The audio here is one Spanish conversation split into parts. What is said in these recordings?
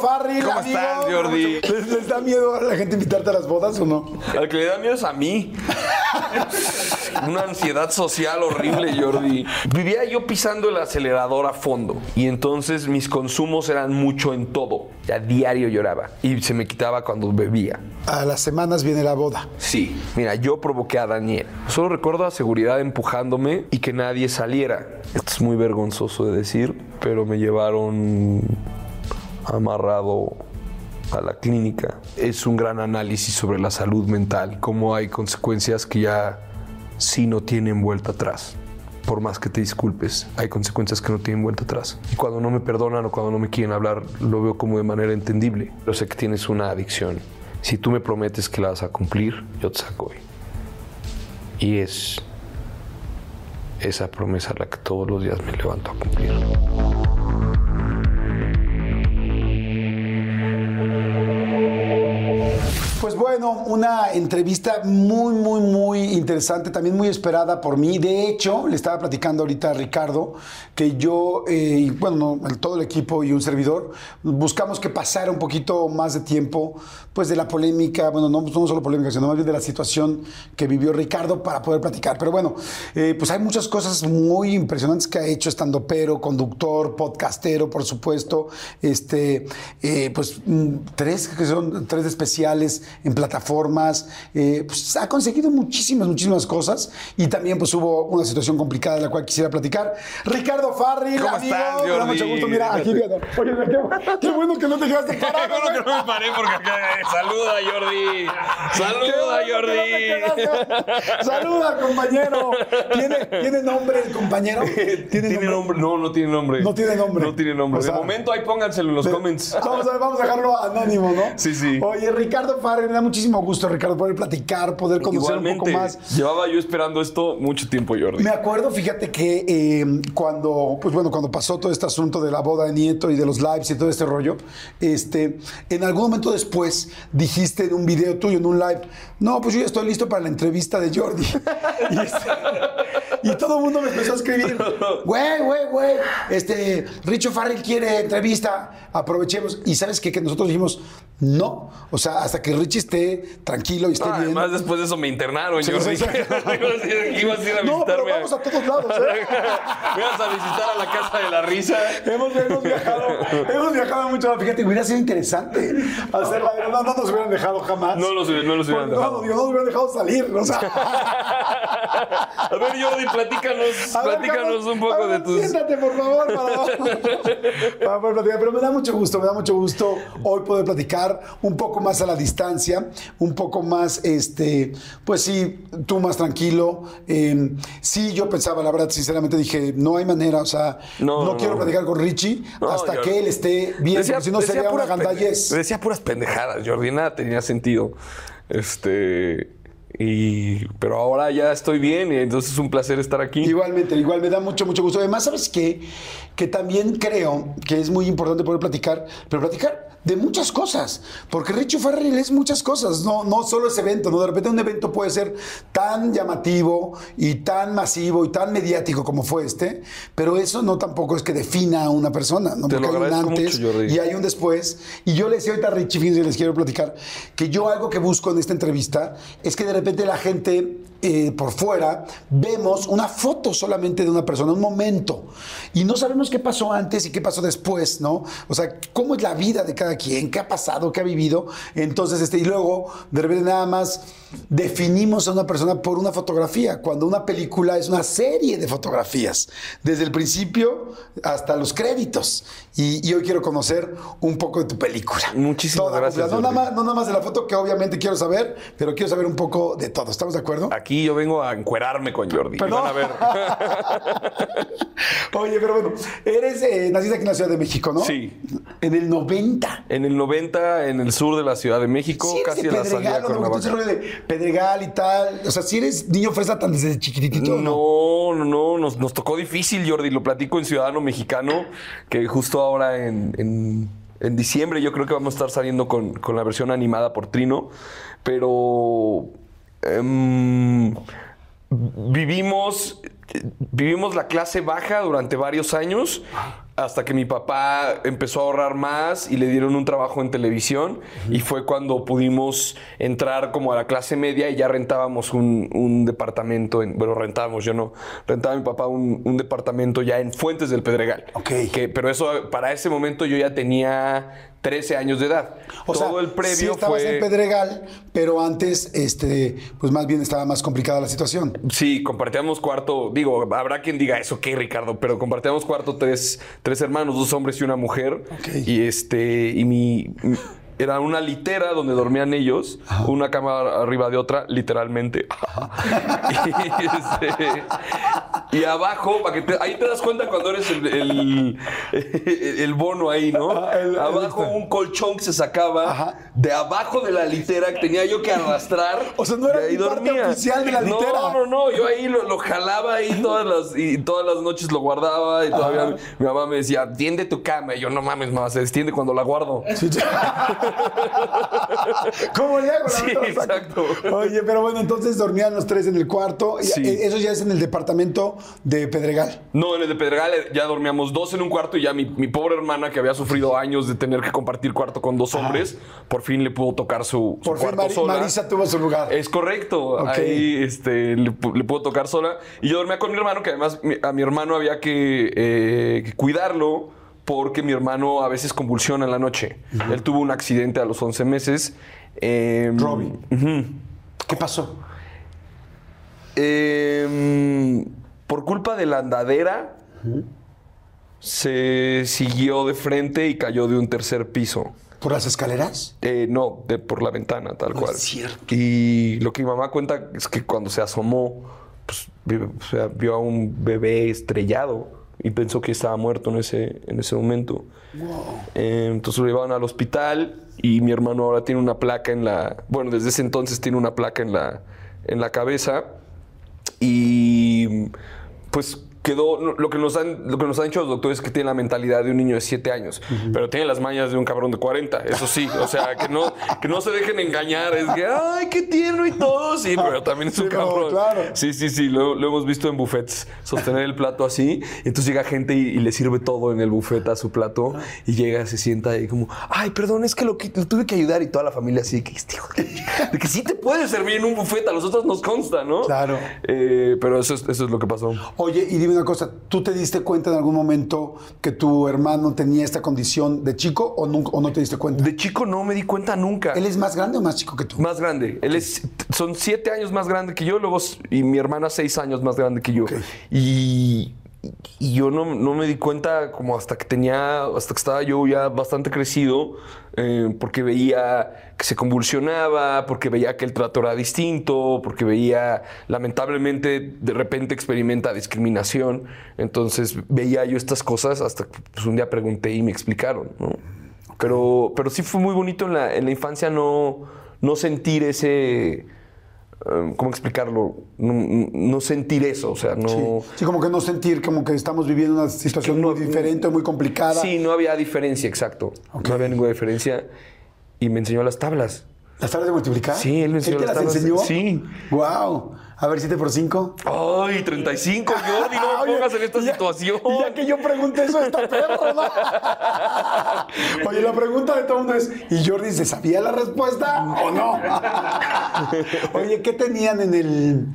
¿Cómo amigo. estás, Jordi? ¿Les, les da miedo a la gente invitarte a las bodas o no? Al que le da miedo es a mí. Una ansiedad social horrible, Jordi. Vivía yo pisando el acelerador a fondo. Y entonces mis consumos eran mucho en todo. A diario lloraba. Y se me quitaba cuando bebía. A las semanas viene la boda. Sí. Mira, yo provoqué a Daniel. Solo recuerdo a seguridad empujándome y que nadie saliera. Esto es muy vergonzoso de decir, pero me llevaron amarrado a la clínica. Es un gran análisis sobre la salud mental, cómo hay consecuencias que ya sí no tienen vuelta atrás. Por más que te disculpes, hay consecuencias que no tienen vuelta atrás. Y cuando no me perdonan o cuando no me quieren hablar, lo veo como de manera entendible. Yo sé que tienes una adicción. Si tú me prometes que la vas a cumplir, yo te saco hoy. Y es esa promesa la que todos los días me levanto a cumplir. Bueno, una entrevista muy, muy, muy interesante, también muy esperada por mí. De hecho, le estaba platicando ahorita a Ricardo que yo, eh, y bueno, todo el equipo y un servidor, buscamos que pasara un poquito más de tiempo, pues de la polémica, bueno, no, no solo polémica, sino más bien de la situación que vivió Ricardo para poder platicar. Pero bueno, eh, pues hay muchas cosas muy impresionantes que ha hecho estando pero, conductor, podcastero, por supuesto, este, eh, pues mm, tres que son tres especiales en plataformas, eh, pues ha conseguido muchísimas, muchísimas cosas y también pues hubo una situación complicada de la cual quisiera platicar. Ricardo Farri, ¿Cómo amigo, estás, me da mucho gusto, mira, aquí, mira, oye, qué, qué bueno que no te quedaste parado. Qué bueno que no me paré porque acá. Saluda, Jordi. Saluda, no Jordi. quedaste. Saluda, compañero. ¿Tiene, ¿Tiene nombre el compañero? ¿Tiene nombre? No, no tiene nombre. No tiene nombre. No tiene nombre. O sea, de momento ahí pónganselo en los de- comments. Vamos a, vamos a dejarlo anónimo, ¿no? Sí, sí. Oye, Ricardo Farri, me da muchísimo gusto, Ricardo, poder platicar, poder conocer un poco más. llevaba yo esperando esto mucho tiempo, Jordi. Me acuerdo, fíjate que eh, cuando, pues bueno, cuando pasó todo este asunto de la boda de Nieto y de los lives y todo este rollo, este, en algún momento después dijiste en un video tuyo, en un live, no, pues yo ya estoy listo para la entrevista de Jordi. y, este, y todo el mundo me empezó a escribir, güey, güey, güey, este, Richo Farrell quiere entrevista, aprovechemos. Y sabes qué? que nosotros dijimos, no, o sea, hasta que Richie esté tranquilo y esté Ah, bien. además, después de eso me internaron, Sí, Jordi. sí, sí. Ibas a ir a No, pero vamos a todos lados, ¿eh? Ibas a visitar a la casa de la risa. Hemos, hemos viajado, hemos viajado mucho. Fíjate, hubiera sido interesante hacerla. No, no nos hubieran dejado jamás. No los no los hubieran dejado. No, no nos hubieran dejado salir. O sea, A ver, Jordi, platícanos, ver, platícanos un poco ver, de tus. Siéntate, por favor, para, para platicar. Pero me da mucho gusto, me da mucho gusto hoy poder platicar un poco más a la distancia, un poco más, este, pues sí, tú más tranquilo. Eh, sí, yo pensaba, la verdad, sinceramente dije, no hay manera, o sea, no, No, no, quiero platicar con Richie No, hasta que él esté bien, porque si no decía sería una gandallez. Decía puras pendejadas, Jordi, nada tenía sentido. Este. Y. Pero ahora ya estoy bien y entonces es un placer estar aquí. Igualmente, igual me da mucho, mucho gusto. Además, ¿sabes qué? Que también creo que es muy importante poder platicar, pero platicar de muchas cosas, porque Richo Farrell es muchas cosas, no, no solo ese evento, ¿no? De repente un evento puede ser tan llamativo y tan masivo y tan mediático como fue este, pero eso no tampoco es que defina a una persona, ¿no? Te Porque lo hay un antes mucho, y hay un después. Y yo le decía ahorita a Richie, fíjense, les quiero platicar, que yo algo que busco en esta entrevista es que de repente la gente eh, por fuera vemos una foto solamente de una persona, un momento, y no sabemos qué pasó antes y qué pasó después, ¿no? O sea, cómo es la vida de cada quien, qué ha pasado, qué ha vivido. Entonces, este, y luego, de repente nada más definimos a una persona por una fotografía, cuando una película es una serie de fotografías, desde el principio hasta los créditos. Y, y hoy quiero conocer un poco de tu película. Muchísimas Toda, gracias, No nada, más, no nada más de la foto, que obviamente quiero saber, pero quiero saber un poco de todo. ¿Estamos de acuerdo? Aquí yo vengo a encuerarme con Jordi. Perdón. Van a ver. Oye, pero bueno, eres, eh, naciste aquí en la Ciudad de México, ¿no? Sí. En el 90. En el 90, en el sur de la Ciudad de México, Sí casi a la salida ¿no? Rollo de Pedregal y tal. O sea, si eres niño fresa tan desde chiquitito. No, no, no, nos, nos tocó difícil, Jordi. Lo platico en Ciudadano Mexicano, que justo ahora en, en- en diciembre yo creo que vamos a estar saliendo con, con la versión animada por Trino. Pero em, vivimos, vivimos la clase baja durante varios años. Hasta que mi papá empezó a ahorrar más y le dieron un trabajo en televisión. Y fue cuando pudimos entrar como a la clase media y ya rentábamos un, un departamento. En, bueno, rentábamos, yo no. Rentaba mi papá un, un departamento ya en Fuentes del Pedregal. Ok. Que, pero eso, para ese momento yo ya tenía 13 años de edad. O Todo sea, el previo sí estabas fue... en Pedregal, pero antes, este, pues más bien estaba más complicada la situación. Sí, compartíamos cuarto. Digo, habrá quien diga eso, ¿qué, Ricardo? Pero compartíamos cuarto tres, tres hermanos, dos hombres y una mujer. Ok. Y este, y mi. Mi- Era una litera donde dormían ellos, una cama arriba de otra, literalmente. y, este, y abajo, para que te- ahí te das cuenta cuando eres el, el, el bono ahí, ¿no? Ah, abajo este. un colchón que se sacaba Ajá. de abajo de la litera que tenía yo que arrastrar. O sea, no era ni parte oficial de la litera. No, no, no, yo ahí lo, lo jalaba ahí todas las, y todas las noches lo guardaba y todavía mi, mi mamá me decía, tiende tu cama. Y yo, no mames, mamá, se extiende cuando la guardo. ¿Cómo le hago? Sí, exacto. Oye, pero bueno, entonces dormían los tres en el cuarto. Sí. eh, Eso ya es en el departamento de Pedregal. No, en el de Pedregal eh, ya dormíamos dos en un cuarto y ya mi, mi pobre hermana que había sufrido años de tener que compartir cuarto con dos hombres, por fin le pudo tocar su, su Por fin cuarto sola. Marisa tuvo su lugar. Es correcto. Ok. Ahí este, le, pu- le puedo tocar sola. Y yo dormía con mi hermano, que además a mi hermano había que, eh, que cuidarlo porque mi hermano a veces convulsiona en la noche. Él tuvo un accidente a los 11 meses. Eh, Robin. ¿Qué pasó? Eh, por culpa de la andadera, se siguió de frente y cayó de un tercer piso. ¿Por las escaleras? Eh, no, de, por la ventana, tal No cual. es cierto. Y lo que mi mamá cuenta es que cuando se asomó, pues, vi- o sea, vio a un bebé estrellado y pensó que estaba muerto en ese, en ese momento. Eh, entonces lo llevaron al hospital y mi hermano ahora tiene una placa en la... Bueno, desde ese entonces tiene una placa en la, en la cabeza y pues quedó lo que nos han lo que nos han dicho los doctores es que tiene la mentalidad de un niño de 7 años, pero tiene las mañas de un cabrón de 40, eso sí, o sea, que no que no se dejen engañar, es que ay, qué tierno y todo, sí, pero también es un Sí, no, cabrón. claro. Sí, sí, sí, lo, lo hemos visto en buffets, sostener el plato así, y entonces llega gente y, y le sirve todo en el buffet a su plato y llega, se sienta y como, ay, perdón, es que lo, tuve que ayudar y toda la familia así, que este de, que sí te puede servir en un buffet, a nosotros nos consta, ¿no? Claro. Eh, pero eso es, eso es lo que pasó. Oye, y dime una cosa, ¿tú te diste cuenta en algún momento que tu hermano tenía esta condición de chico o, nunca, o no te diste cuenta? De chico no me di cuenta nunca. ¿Él es más grande o más chico que tú? Más grande. Él es, son siete años más grande que yo, luego, y mi hermana seis años más grande que yo. Y, y yo no, no me di cuenta como hasta que tenía, hasta que estaba yo ya bastante crecido, eh, porque veía que se convulsionaba, porque veía que el trato era distinto, porque veía, lamentablemente, de repente experimenta discriminación. Entonces veía yo estas cosas hasta que pues, un día pregunté y me explicaron, ¿no? Pero, pero sí fue muy bonito en la, en la infancia no, no sentir ese. Eh, ¿Cómo explicarlo? No, no sentir eso, o sea, no. Sí. Sí, como que no sentir como que estamos viviendo una situación muy diferente, muy complicada. Sí, no había diferencia, exacto. No había ninguna diferencia. Y me enseñó las tablas. ¿Las tablas de multiplicar? Sí, él me enseñó te las las tablas de- enseñó? sí. Wow. A ver, 7 por 5. ¡Ay, 35, Jordi! No me pongas en esta situación. Y ya que yo pregunté eso, está perro, ¿no? Oye, la pregunta de todo el mundo es: ¿y Jordi se sabía la respuesta o no? Oye, ¿qué tenían en el.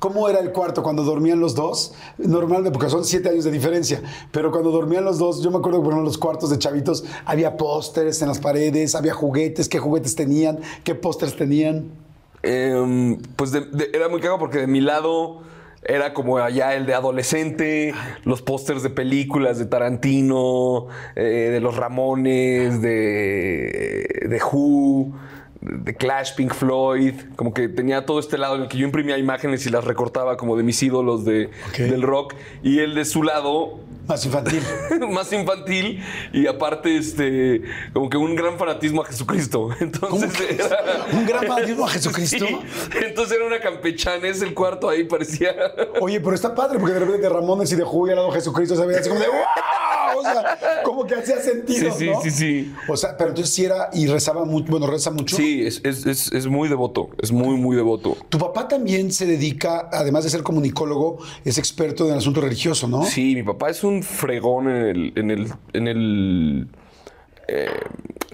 ¿Cómo era el cuarto cuando dormían los dos? Normalmente, porque son siete años de diferencia, pero cuando dormían los dos, yo me acuerdo que en los cuartos de chavitos había pósters en las paredes, había juguetes, qué juguetes tenían, qué pósters tenían. Em, pues de- era muy cago porque de mi lado era como allá el de adolescente, los pósters de películas de Tarantino, eh, de los Ramones, de, de Who, de Clash, Pink Floyd, como que tenía todo este lado en el que yo imprimía imágenes y las recortaba como de mis ídolos de, del rock y el de su lado Más infantil. más infantil y aparte este como que un gran fanatismo a Jesucristo. Entonces era ¿Un gran fanatismo a Jesucristo? Sí. Entonces era una campechanes el cuarto ahí parecía Oye, pero está padre porque de repente de Ramones y de y al lado Jesucristo se veía así como de ¡wow! O sea, como que hacía sentido. Sí, sí, ¿no? sí, sí. O sea, pero entonces sí era y rezaba mucho, bueno, reza mucho. Sí, es, es- es- es muy devoto, es muy muy devoto. Tu papá también se dedica, además de ser comunicólogo, es experto en el asunto religioso, ¿no? Sí, mi papá es un fregón en el en el en el eh,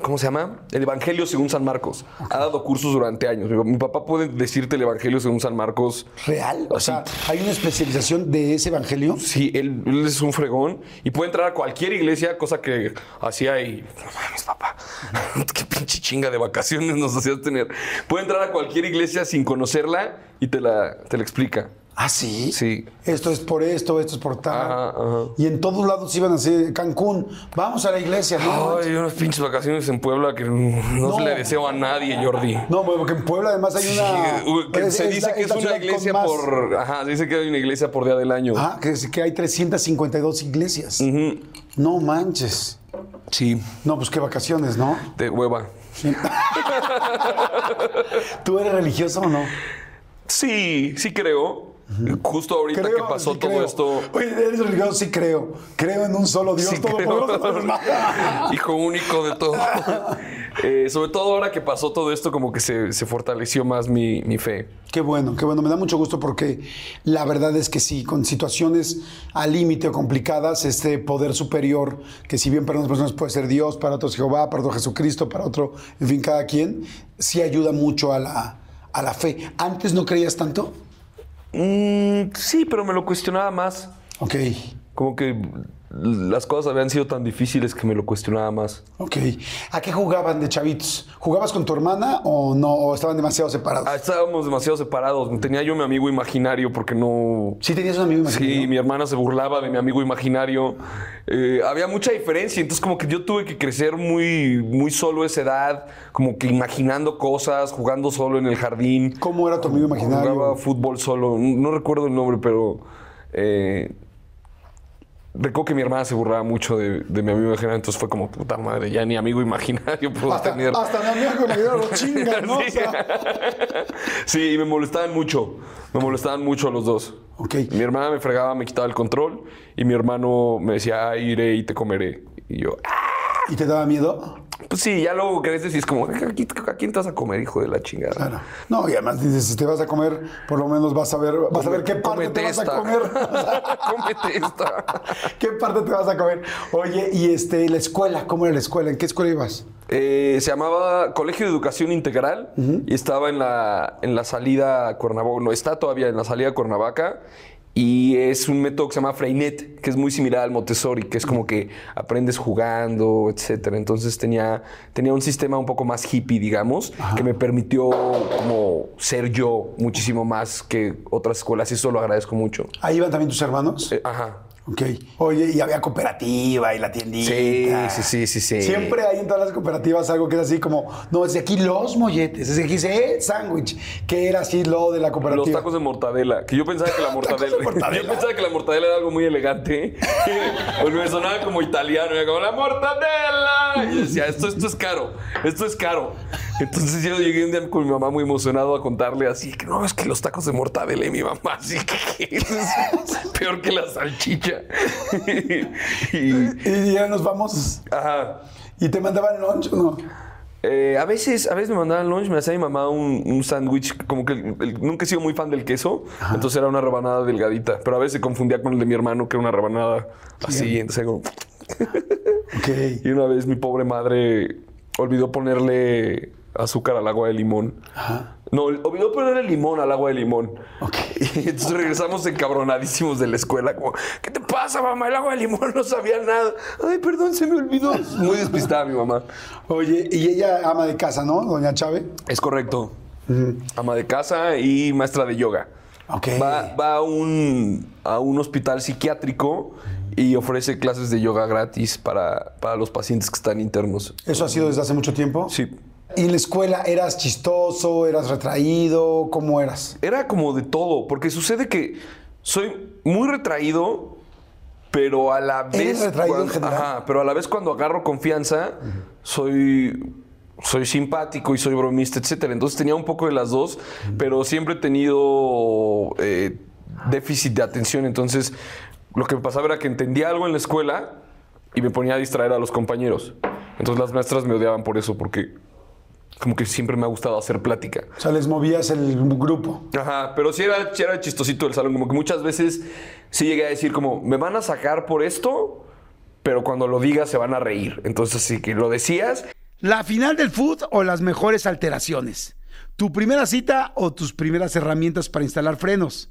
¿Cómo se llama? El Evangelio según San Marcos. Ha dado cursos durante años. Mi, papá puede decirte el Evangelio según San Marcos ¿Real? O sea, hay una especialización de ese evangelio. Sí, él, él es un fregón y puede entrar a cualquier iglesia, cosa que hacía y. No mames, papá. Qué pinche chinga de vacaciones nos hacías tener. Puede entrar a cualquier iglesia sin conocerla y te la, te la explica. ¿Ah, sí? Sí. Esto es por esto, esto es por tal. Ajá, ajá. Y en todos lados iban así, Cancún, vamos a la iglesia, ¿no? Ay, unas pinches vacaciones en Puebla que no, No. se le deseo a nadie, Jordi. No, porque en Puebla además hay una... Sí, uh, que es- se es dice la- que es una iglesia por. Ajá, se dice que hay una iglesia por día del año. Ah, que, que hay 352 iglesias. No manches. Sí, No, pues qué vacaciones, ¿no? de hueva. ¿Tú eres religioso o no? Sí, sí creo. Justo ahorita que pasó sí todo creo. esto. Oye, eres religioso, sí creo. Creo en un solo Dios Sí, todopoderoso. Hijo único de todo. Eh, sobre todo ahora que pasó todo esto, como que se, se fortaleció más mi, mi fe. Qué bueno, qué bueno. Me da mucho gusto porque la verdad es que sí, con situaciones al límite o complicadas, este poder superior, que si bien para unas personas puede ser Dios, para otros Jehová, para otros Jesucristo, para otro, en fin, cada quien, sí ayuda mucho a la, a la fe. ¿Antes no creías tanto? Mm, sí, pero me lo cuestionaba más. Ok, Como que las cosas habían sido tan difíciles que me lo cuestionaba más. ok. ¿A qué jugaban de chavitos? ¿Jugabas con tu hermana o no? ¿O estaban demasiado separados? Ah, estábamos demasiado separados. Tenía yo mi amigo imaginario porque no. ¿Sí tenías un amigo imaginario? Sí, mi hermana se burlaba de mi amigo imaginario. Eh, había mucha diferencia, entonces como que yo tuve que crecer muy, muy solo a esa edad, como que imaginando cosas, jugando solo en el jardín. ¿Cómo era tu amigo imaginario? Jugaba fútbol solo, no no recuerdo el nombre, pero eh, recuerdo que mi hermana se burlaba mucho de, de mi amigo imaginario, entonces fue como puta madre, ya ni amigo imaginario puedo Hasta, tener. hasta mi amigo imaginario lo chingan, ¿no? O Sí. sea, Sí, y me molestaban mucho, me molestaban mucho los dos. Ok. Mi hermana me fregaba, me quitaba el control y mi hermano me decía, "Ah, iré y te comeré. Y yo, "Ah". ¿Y te daba miedo? Pues sí, ya luego creces y es como, ¿a quién, a quién te vas a comer, hijo de la chingada? Claro. No, y además dices, si te vas a comer, por lo menos vas a ver, vas a ver qué parte te vas a comer. Cómete esta. ¿Qué parte te vas a comer? Oye, y este, la escuela, ¿cómo era la escuela? ¿En qué escuela ibas? Eh, se llamaba Colegio de Educación Integral y estaba en la, en la salida a Cuernavaca, no, está todavía en la salida a Cuernavaca y es un método que se llama Freinet, que es muy similar al Montessori, que es como que aprendes jugando, etcétera. Entonces tenía, tenía un sistema un poco más hippie, digamos, que me permitió como ser yo muchísimo más que otras escuelas y eso lo agradezco mucho. Ahí iban también tus hermanos. Eh, ajá. Ok. Oye, y había cooperativa y la tiendita. Sí, sí, sí, sí, sí. Siempre hay en todas las cooperativas algo que es así como, no, es de aquí los molletes, es de aquí ese sándwich, que era así lo de la cooperativa. Los tacos de mortadela, que yo pensaba que la mortadela, de mortadela. yo pensaba que la mortadela era algo muy elegante, porque me sonaba como italiano, era como la mortadela, y yo decía, esto, esto es caro, esto es caro. Entonces yo llegué un día con mi mamá muy emocionado a contarle así, que no, es que los tacos de mortadela y mi mamá así que es peor que la salchicha. y, Y ya nos vamos. ajá. ¿Y te mandaban lunch o no? Eh, a veces, a veces me mandaban lunch, me hacía mi mamá un, un sándwich, como que el- el- nunca he sido muy fan del queso, entonces era una rebanada delgadita, pero a veces se confundía con el de mi hermano, que era una rebanada así, entonces como- Ok. y una vez mi pobre madre olvidó ponerle azúcar al agua de limón. No, olvidó poner el limón al agua de limón. Ok. Y entonces regresamos encabronadísimos de la escuela, como, ¿qué te pasa, mamá? El agua de limón no sabía nada. Ay, perdón, se me olvidó. Muy despistada mi mamá. Oye, y ella ama de casa, ¿no? Doña Chávez. Es correcto. Ama de casa y maestra de yoga. Ok. Va, va a, un, a un hospital psiquiátrico y ofrece clases de yoga gratis para, para los pacientes que están internos. ¿Eso ha sido desde hace mucho tiempo? Sí. ¿Y en la escuela eras chistoso, eras retraído? ¿Cómo eras? Era como de todo, porque sucede que soy muy retraído, pero a la ¿Eres vez. retraído en cuando- general? Ajá, pero a la vez cuando agarro confianza, soy. Soy simpático y soy bromista, etcétera. Entonces tenía un poco de las dos, pero siempre he tenido eh, déficit de atención. Entonces, lo que me pasaba era que entendía algo en la escuela y me ponía a distraer a los compañeros. Entonces las maestras me odiaban por eso, porque como que siempre me ha gustado hacer plática. O sea, les movías el grupo. Ajá, pero sí era, sí era chistosito el salón, como que muchas veces sí llegué a decir como, me van a sacar por esto, pero cuando lo digas se van a reír. Entonces sí que lo decías. La final del food o las mejores alteraciones. Tu primera cita o tus primeras herramientas para instalar frenos.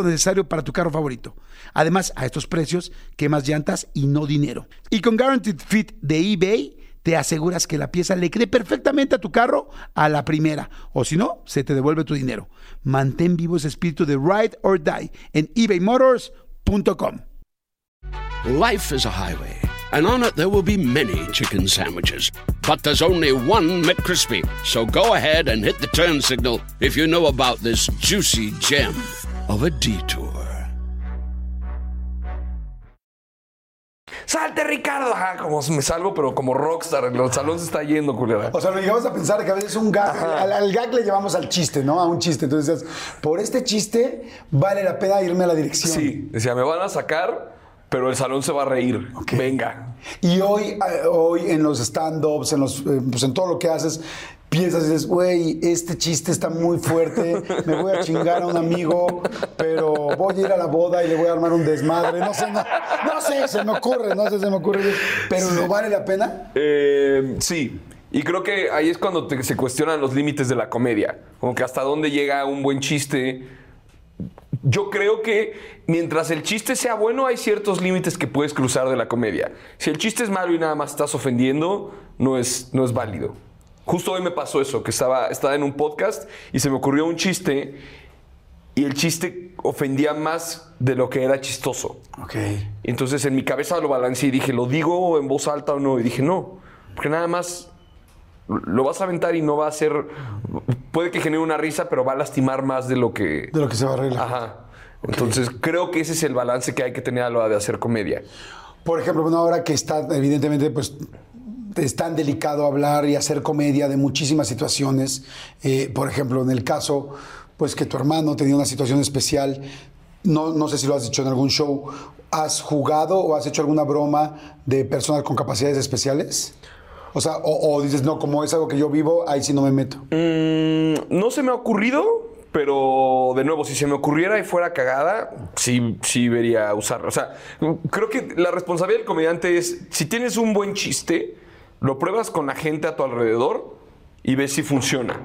necesario para tu carro favorito. Además, a estos precios, quemas llantas y no dinero. Y con Guaranteed Fit de eBay, te aseguras que la pieza le quede perfectamente a tu carro a la primera. O si no, se te devuelve tu dinero. Mantén vivo ese espíritu de Ride or Die en ebaymotors.com. Life is a highway, and on it there will be many chicken sandwiches. But there's only one McCrispy. So go ahead and hit the turn signal if you know about this juicy gem of a detour. ¡Salte, Ricardo! Ajá, como me salgo, pero como rockstar. El salón se está yendo, culera. O sea, lo llegamos a pensar que a veces un gag, al, al gag le llevamos al chiste, ¿no? A un chiste. Entonces decías, por este chiste vale la pena irme a la dirección. Sí, decía, me van a sacar, pero el salón se va a reír. Venga. Y hoy, eh, hoy en los stand-ups, en, los, eh, pues en todo lo que haces, piensas y dices, güey, este chiste está muy fuerte, me voy a chingar a un amigo, pero voy a ir a la boda y le voy a armar un desmadre. No sé, no, no sé, se me ocurre, no sé, se me ocurre. Pero ¿lo vale la pena? Eh, sí. Y creo que ahí es cuando te- se cuestionan los límites de la comedia. Como que hasta dónde llega un buen chiste. Yo creo que mientras el chiste sea bueno, hay ciertos límites que puedes cruzar de la comedia. Si el chiste es malo y nada más estás ofendiendo, no es, no es válido. Justo hoy me pasó eso, que estaba, estaba en un podcast y se me ocurrió un chiste y el chiste ofendía más de lo que era chistoso. Ok. Entonces en mi cabeza lo balanceé y dije, ¿lo digo en voz alta o no? Y dije, no, porque nada más lo vas a aventar y no va a ser, puede que genere una risa, pero va a lastimar más de lo que... De lo que se va a arreglar. Ajá. Entonces creo que ese es el balance que hay que tener a la hora de hacer comedia. Por ejemplo, bueno, ahora que está, evidentemente, pues es tan delicado hablar y hacer comedia de muchísimas situaciones. Eh, por ejemplo, en el caso, pues que tu hermano tenía una situación especial. No, no sé si lo has dicho en algún show. ¿Has jugado o has hecho alguna broma de personas con capacidades especiales? O sea, o, o dices, no, como es algo que yo vivo, ahí sí no me meto. Mm, no se me ha ocurrido, pero de nuevo, si se me ocurriera y fuera cagada, sí, sí vería usarlo. O sea, creo que la responsabilidad del comediante es, si tienes un buen chiste, lo pruebas con la gente a tu alrededor y ves si funciona.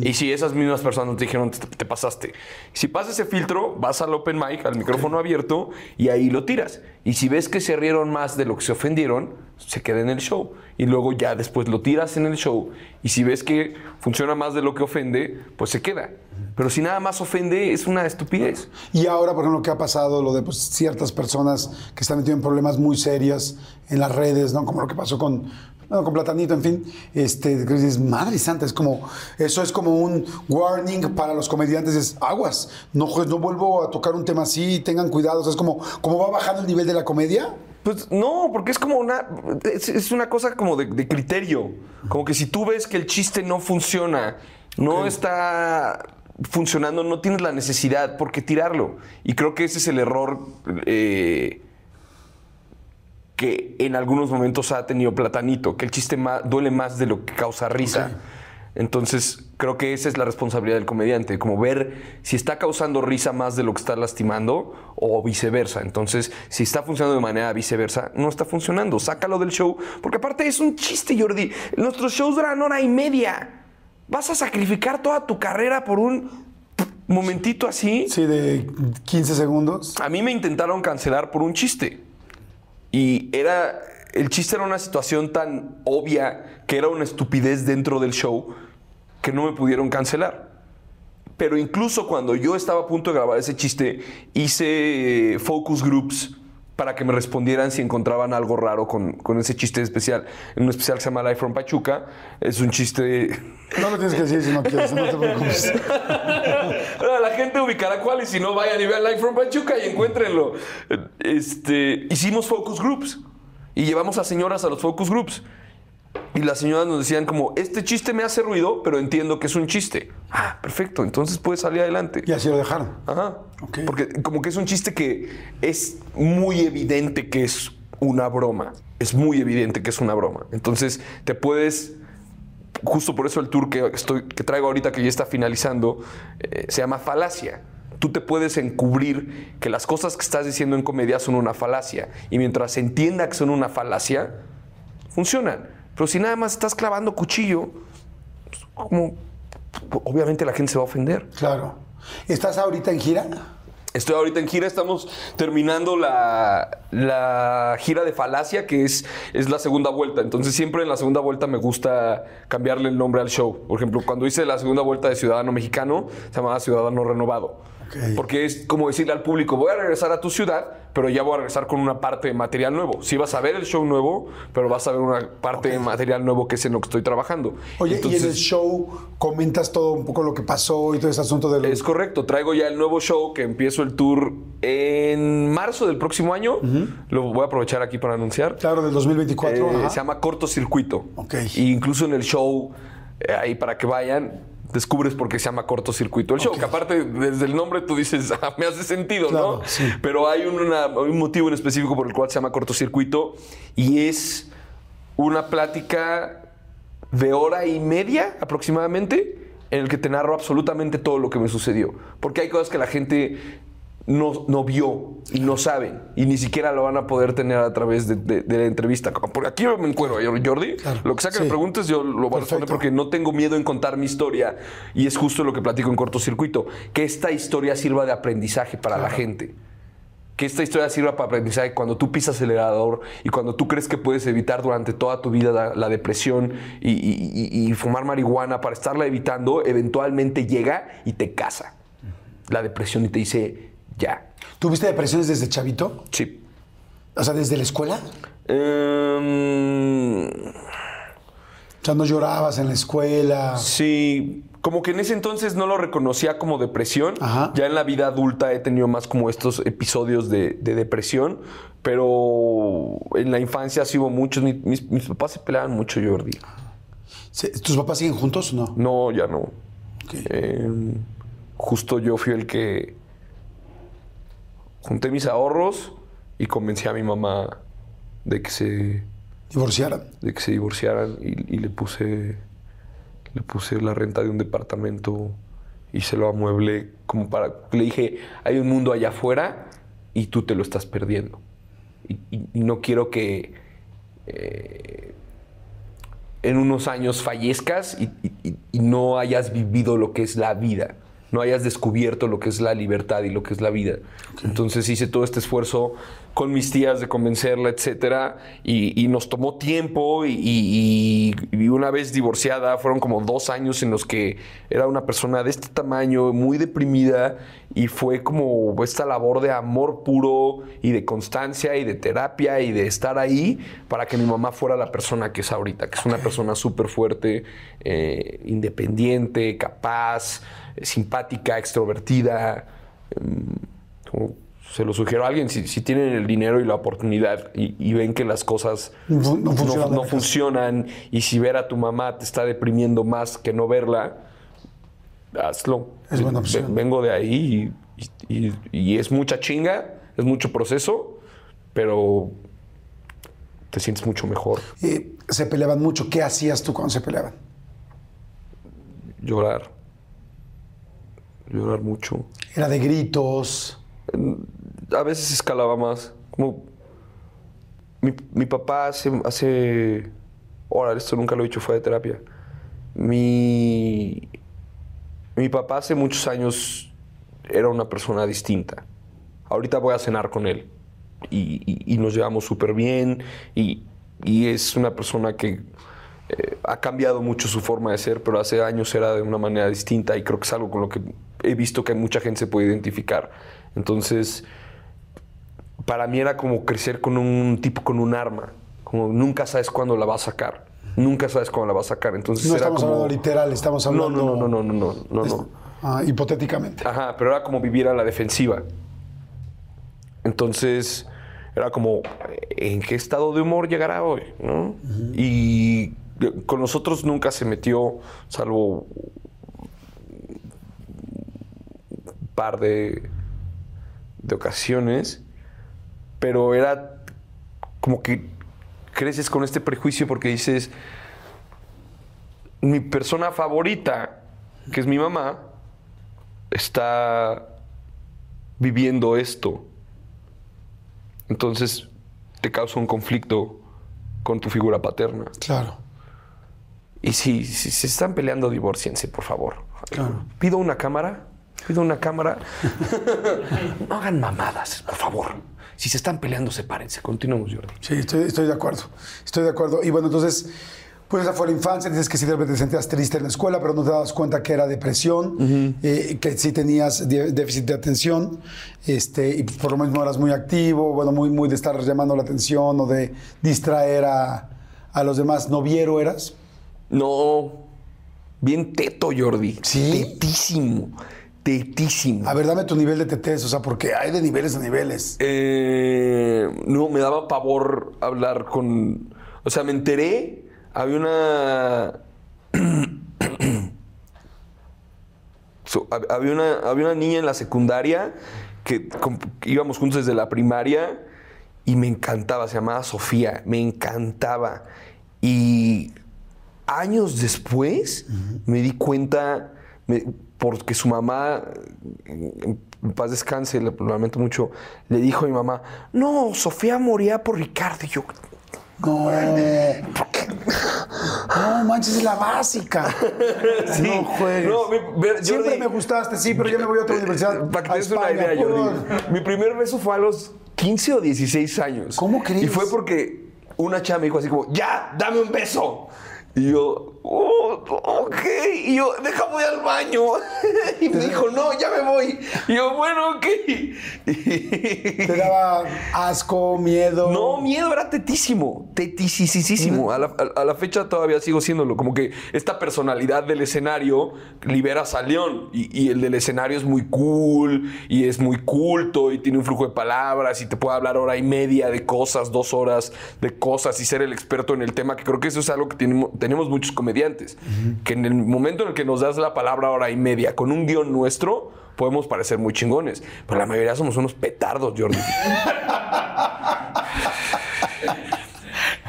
Y si esas mismas personas te dijeron, te, te pasaste. Si pasa ese filtro, vas al open mic, al micrófono abierto, y ahí lo tiras. Y si ves que se rieron más de lo que se ofendieron, se queda en el show. Y luego ya después lo tiras en el show. Y si ves que funciona más de lo que ofende, pues se queda. Pero si nada más ofende, es una estupidez. Y ahora, por ejemplo, lo que ha pasado, lo de pues, ciertas personas que están metidas en problemas muy serias en las redes, ¿no? Como lo que pasó con, bueno, con Platanito, en fin. Este, dices, madre santa, es como, eso es como un warning para los comediantes, es aguas, no, pues, no vuelvo a tocar un tema así, tengan cuidado, o sea, es como, como va bajando el nivel de la comedia. Pues no, porque es como una. Es, es una cosa como de, de criterio. Como que si tú ves que el chiste no funciona, no está funcionando, no tienes la necesidad por qué tirarlo. Y creo que ese es el error eh, que en algunos momentos ha tenido Platanito, que el chiste ma- duele más de lo que causa risa. Entonces, creo que esa es la responsabilidad del comediante, como ver si está causando risa más de lo que está lastimando o viceversa. Entonces, si está funcionando de manera viceversa, no está funcionando. Sácalo del show, porque aparte es un chiste, Jordi. Nuestros shows duran hora y media. ¿Vas a sacrificar toda tu carrera por un momentito así? Sí, de 15 segundos. A mí me intentaron cancelar por un chiste. Y era. El chiste era una situación tan obvia que era una estupidez dentro del show que no me pudieron cancelar. Pero incluso cuando yo estaba a punto de grabar ese chiste, hice eh, focus groups para que me respondieran si encontraban algo raro con, con ese chiste especial. En un especial que se llama Life from Pachuca. Es un chiste No lo tienes que decir si no quieres, no te preocupes. La gente ubicará cuál y si no vayan y vean Live from Pachuca y encuéntrenlo. Este, hicimos focus groups y llevamos a señoras a los focus groups. Y las señoras nos decían como, este chiste me hace ruido, pero entiendo que es un chiste. Ah, perfecto, entonces puedes salir adelante. Y así lo dejaron. Ajá. Ok. Porque como que es un chiste que es muy evidente que es una broma. Es muy evidente que es una broma. Entonces te puedes... Justo por eso el tour que, estoy, que traigo ahorita, que ya está finalizando, eh, se llama Falacia. Tú te puedes encubrir que las cosas que estás diciendo en comedia son una falacia. Y mientras se entienda que son una falacia, funcionan. Pero si nada más estás clavando cuchillo, pues, como... Obviamente la gente se va a ofender. Claro. ¿Estás ahorita en gira? Estoy ahorita en gira, estamos terminando la, la gira de Falacia, que es, es la segunda vuelta. Entonces siempre en la segunda vuelta me gusta cambiarle el nombre al show. Por ejemplo, cuando hice la segunda vuelta de Ciudadano Mexicano, se llamaba Ciudadano Renovado. Porque es como decirle al público, voy a regresar a tu ciudad, pero ya voy a regresar con una parte de material nuevo. Sí vas a ver el show nuevo, pero vas a ver una parte de material nuevo que es en lo que estoy trabajando. Oye, y en el show comentas todo un poco lo que pasó y todo ese asunto de los... Es correcto, traigo ya el nuevo show que empiezo el tour en marzo del próximo año. Lo voy a aprovechar aquí para anunciar. Claro, del 2024. Eh, se llama Cortocircuito. Ok. Y incluso en el show, eh, ahí para que vayan, descubres por qué se llama Cortocircuito el show. Que aparte, desde el nombre tú dices, "Ah, me hace sentido, Claro, ¿no? sí. Pero hay una- un motivo en específico por el cual se llama Cortocircuito y es una plática de hora y media aproximadamente en el que te narro absolutamente todo lo que me sucedió. Porque hay cosas que la gente no, no vio y no saben y ni siquiera lo van a poder tener a través de, de- de la entrevista. Porque aquí me encuentro, Jordi. Claro, Lo que sea que sí. me preguntes, yo lo voy a responder porque no tengo miedo en contar mi historia y es justo lo que platico en cortocircuito. Que esta historia sirva de aprendizaje para la gente que esta historia sirva para aprendizaje cuando tú pisas el acelerador y cuando tú crees que puedes evitar durante toda tu vida la, la depresión y, y- y- y fumar marihuana para estarla evitando, eventualmente llega y te casa. La depresión y te dice, ya. ¿Tuviste depresiones desde chavito? Sí. O sea, desde la escuela. Em, O sea, no llorabas en la escuela. sí, como que en ese entonces no lo reconocía como depresión. Ajá. Ya en la vida adulta he tenido más como estos episodios de, de depresión, pero en la infancia sí hubo muchos. Mi- Mis, mis papás se peleaban mucho, Jordi. ¿Tus papás siguen juntos o no? No, ya no. Ok. Eh, justo yo fui el que junté mis ahorros y convencí a mi mamá de que se, Divorciaran. de que se divorciaran y, y le puse le puse la renta de un departamento y se lo amueblé como para le dije hay un mundo allá afuera y tú te lo estás perdiendo y, y- y no quiero que eh, en unos años fallezcas y no hayas vivido lo que es la vida, no hayas descubierto lo que es la libertad y lo que es la vida. Entonces hice todo este esfuerzo con mis tías de convencerla, etcétera, y, y nos tomó tiempo y, y- y una vez divorciada fueron como dos años en los que era una persona de este tamaño, muy deprimida y fue como esta labor de amor puro y de constancia y de terapia y de estar ahí para que mi mamá fuera la persona que es ahorita, que es una persona súper fuerte, eh, independiente, capaz, simpática, extrovertida. em, como se lo sugiero a alguien, si, si tienen el dinero y la oportunidad y, y ven que las cosas No fu- no funcionan. no funcionan y si ver a tu mamá te está deprimiendo más que no verla, hazlo. Es buena opción. Ve- Vengo de ahí y, y- y es mucha chinga, es mucho proceso, pero te sientes mucho mejor. Eh, se peleaban mucho. ¿Qué hacías tú cuando se peleaban? Llorar. Llorar mucho. Era de gritos. a veces escalaba más. Como mi, mi papá hace, hace. Ahora, esto nunca lo he dicho, fue de terapia. Mi. Mi papá hace muchos años era una persona distinta. Ahorita voy a cenar con él. Y, y- y nos llevamos súper bien. Y, y es una persona que eh, ha cambiado mucho su forma de ser, pero hace años era de una manera distinta. Y creo que es algo con lo que he visto que mucha gente se puede identificar. Entonces, para mí era como crecer con un tipo con un arma. Como nunca sabes cuándo la va a sacar. Nunca sabes cuándo la va a sacar. Entonces No era estamos como- hablando literal, estamos No, hablando. no, no, no, no, no, no, no. Ah, hipotéticamente. Ajá, pero era como vivir a la defensiva. Entonces, era como, ¿en qué estado de humor llegará hoy? ¿no? Y con nosotros nunca se metió, salvo un par de, de ocasiones, pero era como que creces con este prejuicio porque dices, mi persona favorita, que es mi mamá, está viviendo esto. Entonces te causa un conflicto con tu figura paterna. Claro. Y si, si se están peleando, divórciense, por favor. Claro. Pido una cámara. Pido una cámara. no hagan mamadas, por favor. Si se están peleando, sepárense. Continuemos, Jordi. Sí, estoy, estoy de acuerdo. Estoy de acuerdo. Y bueno, entonces, pues esa fue la infancia. Dices que sí de repente te sentías triste en la escuela, pero no te dabas cuenta que era depresión, eh, que sí tenías déficit de atención, este, y por lo mismo eras muy activo, bueno, muy, muy de estar llamando la atención o de distraer a, a los demás. ¿Noviero eras? No. Bien teto, Jordi. ¿Sí? Tetísimo. Tetísimo. A ver, dame tu nivel de tetés, o sea, porque hay de niveles a niveles. Eh, no, me daba pavor hablar con. O sea, me enteré. Había una. So, había, una había una niña en la secundaria que íbamos juntos desde la primaria y me encantaba. Se llamaba Sofía. Me encantaba. Y años después me di cuenta, me- porque su mamá, en paz descanse, le- lo lamento mucho, le dijo a mi mamá, no, Sofía moría por Ricardo. Y yo, No. No, manches, es la básica. No juegues. No, mi- Siempre Jordi- me gustaste, sí, pero yo me voy a otra universidad. Para que te des una idea, Jordi. Mi primer beso fue a los 15 o 16 años. ¿Cómo crees? Y fue porque una chava me dijo así como, ya, dame un beso. Y yo, oh, ok. Y yo, deja voy al baño. Y me dijo, no, ya me voy. Y yo, bueno, ok. Te daba asco, miedo. No, miedo era tetísimo, tetisísimo. A la, a- a la fecha todavía sigo siéndolo. Como que esta personalidad del escenario liberas a León. Y, y el del escenario es muy cool, y es muy culto, y tiene un flujo de palabras, y te puede hablar hora y media de cosas, dos horas de cosas, y ser el experto en el tema, que creo que eso es algo que tenemos, tenemos muchos comediantes. Que en el momento en el que nos das la palabra hora y media con un guion nuestro, podemos parecer muy chingones. Pero la mayoría somos unos petardos, Jordi.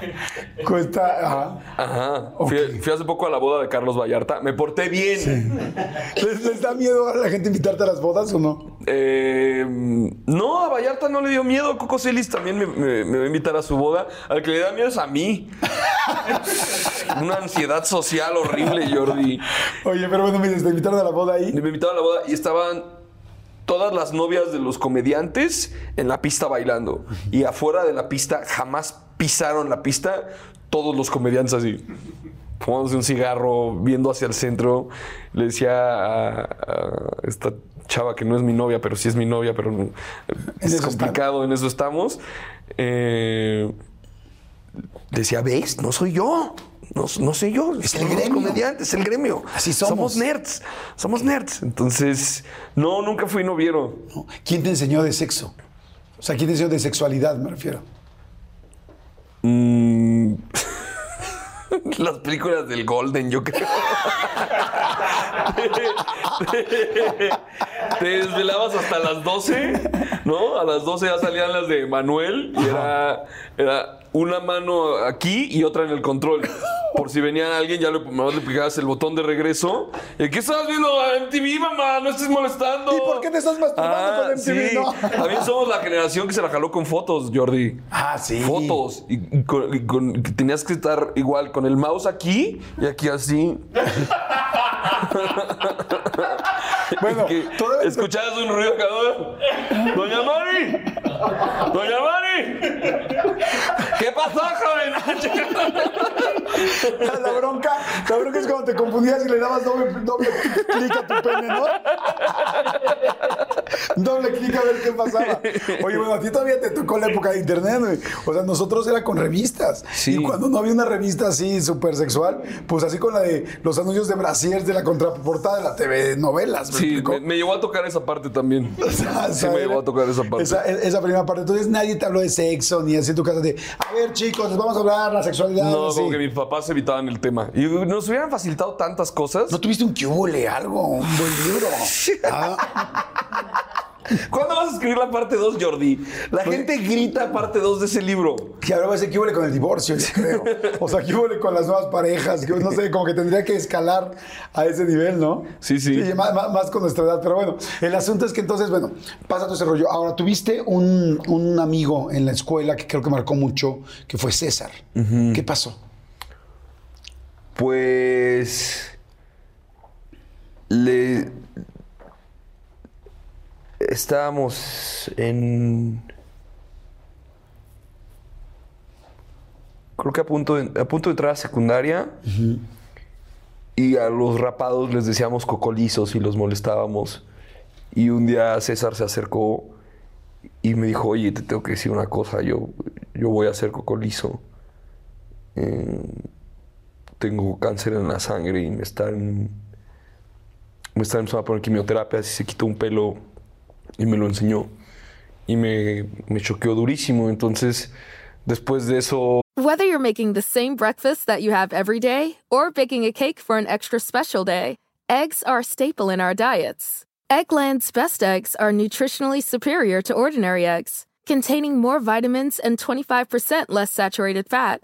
Cuesta. Ajá. Ajá. Fui, fui hace poco a la boda de Carlos Vallarta. Me porté bien. ¿Les, les da miedo a la gente invitarte a las bodas o no? Eh, no, a Vallarta no le dio miedo. Coco Celis también me, me- me va a invitar a su boda. Al que le da miedo es a mí. Una ansiedad social horrible, Jordi. Oye, pero bueno, me invitaron a la boda ahí. Me invitaron a la boda y estaban todas las novias de los comediantes en la pista bailando. Y afuera de la pista jamás pisaron la pista todos los comediantes así. Fumándose un cigarro, viendo hacia el centro. Le decía a, a esta chava que no es mi novia, pero sí es mi novia, pero no- es complicado, en eso estamos. Eh, decía, ¿ves? No soy yo. No, no soy yo. Es el Somos gremio. comediantes, es el gremio. Así somos. Somos nerds. Somos nerds. Entonces, no, nunca fui noviero. No. ¿Quién te enseñó de sexo? O sea, ¿quién enseñó de sexualidad, me refiero? Mm, Las películas del Golden, yo creo. Te desvelabas hasta las 12, ¿no? A las 12 ya salían las de Manuel y era, era una mano aquí y otra en el control. Por si venía alguien, ya le, nomás le picabas el botón de regreso. ¿Y qué estás viendo? MTV, mamá, no estés molestando. ¿Y por qué te estás masturbando con MTV? Sí. No. También somos la generación que se la jaló con fotos, Jordi. Ah, sí. Fotos. Y, y con- y con- que tenías que estar igual con el mouse aquí y aquí así. Bueno, que escuchabas un ruido cada ¡Doña Mari! ¡Doña Mari! ¿Qué pasó, joven? La bronca, la bronca es cuando te confundías y le dabas doble, doble clic a tu pene, ¿no? Doble clic a ver qué pasaba. Oye, bueno, a ti todavía te tocó la época de internet, güey. O sea, nosotros era con revistas. Sí. Y cuando no había una revista así súper sexual, pues así con la de los anuncios de brasiers de la contraportada de la TV novelas, ¿me Sí, me, me llevó a tocar esa parte también. O sea, Sí, me llevó a tocar esa parte. Esa, esa primera parte. Entonces nadie te habló de sexo ni así en tu casa de, a ver chicos, les vamos a hablar la sexualidad. No, así. como que mis papás evitaban el tema. Y nos hubieran facilitado tantas cosas. ¿No tuviste un cubole, algo? Un buen libro. Ah, ¿Cuándo vas a escribir la parte 2, Jordi? La Pues- gente grita parte 2 de ese libro. que ahora va a ser cubole con el divorcio, yo creo. O sea, cubole con las nuevas parejas. que no sé, como que tendría que escalar a ese nivel, ¿no? Sí, sí. más, más- más con nuestra edad. Pero bueno, el asunto es que entonces, bueno, pasa todo ese rollo. Ahora, tuviste un, un amigo en la escuela que creo que marcó mucho, que fue César. ¿Qué pasó? Pues. Le. Estábamos en. Creo que a punto de, a punto de entrar a secundaria. Y a los rapados les decíamos cocolizos y los molestábamos. Y un día César se acercó y me dijo: Oye, te tengo que decir una cosa. Yo, yo voy a ser cocolizo. Eh, tengo cáncer en la sangre y me están me están empezando a poner quimioterapia, se quitó un pelo y me lo enseñó. Y me, me choqueó durísimo. Entonces, después de eso, Whether you're making the same breakfast that you have every day or baking a cake for an extra special day, eggs are a staple in our diets. Eggland's best eggs are nutritionally superior to ordinary eggs, containing more vitamins and 25% less saturated fat.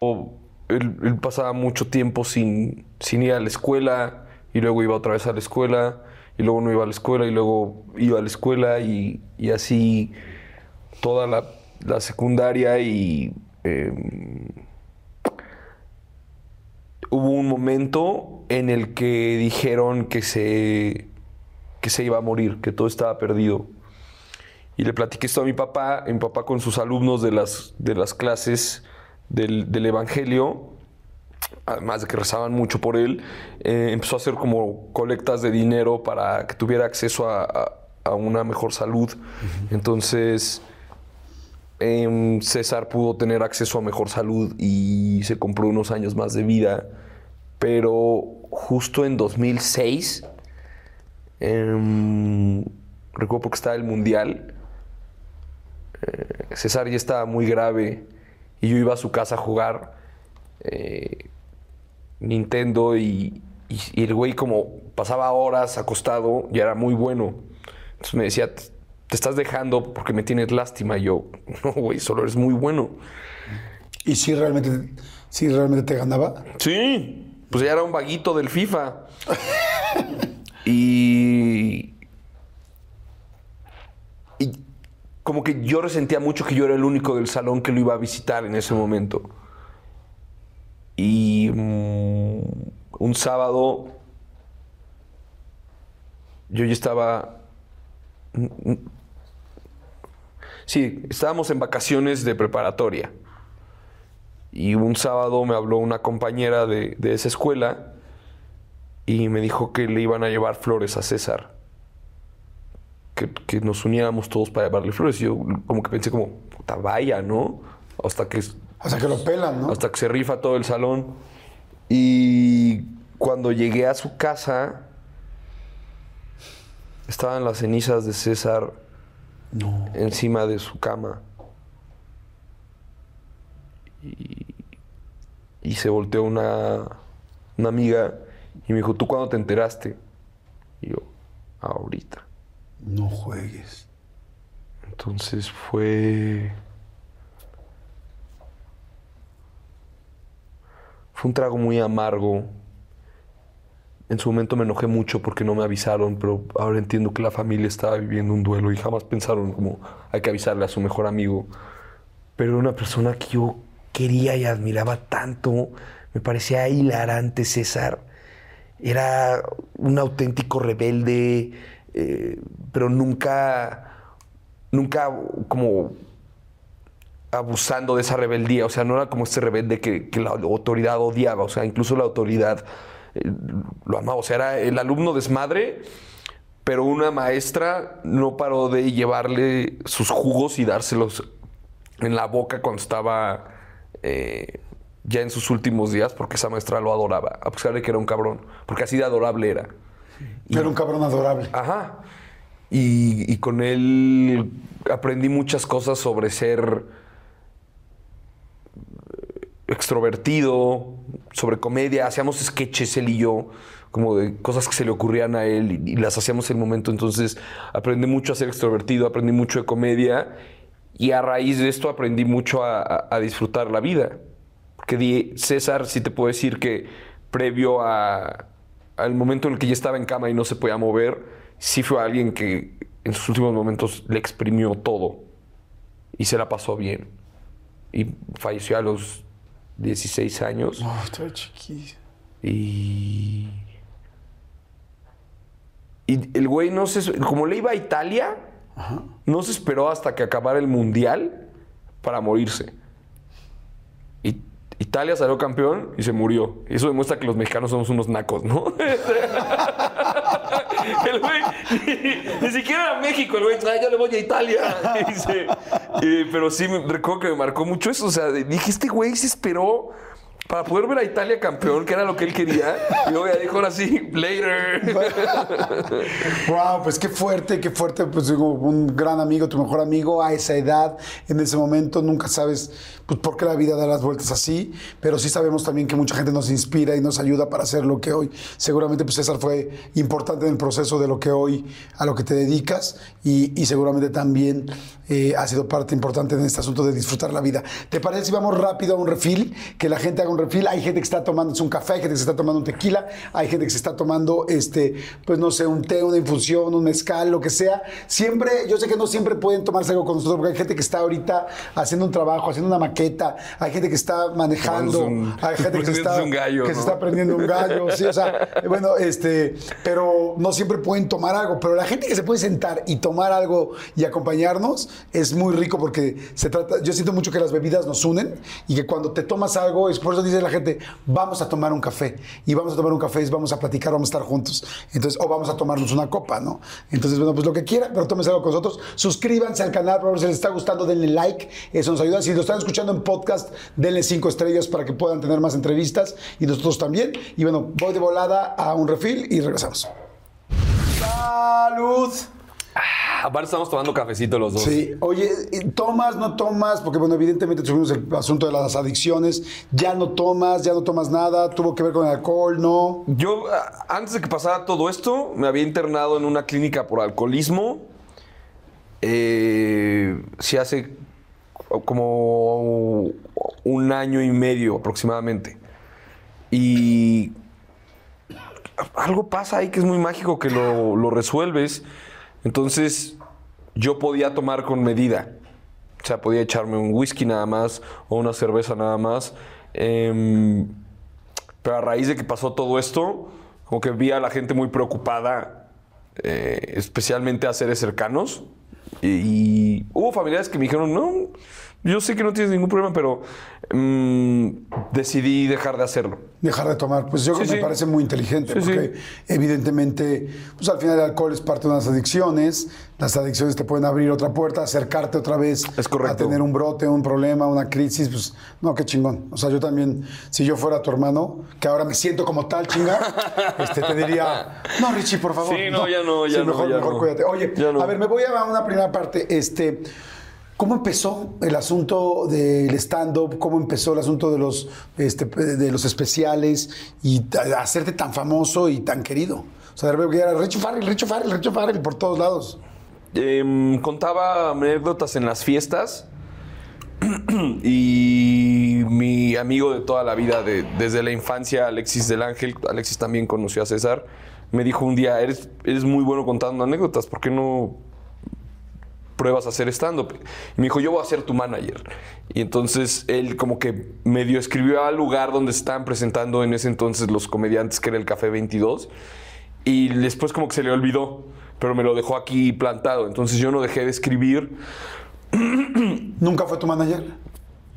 Él, él pasaba mucho tiempo sin, sin ir a la escuela y luego iba otra vez a la escuela y luego no iba a la escuela y luego iba a la escuela y, y así toda la, la secundaria y em, hubo un momento en el que dijeron que se, que se iba a morir, que todo estaba perdido. Y le platiqué esto a mi papá, mi papá con sus alumnos de las, de las clases del, del Evangelio, además de que rezaban mucho por él, eh, empezó a hacer como colectas de dinero para que tuviera acceso a, a- a una mejor salud. Entonces, em, César pudo tener acceso a mejor salud y se compró unos años más de vida. Pero justo en 2006, em, recuerdo porque estaba el Mundial, eh, César ya estaba muy grave y yo iba a su casa a jugar eh, Nintendo y, y- y el güey como pasaba horas acostado y era muy bueno. Entonces me decía, te te estás dejando porque me tienes lástima. Y yo, no, güey, solo eres muy bueno. ¿Y si realmente, si realmente te ganaba? Sí, pues ya era un vaguito del FIFA. y. Y como que yo resentía mucho que yo era el único del salón que lo iba a visitar en ese momento. Y mm, un sábado yo ya estaba... mm, mm, Sí, estábamos en vacaciones de preparatoria. Y un sábado me habló una compañera de, de esa escuela y me dijo que le iban a llevar flores a César. Que, que nos uniéramos todos para llevarle flores. Y yo como que pensé como, puta, vaya, ¿no? Hasta que, Hasta que lo pelan, ¿no? hasta que se rifa todo el salón. Y cuando llegué a su casa, estaban las cenizas de César encima de su cama. Y, y se volteó una, una amiga y me dijo, ¿tú cuándo te enteraste? Y yo, ahorita. No juegues. Entonces fue... Fue un trago muy amargo. En su momento me enojé mucho porque no me avisaron, pero ahora entiendo que la familia estaba viviendo un duelo y jamás pensaron como hay que avisarle a su mejor amigo. Pero era una persona que yo quería y admiraba tanto. Me parecía hilarante César. Era un auténtico rebelde, eh, pero nunca, nunca como abusando de esa rebeldía. O sea, no era como este rebelde que, que la autoridad odiaba. O sea, incluso la autoridad eh, lo amaba. O sea, era el alumno desmadre, pero una maestra no paró de llevarle sus jugos y dárselos en la boca cuando estaba eh, ya en sus últimos días, porque esa maestra lo adoraba, a pesar de que era un cabrón, porque así de adorable era. Era un cabrón adorable. Ajá. Y, y con él aprendí muchas cosas sobre ser extrovertido, sobre comedia. Hacíamos sketches él y yo, como de cosas que se le ocurrían a él y, y las hacíamos en el momento. Entonces aprendí mucho a ser extrovertido, aprendí mucho de comedia y a raíz de esto aprendí mucho a, a- a disfrutar la vida. Di- César sí te puedo decir que previo a- al momento en el que ya estaba en cama y no se podía mover, sí fue alguien que en sus últimos momentos le exprimió todo y se la pasó bien. Y falleció a los 16 años. Oh, chiquillo. Y. Y el güey no se. Como le iba a Italia, no se esperó hasta que acabara el mundial para morirse. Italia salió campeón y se murió. Eso demuestra que los mexicanos somos unos nacos, ¿no? el güey. Ni, siquiera era México, el güey. "Ay, yo le voy a Italia. Pero sí, recuerdo que me marcó mucho eso. O sea, dije, este güey se esperó para poder ver a Italia campeón, que era lo que él quería. Y luego ya dijo ahora sí, later. Wow, pues qué fuerte, qué fuerte, pues digo, un gran amigo, tu mejor amigo a esa edad, en ese momento, nunca sabes pues, por qué la vida da las vueltas así, pero sí sabemos también que mucha gente nos inspira y nos ayuda para hacer lo que hoy, seguramente pues César fue importante en el proceso de lo que hoy, a lo que te dedicas y, y seguramente también eh, ha sido parte importante en este asunto de disfrutar la vida. ¿Te parece si vamos rápido a un refil? Que la gente haga un refil, hay gente que está tomándose un café, hay gente que se está tomando un tequila, hay gente que se está tomando, este, pues no sé, un té, una infusión, un mezcal, lo que sea. Siempre, yo sé que no siempre pueden tomarse algo con nosotros, porque hay gente que está ahorita haciendo un trabajo, haciendo una maqueta, hay gente que está manejando, un- hay gente que, se está, un gallo, que se ¿no? está prendiendo un gallo, sí, o sea, bueno, este, pero no siempre pueden tomar algo, pero la gente que se puede sentar y tomar algo y acompañarnos es muy rico porque se trata, yo siento mucho que las bebidas nos unen y que cuando te tomas algo, es por eso dice la gente, vamos a tomar un café y vamos a tomar un café, vamos a platicar, vamos a estar juntos, entonces, o vamos a tomarnos una copa, ¿no? Entonces, bueno, pues lo que quieran, pero tómense algo con nosotros, suscríbanse al canal, por favor, si les está gustando, denle like, eso nos ayuda, si lo están escuchando en podcast, denle cinco estrellas para que puedan tener más entrevistas y nosotros también, y bueno, voy de volada a un refil y regresamos. ¡Salud! Aparte estamos tomando cafecito los dos. Sí, oye, ¿tomas, no tomas? Porque, bueno, evidentemente tuvimos el asunto de las adicciones. Ya no tomas, ya no tomas nada. Tuvo que ver con el alcohol, ¿no? Yo, a- antes de que pasara todo esto, me había internado en una clínica por alcoholismo. Eh, sí, hace como un año y medio aproximadamente. Y algo pasa ahí que es muy mágico que lo, lo resuelves. Entonces, yo podía tomar con medida. O sea, podía echarme un whisky nada más o una cerveza nada más. Em, pero a raíz de que pasó todo esto, como que vi a la gente muy preocupada, eh, especialmente a seres cercanos. Y, y hubo familiares que me dijeron, no, yo sé que no tienes ningún problema, pero mm, decidí dejar de hacerlo. Dejar de tomar, pues yo creo Sí, que me parece muy inteligente, Sí, porque evidentemente, pues al final el alcohol es parte de unas adicciones, las adicciones te pueden abrir otra puerta, acercarte otra vez Es correcto. a tener un brote, un problema, una crisis, pues no, qué chingón. O sea, yo también, si yo fuera tu hermano, que ahora me siento como tal, chinga, este, te diría, no, Richie, por favor. Sí, no, ya no, ya no, mejor, ya mejor no. cuídate. Oye, a ver, me voy a una primera parte, este... ¿Cómo empezó el asunto del stand-up? ¿Cómo empezó el asunto de los, este, de los especiales y hacerte tan famoso y tan querido? O sea, de repente era Richo Farrell, Richo Farrell, Richo Farrell por todos lados. Em, contaba anécdotas en las fiestas y mi amigo de toda la vida, de- desde la infancia, Alexis del Ángel, Alexis también conoció a César, me dijo un día, eres, eres muy bueno contando anécdotas, ¿por qué no pruebas a hacer stand-up? Me dijo, yo voy a ser tu manager. Y entonces él como que medio escribió al lugar donde estaban presentando en ese entonces los comediantes, que era el Café 22, y después como que se le olvidó, pero me lo dejó aquí plantado. Entonces yo no dejé de escribir. ¿Nunca fue tu manager?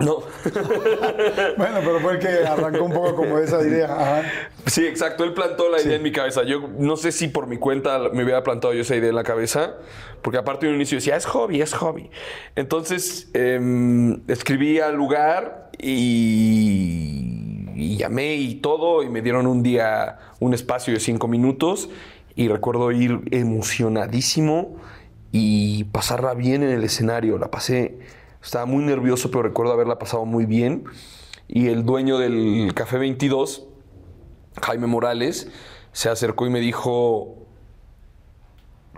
No. Bueno, pero fue el que arrancó un poco como esa idea. Ajá. Sí, exacto. Él plantó la idea en mi cabeza. Yo no sé si por mi cuenta me hubiera plantado yo esa idea en la cabeza, porque aparte de un inicio decía, es hobby, es hobby. Entonces em, escribí al lugar y, y llamé y todo, y me dieron un día un espacio de cinco minutos. Y recuerdo ir emocionadísimo y pasarla bien en el escenario. La pasé, estaba muy nervioso, pero recuerdo haberla pasado muy bien. Y el dueño del Café 22 Jaime Morales se acercó y me dijo,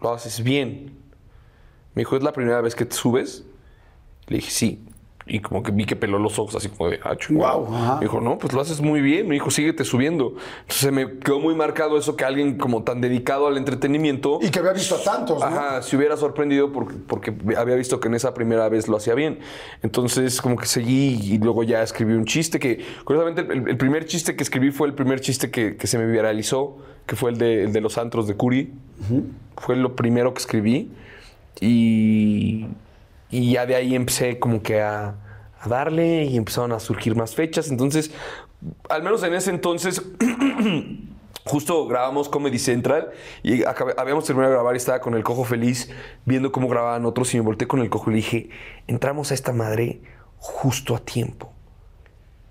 lo haces bien. Me dijo, ¿es la primera vez que te subes? Le dije, sí. Y como que vi que peló los ojos así como de, ah. Guau, ajá. Me dijo, no, pues lo haces muy bien. Me dijo, síguete subiendo. Entonces me quedó muy marcado eso que alguien como tan dedicado al entretenimiento... Y que había visto a tantos, ¿no? Ajá, se hubiera sorprendido porque, porque había visto que en esa primera vez lo hacía bien. Entonces, como que seguí y luego ya escribí un chiste que, curiosamente, el, el primer chiste que escribí fue el primer chiste que, que se me viralizó, que fue el de, el de los antros de Curi. Fue lo primero que escribí. Y, y ya de ahí empecé como que a, darle y empezaron a surgir más fechas. Entonces, al menos en ese entonces, justo grabamos Comedy Central y habíamos terminado de grabar y estaba con el cojo feliz viendo cómo grababan otros y me volteé con el cojo y le dije, entramos a esta madre justo a tiempo.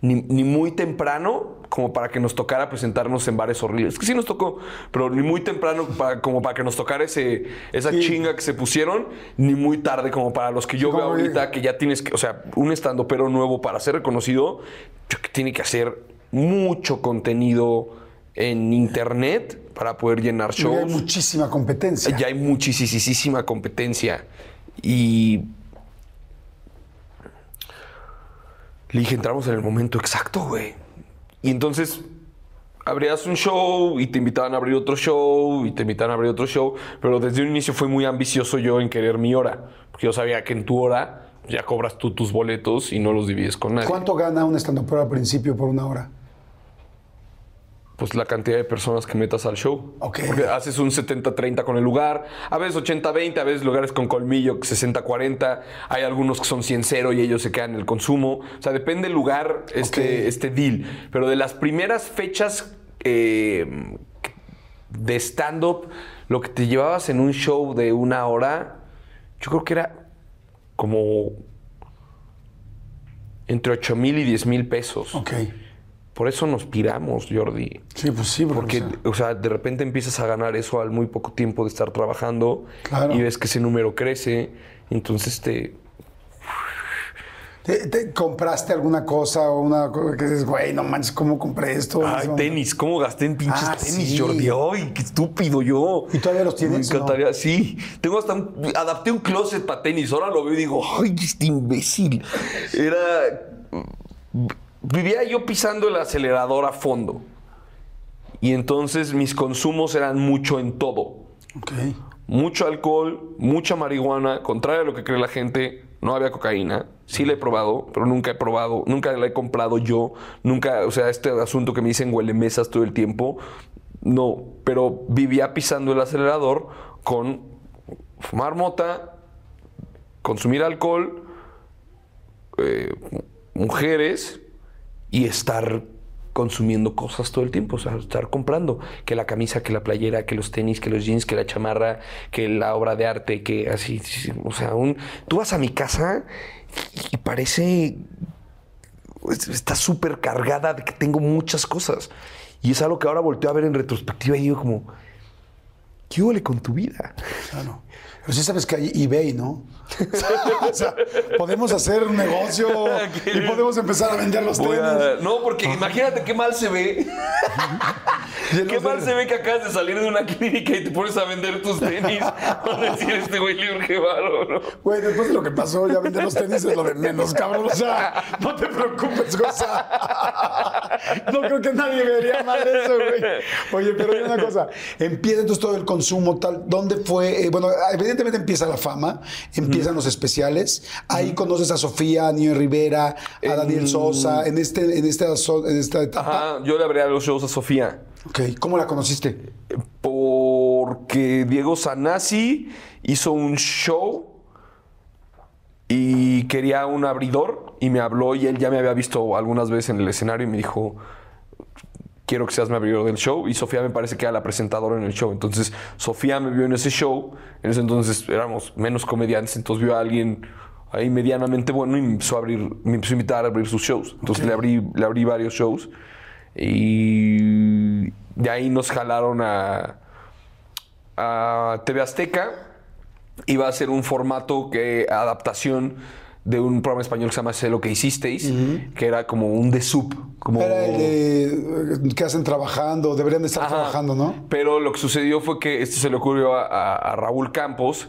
Ni, ni muy temprano como para que nos tocara presentarnos en bares horribles. Es que sí nos tocó, pero ni muy temprano para- como para que nos tocara ese, esa Sí. chinga que se pusieron, ni muy tarde como para los que yo veo ahorita que ya tienes que, o sea, un estando pero nuevo para ser reconocido, que tiene que hacer mucho contenido en internet para poder llenar Y hay shows. muchísima competencia. Ya hay muchísima competencia. Y. Le dije, entramos en el momento exacto, güey. Y entonces abrías un show y te invitaban a abrir otro show y te invitaban a abrir otro show. Pero desde un inicio fue muy ambicioso yo en querer mi hora. Porque yo sabía que en tu hora ya cobras tú tus boletos y no los divides con nadie. ¿Cuánto gana un stand al principio por una hora? Pues la cantidad de personas que metas al show. Ok. Porque haces un 70-30 con el lugar, a veces 80-20, a veces lugares con colmillo 60-40, hay algunos que son 100-0 y ellos se quedan en el consumo. O sea, depende del lugar este, Ok. este deal. Pero de las primeras fechas eh, de stand-up, lo que te llevabas en un show de una hora, yo creo que era como entre 8 mil y 10 mil pesos. Ok. Por eso nos piramos, Jordi. Sí, pues sí, Porque, porque... o sea, de repente empiezas a ganar eso al muy poco tiempo de estar trabajando Claro. y ves que ese número crece, entonces te... ¿Te, te compraste alguna cosa o una cosa que dices, güey, no manches, ¿cómo compré esto? Ay, Eso- tenis, ¿cómo gasté en pinches Ah, tenis, sí. Jordi? Ay, qué estúpido yo. ¿Y todavía los tienes, Me no? encantaría, sí. Tengo hasta un, adapté un closet para tenis, ahora lo veo y digo, ay, este imbécil. Era... Vivía yo pisando el acelerador a fondo. Y entonces mis consumos eran mucho en todo. Mucho alcohol, mucha marihuana, contrario a lo que cree la gente, no había cocaína. Sí la he probado, pero nunca he probado, nunca la he comprado yo, nunca, o sea, este asunto que me dicen huele mesas todo el tiempo, no, pero vivía pisando el acelerador con fumar mota, consumir alcohol, eh, mujeres y estar consumiendo cosas todo el tiempo, o sea, estar comprando, que la camisa, que la playera, que los tenis, que los jeans, que la chamarra, que la obra de arte, que así, sí, o sea, un, tú vas a mi casa y parece, está súper cargada de que tengo muchas cosas. Y es algo que ahora volteo a ver en retrospectiva y digo como, ¿qué huele con tu vida? Claro. Pero sí sabes que hay eBay, ¿no? o sea, podemos hacer un negocio y podemos empezar a vender los Voy tenis. a- No, porque imagínate qué mal se ve. qué mal se ve que acabas de salir de una clínica y te pones a vender tus tenis. Van a decir, este güey le urge ¿no? Güey, después de lo que pasó, ya vender los tenis es lo de menos, cabrón. O sea, no te preocupes, cosa. No creo que nadie vería mal eso, güey. Oye, pero hay una cosa. Empieza entonces todo el consumo, tal. ¿Dónde fue? Eh, bueno, evidentemente empieza la fama, empiezan los especiales. Ahí conoces a Sofía, a Niño Rivera, a Daniel Sosa, en, este, en, esta, en esta etapa. Ajá, yo le abría los shows a Sofía. Ok, ¿cómo la conociste? Porque Diego Sanasi hizo un show y quería un abridor y me habló y él ya me había visto algunas veces en el escenario y me dijo, quiero que seas mi abridor del show y Sofía me parece que era la presentadora en el show. Entonces Sofía me vio en ese show, en ese entonces éramos menos comediantes, entonces vio a alguien ahí medianamente bueno y me empezó a abrir, me empezó a invitar a abrir sus shows. Entonces le, abrí, le abrí varios shows y de ahí nos jalaron a, a TV Azteca. Iba a ser un formato que adaptación de un programa español que se llama Sé lo que hicisteis, que era como un de sub, como Era el de que hacen trabajando, deberían de estar Ajá. trabajando, ¿no? Pero lo que sucedió fue que esto se le ocurrió a, a- a Raúl Campos,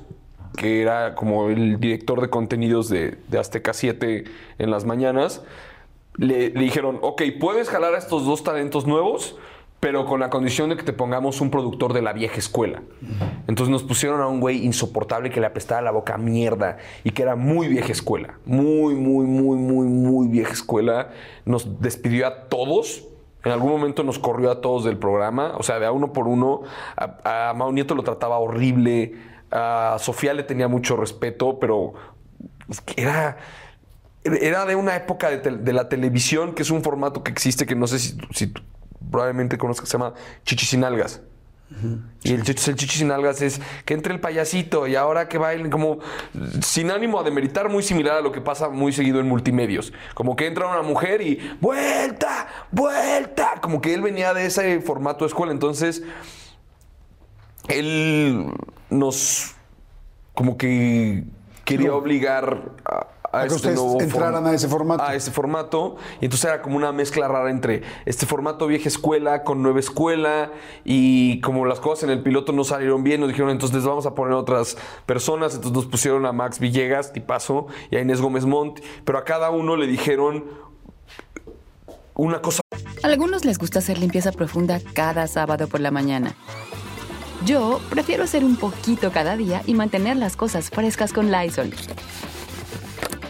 que era como el director de contenidos de, de Azteca 7 en las mañanas. Le, le dijeron, ok, puedes jalar a estos dos talentos nuevos, pero con la condición de que te pongamos un productor de la vieja escuela. Entonces nos pusieron a un güey insoportable que le apestaba la boca a mierda y que era muy vieja escuela. Muy, muy, muy, muy, muy vieja escuela. Nos despidió a todos. En algún momento nos corrió a todos del programa, o sea, de a uno por uno. A, a Mau Nieto lo trataba horrible. A Sofía le tenía mucho respeto, pero era, era de una época de, la televisión, que es un formato que existe, que no sé si, si probablemente conozcas, se llama Chichis sin algas. Y el, chichis- el chichis sin algas es que entre el payasito y ahora que bailen, como sin ánimo a demeritar, muy similar a lo que pasa muy seguido en multimedios. Como que entra una mujer y ¡vuelta! ¡vuelta! Como que él venía de ese formato de escuela. Entonces, él nos como que quería obligar a, a A que este ustedes nuevo entraran a ese formato. a ese formato y entonces era como una mezcla rara entre este formato vieja escuela con nueva escuela y como las cosas en el piloto no salieron bien nos dijeron entonces les vamos a poner otras personas entonces nos pusieron a Max Villegas tipazo y a Inés Gómez Montt pero a cada uno le dijeron una cosa A algunos les gusta hacer limpieza profunda cada sábado por la mañana. Yo prefiero hacer un poquito cada día y mantener las cosas frescas con Lysol.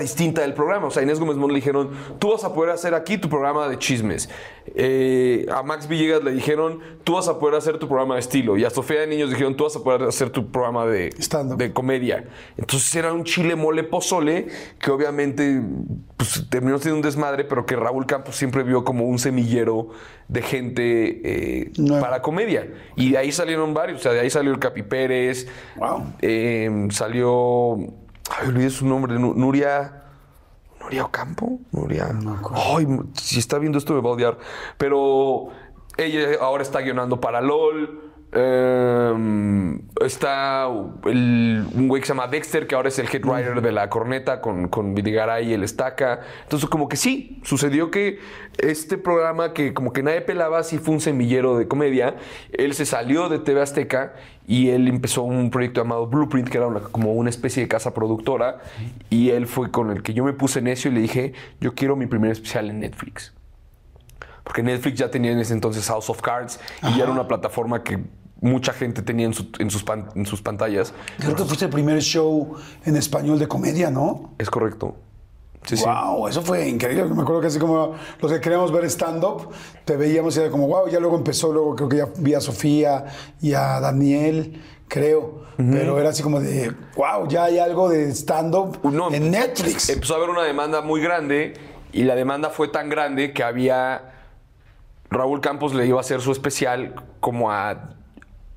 Distinta del programa. O sea, Inés Gómez Mont le dijeron, tú vas a poder hacer aquí tu programa de chismes. Eh, a Max Villegas le dijeron, tú vas a poder hacer tu programa de estilo. Y a Sofía de Niños dijeron, tú vas a poder hacer tu programa de, de comedia. Entonces era un chile mole pozole que obviamente pues, terminó siendo un desmadre, pero que Raúl Campos siempre vio como un semillero de gente eh, para comedia. Y de ahí salieron varios. O sea, de ahí salió el Capi Pérez. Wow. eh, salió. Ay, olvidé su nombre. Nu- Nuria. ¿Nuria Ocampo? Nuria. Ay, si está viendo esto me va a odiar. Pero ella ahora está guionando para LOL. Eh, está el- un güey que se llama Dexter, que ahora es el head writer de La Corneta con, con Vidigaray y el Estaca. Entonces, como que sí, sucedió que este programa que como que nadie pelaba, sí fue un semillero de comedia. Él se salió de TV Azteca y él empezó un proyecto llamado Blueprint, que era una- como una especie de casa productora. Y él fue con el que yo me puse necio y le dije, yo quiero mi primer especial en Netflix. Porque Netflix ya tenía en ese entonces House of Cards y ya era una plataforma que mucha gente tenía en, su- en sus, pan- en sus pantallas. Creo que fuiste el primer show en español de comedia, ¿no? Es correcto. Sí, sí. wow, eso fue increíble. Me acuerdo que así como los que queríamos ver stand-up, te veíamos y era como, wow, ya luego empezó, luego creo que ya vi a Sofía y a Daniel, creo. Pero era así como de, wow, ya hay algo de stand-up No, en Netflix. Empezó a haber una demanda muy grande y la demanda fue tan grande que había. Raúl Campos le iba a hacer su especial como a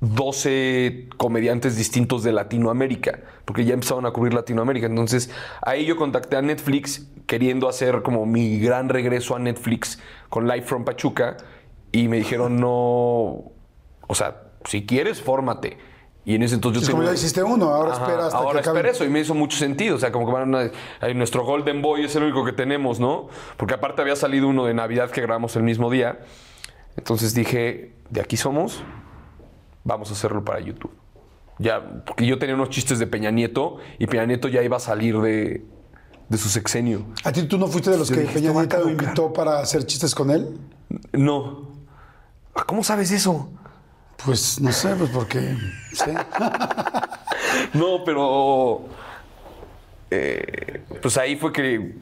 12 comediantes distintos de Latinoamérica, porque ya empezaron a cubrir Latinoamérica. Entonces, ahí yo contacté a Netflix queriendo hacer como mi gran regreso a Netflix con Live from Pachuca y me dijeron, no, o sea, si quieres, fórmate. Y en ese entonces yo Es como ya hiciste uno, ahora Ajá, espera hasta ahora que espera eso y me hizo mucho sentido. O sea, como que van a, nuestro Golden Boy es el único que tenemos, ¿no? Porque aparte había salido uno de Navidad que grabamos el mismo día. Entonces dije, de aquí somos, vamos a hacerlo para YouTube. Ya, porque yo tenía unos chistes de Peña Nieto y Peña Nieto ya iba a salir de, de su sexenio. ¿A ti tú no fuiste de los Yo que dije, Peña Nieto lo invitó para hacer chistes con él? No. ¿Cómo sabes eso? Pues no sé, pues porque. sí. No, pero. eh, pues ahí fue que.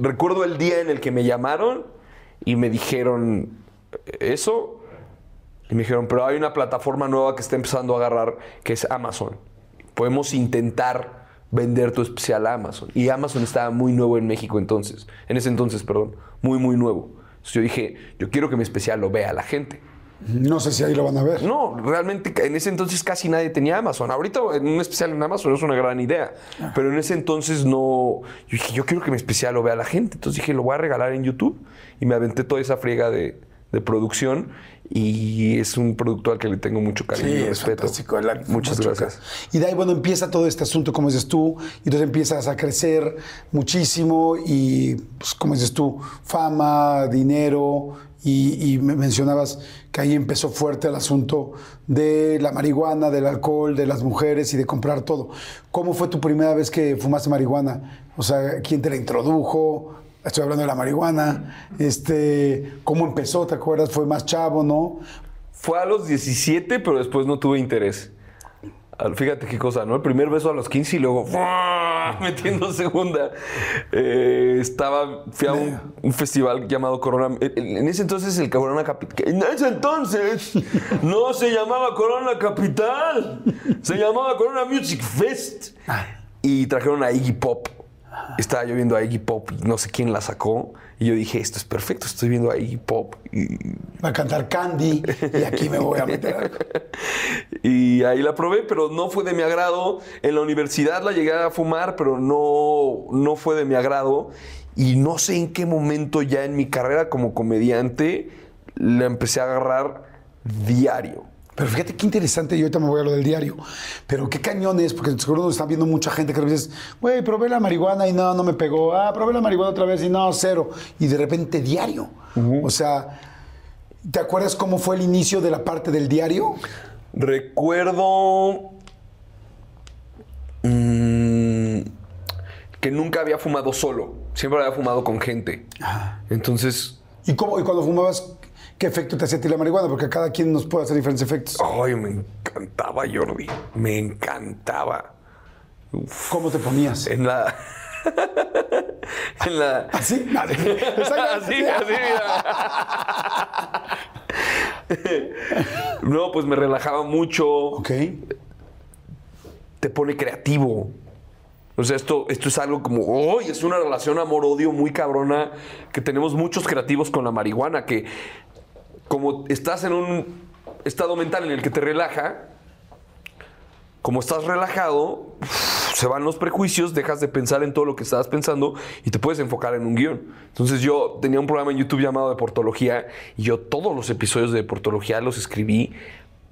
Recuerdo el día en el que me llamaron y me dijeron eso. Y me dijeron, pero hay una plataforma nueva que está empezando a agarrar, que es Amazon. Podemos intentar vender tu especial a Amazon. Y Amazon estaba muy nuevo en México entonces. En ese entonces, perdón. Muy, muy nuevo. Entonces yo dije, yo quiero que mi especial lo vea la gente. No sé si ahí lo van a ver. No, realmente en ese entonces casi nadie tenía Amazon. Ahorita un especial en Amazon es una gran idea. Pero en ese entonces no. Yo dije, yo quiero que mi especial lo vea la gente. Entonces dije, lo voy a regalar en YouTube. Y me aventé toda esa friega de, de producción. Y es un producto al que le tengo mucho cariño y es respeto. Muchas gracias. Y de ahí, bueno, empieza todo este asunto, como dices tú, y entonces empiezas a crecer muchísimo y, pues, como dices tú, fama, dinero, y, y me mencionabas que ahí empezó fuerte el asunto de la marihuana, del alcohol, de las mujeres y de comprar todo. ¿Cómo fue tu primera vez que fumaste marihuana? O sea, ¿quién te la introdujo? Estoy hablando de la marihuana. Este, ¿Cómo empezó? ¿Te acuerdas? Fue más chavo, ¿no? Fue a los 17, pero después no tuve interés. Fíjate qué cosa, ¿no? El primer beso a los 15 y luego ¡fua! metiendo segunda. Eh, estaba, fui a un, un festival llamado Corona. En en ese entonces el Corona Capital. En ese entonces no se llamaba Corona Capital, se llamaba Corona Music Fest. Y trajeron a Iggy Pop. Estaba yo viendo a Iggy Pop y no sé quién la sacó. Y yo dije, esto es perfecto, estoy viendo a Iggy Pop. Y Va a cantar Candy y aquí me voy a meter. Y ahí la probé, pero no fue de mi agrado. En la universidad la llegué a fumar, pero no, no fue de mi agrado. Y no sé en qué momento ya en mi carrera como comediante la empecé a agarrar diario. Pero fíjate qué interesante, y ahorita me voy a lo del diario. Pero qué cañón es, porque seguro nos está viendo mucha gente que a veces, güey, probé la marihuana y no, no me pegó. Ah, probé la marihuana otra vez y no, cero. Y de repente diario. O sea, ¿te acuerdas cómo fue el inicio de la parte del diario? Recuerdo mm, que nunca había fumado solo, siempre había fumado con gente. Entonces, ¿Y, cómo, y cuando fumabas, qué efecto te hacía a ti la marihuana? Porque cada quien nos puede hacer diferentes efectos. ay, me encantaba Jordi, me encantaba. ¿Cómo te ponías? En la. en la... ¿Así? Así, así, mira. no, pues me relajaba mucho. Ok. Te pone creativo. O sea, esto, esto es algo como, hoy es una relación amor-odio muy cabrona que tenemos muchos creativos con la marihuana, que como estás en un estado mental en el que te relaja, como estás relajado, se van los prejuicios, dejas de pensar en todo lo que estabas pensando y te puedes enfocar en un guion. Entonces yo tenía un programa en YouTube llamado Deportología y yo todos los episodios de Deportología los escribí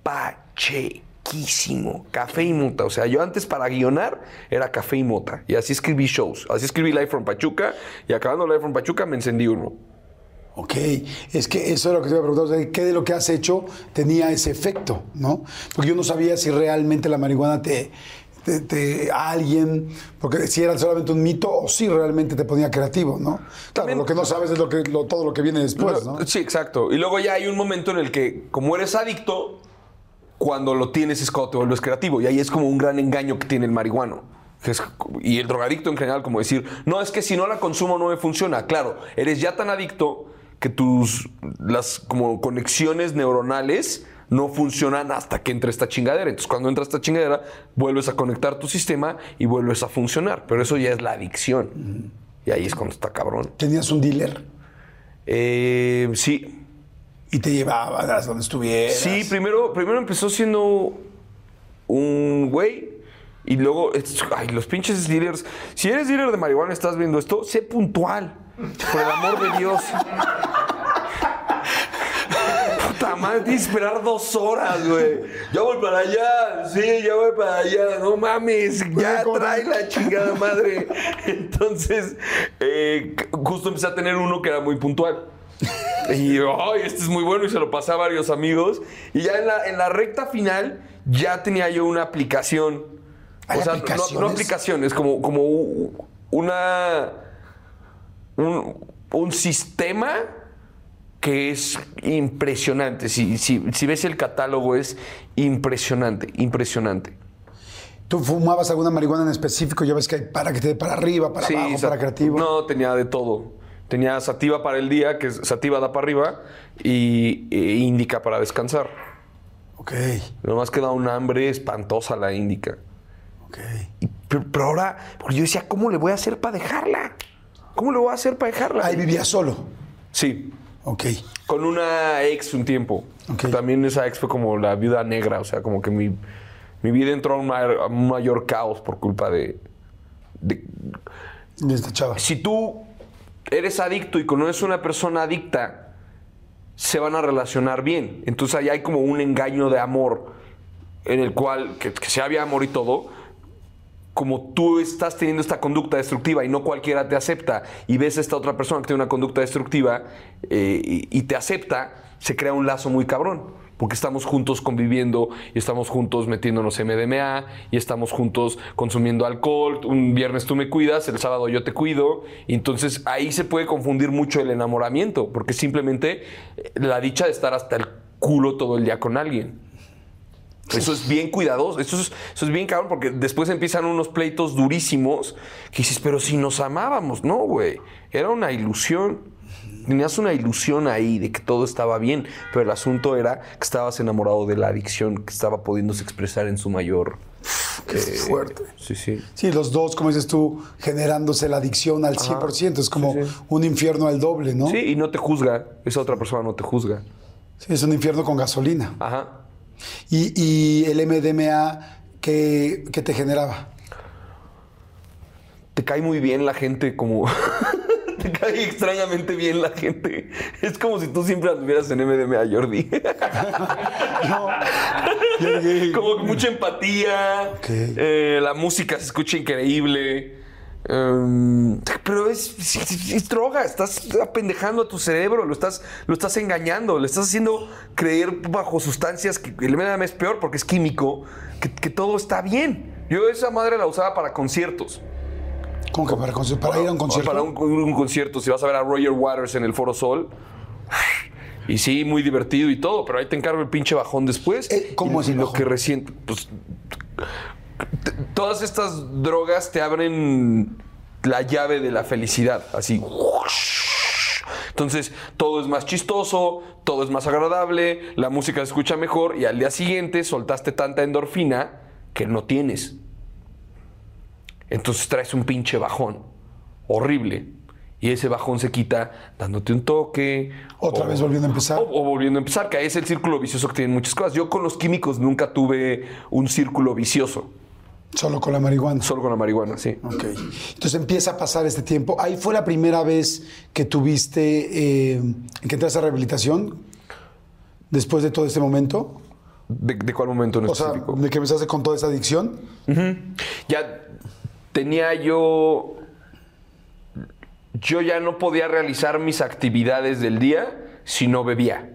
pachequísimo, café y mota. O sea, yo antes para guionar era café y mota y así escribí shows. Así escribí Live from Pachuca y acabando Live from Pachuca me encendí uno. Ok, es que eso es lo que te iba a preguntar. ¿Qué de lo que has hecho tenía ese efecto? ¿no? Porque yo no sabía si realmente la marihuana te, te, te- a alguien, porque si era solamente un mito o si realmente te ponía creativo, ¿no? Claro, También- lo que no sabes es lo que, lo- todo lo que viene después, ¿no? Sí, exacto. Y luego ya hay un momento en el que, como eres adicto, cuando lo tienes es cuando te vuelves creativo. Y ahí es como un gran engaño que tiene el marihuano. Es- y el drogadicto en general, como decir, no, es que si no la consumo no me funciona. Claro, eres ya tan adicto que tus las como conexiones neuronales no funcionan hasta que entra esta chingadera. Entonces, cuando entra esta chingadera, vuelves a conectar tu sistema y vuelves a funcionar. Pero eso ya es la adicción. Y ahí es cuando está cabrón. Tenías un dealer Eh, sí, y te llevaba a donde estuvieras. Sí, primero, primero empezó siendo un güey y luego, ay, los pinches dealers. Si eres dealer de marihuana y estás viendo esto, sé puntual. Por el amor de Dios. Puta madre, tienes que esperar dos horas, güey. Ya voy para allá, sí, ya voy para allá. No mames, ya trae la chingada madre. Entonces, eh, justo empecé a tener uno que era muy puntual. Y yo, ay, este es muy bueno y se lo pasé a varios amigos. Y ya en la, en la recta final ya tenía yo una aplicación. ¿Hay o sea, no- no, aplicaciones? aplicaciones, como, como una... Un, un sistema que es impresionante. Si, si, si ves el catálogo es impresionante, impresionante. ¿Tú fumabas alguna marihuana en específico? Ya ves que hay para que te dé para arriba, para abajo, sa- para creativo. No, tenía de todo. Tenía sativa para el día, que es sativa da para arriba, y e índica para descansar. Ok, Nomás queda un hambre espantosa la índica. ok. Y- pero, pero ahora, porque yo decía, ¿cómo le voy a hacer para dejarla? ¿Cómo le voy a hacer para dejarla? Ahí vivía solo. Sí, Ok. con una ex un tiempo. Ok. También esa ex fue como la viuda negra, o sea, como que mi, mi vida entró a un, ma- a un mayor caos por culpa de, de, De esta chava. si tú eres adicto y conoces una persona adicta, se van a relacionar bien. Entonces ahí hay como un engaño de amor en el cual, que, que sí había amor y todo, como tú estás teniendo esta conducta destructiva y no cualquiera te acepta y ves a esta otra persona que tiene una conducta destructiva eh, y, te acepta, se crea un lazo muy cabrón. Porque estamos juntos conviviendo y estamos juntos metiéndonos MDMA y estamos juntos consumiendo alcohol. Un viernes tú me cuidas, el sábado yo te cuido. Entonces ahí se puede confundir mucho el enamoramiento, porque simplemente eh, la dicha de estar hasta el culo todo el día con alguien. Eso es bien cuidadoso, eso es, eso es bien cabrón, porque después empiezan unos pleitos durísimos que dices, pero si nos amábamos, no, güey, era una ilusión. Tenías una ilusión ahí de que todo estaba bien, pero el asunto era que estabas enamorado de la adicción que estaba pudiéndose expresar en su mayor. Qué fuerte. Sí, sí. Sí, los dos, como dices tú, generándose la adicción al 100%. Es como Sí, sí. un infierno al doble, ¿no? Sí, y no te juzga, esa otra persona no te juzga. Sí, es un infierno con gasolina. Ajá. Y, y el MDMA, ¿qué, qué te generaba? te cae muy bien la gente como... te cae extrañamente bien la gente. Es como si tú siempre anduvieras en MDMA, Jordi. No. Como mucha empatía. Eh, la música se escucha increíble. Em, pero es, es- es droga, estás apendejando a tu cerebro, lo estás, lo estás engañando, le estás haciendo creer bajo sustancias que el es peor porque es químico, que, que todo está bien. Yo esa madre la usaba para conciertos. ¿Cómo que para, conci- para ir a un concierto? Para un, un concierto, si vas a ver a Roger Waters en el Foro Sol. Y sí, muy divertido y todo, pero ahí te encargo el pinche bajón después. Eh, ¿cómo Y es el lo bajón? que recién. Pues, todas estas drogas te abren la llave de la felicidad, así. Entonces, todo es más chistoso, todo es más agradable, la música se escucha mejor y al día siguiente soltaste tanta endorfina que no tienes. Entonces traes un pinche bajón horrible. Y ese bajón se quita dándote un toque. Otra vez volviendo a empezar. O, o volviendo a empezar, que es el círculo vicioso que tienen muchas cosas. Yo con los químicos nunca tuve un círculo vicioso. Solo con la marihuana. Solo con la marihuana, sí. Ok. Entonces empieza a pasar este tiempo. Ahí fue la primera vez que tuviste, eh, que entraste a rehabilitación después de todo este momento. ¿De, de cuál momento en O sea, específico? de que empezaste con toda esa adicción. ya tenía yo. Yo ya no podía realizar mis actividades del día si no bebía.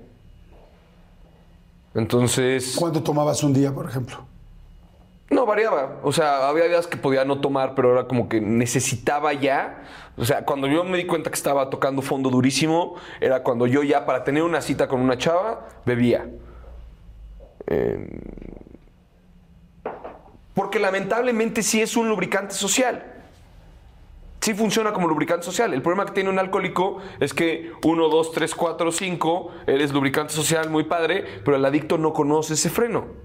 Entonces. ¿Cuánto tomabas un día, por ejemplo? No, variaba. O sea, había días que podía no tomar, pero era como que necesitaba ya. O sea, cuando yo me di cuenta que estaba tocando fondo durísimo, era cuando yo ya, para tener una cita con una chava, bebía. Eh, porque lamentablemente sí es un lubricante social. Sí funciona como lubricante social. El problema que tiene un alcohólico es que 1, 2, 3, 4, 5, eres lubricante social muy padre, pero el adicto no conoce ese freno.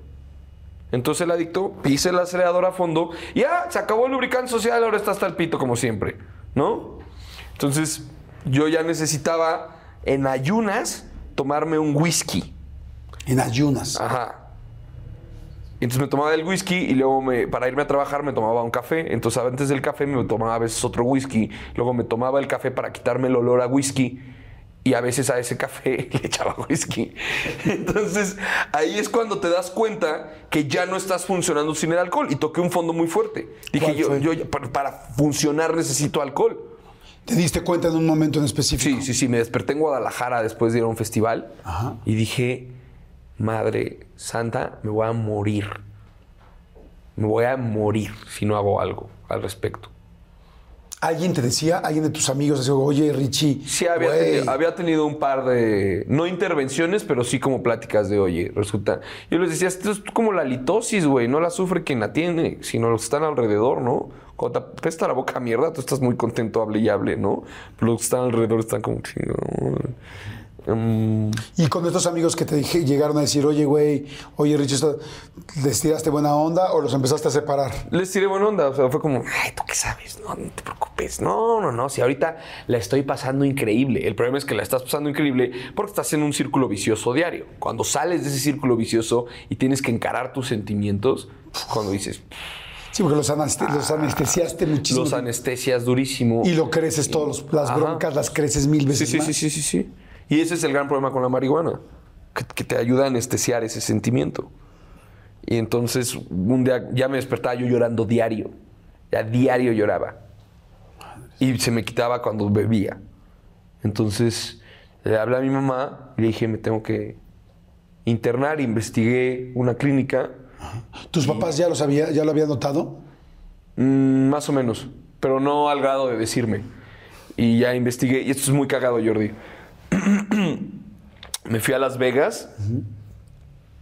Entonces el adicto pisa el acelerador a fondo y ya se acabó el lubricante social, ahora está hasta el pito como siempre, ¿no? Entonces yo ya necesitaba en ayunas tomarme un whisky. En ayunas. Ajá. Entonces me tomaba el whisky y luego me- para irme a trabajar me tomaba un café. Entonces antes del café me tomaba a veces otro whisky. Luego me tomaba el café para quitarme el olor a whisky. Y a veces a ese café le echaba whisky. Entonces ahí es cuando te das cuenta que ya no estás funcionando sin el alcohol. Y toqué un fondo muy fuerte. Dije, ¿Cuál yo, yo para, funcionar necesito alcohol. ¿Te diste cuenta en un momento en específico? Sí, sí, sí. Me desperté en Guadalajara después de ir a un festival Ajá. y dije, Madre Santa, me voy a morir. Me voy a morir si no hago algo al respecto. ¿Alguien te decía, alguien de tus amigos, decía, oye, Richie? Sí, había, tenido, había tenido un par de, no intervenciones, pero sí como pláticas de, oye, resulta. Yo les decía, esto es como la litosis, güey, no la sufre quien la tiene, sino los que están alrededor, ¿no? Cuando te apesta la boca a mierda, tú estás muy contento, hable y hable, ¿no? Pero los que están alrededor están como chingón. Mm, Y con estos amigos que te dije, llegaron a decir, oye, güey, oye, Richie, ¿les tiraste buena onda o los empezaste a separar? Les tiré buena onda, o sea, fue como, ay, ¿tú qué sabes? No, no te preocupes. No, no, no, si ahorita la estoy pasando increíble. El problema es que la estás pasando increíble porque estás en un círculo vicioso diario. Cuando sales de ese círculo vicioso y tienes que encarar tus sentimientos, cuando dices, Sí, porque los, aneste- los anestesiaste muchísimo. los anestesias durísimo. y lo creces todos, los- las Ajá. broncas las creces mil Sí, veces sí, más. sí, sí, sí, sí. Y ese es el gran problema con la marihuana, que, que te ayuda a anestesiar ese sentimiento. Y entonces un día ya me despertaba yo llorando diario, ya diario lloraba. Y se me quitaba cuando bebía. Entonces le hablé a mi mamá y le dije, me tengo que internar, investigué una clínica, ¿Tus papás ya, los había, ya lo habían notado? Mm, más o menos, pero no al grado de decirme. Y ya investigué, y esto es muy cagado, Jordi. me fui a Las Vegas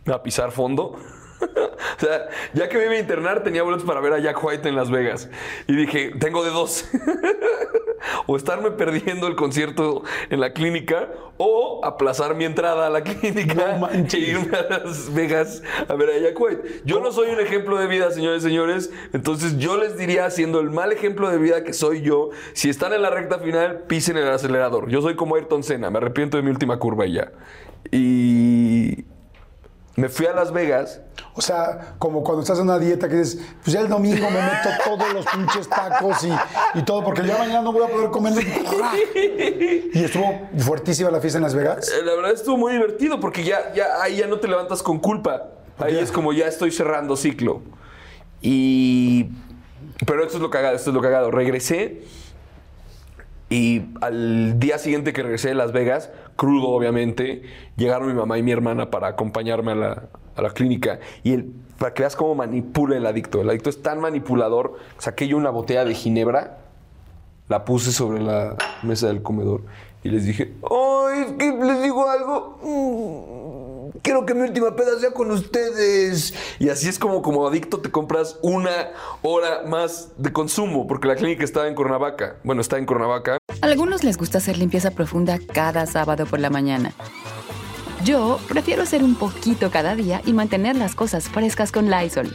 a pisar fondo. o sea, ya que me iba a internar, tenía boletos para ver a Jack White en Las Vegas. Y dije, tengo de dos. o estarme perdiendo el concierto en la clínica o aplazar mi entrada a la clínica No e irme a Las Vegas a ver a Jack White. Yo no soy un ejemplo de vida, señores y señores. Entonces yo les diría, siendo el mal ejemplo de vida que soy yo, si están en la recta final, pisen el acelerador. Yo soy como Ayrton Senna, me arrepiento de mi última curva y ya. Y me fui a Las Vegas. O sea, como cuando estás en una dieta que dices, pues ya el domingo me meto todos los pinches tacos y, y todo, porque ya mañana no voy a poder comer. Y estuvo fuertísima la fiesta en Las Vegas. Eh, La verdad estuvo muy divertido porque ya, ya ahí ya no te levantas con culpa. Ahí es como ya estoy cerrando ciclo. Y. Pero esto es lo cagado, esto es lo cagado. Regresé y al día siguiente que regresé de Las Vegas, crudo obviamente, llegaron mi mamá y mi hermana para acompañarme a la, a la clínica. Y el, para que veas cómo manipula el adicto. El adicto es tan manipulador. Saqué yo una botella de ginebra, la puse sobre la mesa del comedor y les dije, ¡ay, es que les digo algo! Quiero que mi última peda sea con ustedes. Y así es como, como adicto te compras una hora más de consumo, porque la clínica está en Cuernavaca. Bueno, está en Cuernavaca. A algunos les gusta hacer limpieza profunda cada sábado por la mañana. Yo prefiero hacer un poquito cada día y mantener las cosas frescas con Lysol.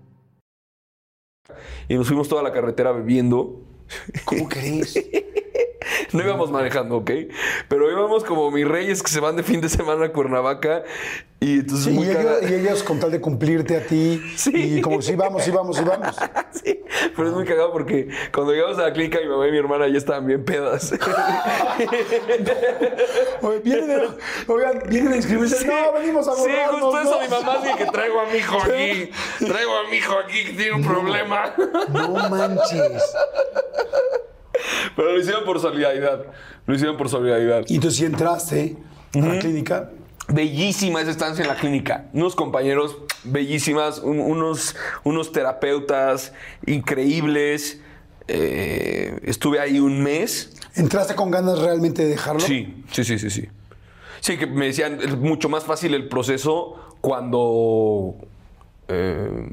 Y nos fuimos toda la carretera bebiendo. ¿Cómo crees? No íbamos manejando, ¿ok? Pero íbamos como mis reyes que se van de fin de semana a Cuernavaca. Y entonces Sí, muy y, ellos, y ellos con tal de cumplirte a ti. Sí. Y como si vamos, sí, vamos, sí, vamos. Sí, pero es muy cagado porque cuando llegamos a la clínica mi mamá y mi hermana ya estaban bien pedas. Oye, vienen, oigan, vienen a inscribirse. No, venimos a Sí, borrarnos, justo eso ¿no? mi mamá dice que traigo a mi hijo aquí. Traigo a mi hijo aquí que tiene un problema. No manches. Pero lo hicieron por solidaridad. Lo hicieron por solidaridad. Y tú sí entraste a la clínica. Bellísima esa estancia en la clínica. Unos compañeros bellísimas, un- unos, unos terapeutas increíbles. Eh, estuve ahí un mes. ¿Entraste con ganas realmente de dejarlo? Sí, sí, sí, sí, sí. Sí, que me decían, es mucho más fácil el proceso cuando eh,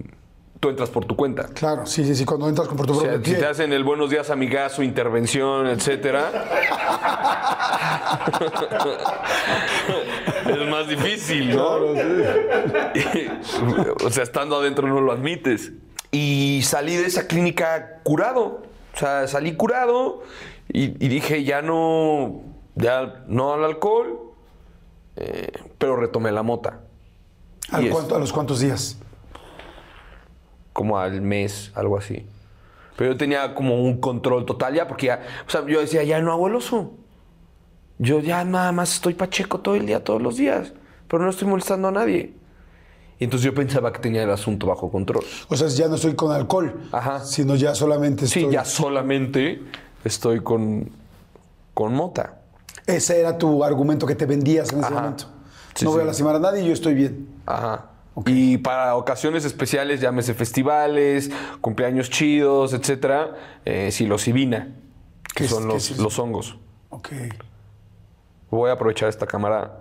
tú entras por tu cuenta. Claro, sí, sí, sí, cuando entras con por tu O sea, si te hacen el buenos días amigazo, intervención, etcétera. es más difícil, ¿no? o sea, estando adentro no lo admites. Y salí de esa clínica curado. O sea, salí curado y, y dije, ya no, ya no al alcohol, eh, pero retomé la mota. ¿Al cuánto- ¿A los cuántos días? Como al mes, algo así. Pero yo tenía como un control total ya, porque ya, o sea, yo decía, ya no hago el oso. Yo ya nada más estoy pacheco todo el día, todos los días, pero no estoy molestando a nadie. Y entonces yo pensaba que tenía el asunto bajo control. O sea, ya no estoy con alcohol, Ajá. sino ya solamente estoy... Sí, ya solamente estoy con, con mota. Ese era tu argumento que te vendías en ese Ajá. momento. Sí, no voy a sí. lastimar a nadie y yo estoy bien. Ajá. Y para ocasiones especiales, llámese festivales, cumpleaños chidos, etcétera, eh, psilocibina, ¿Qué que son los, es? los hongos. Ok. Voy a aprovechar esta cámara.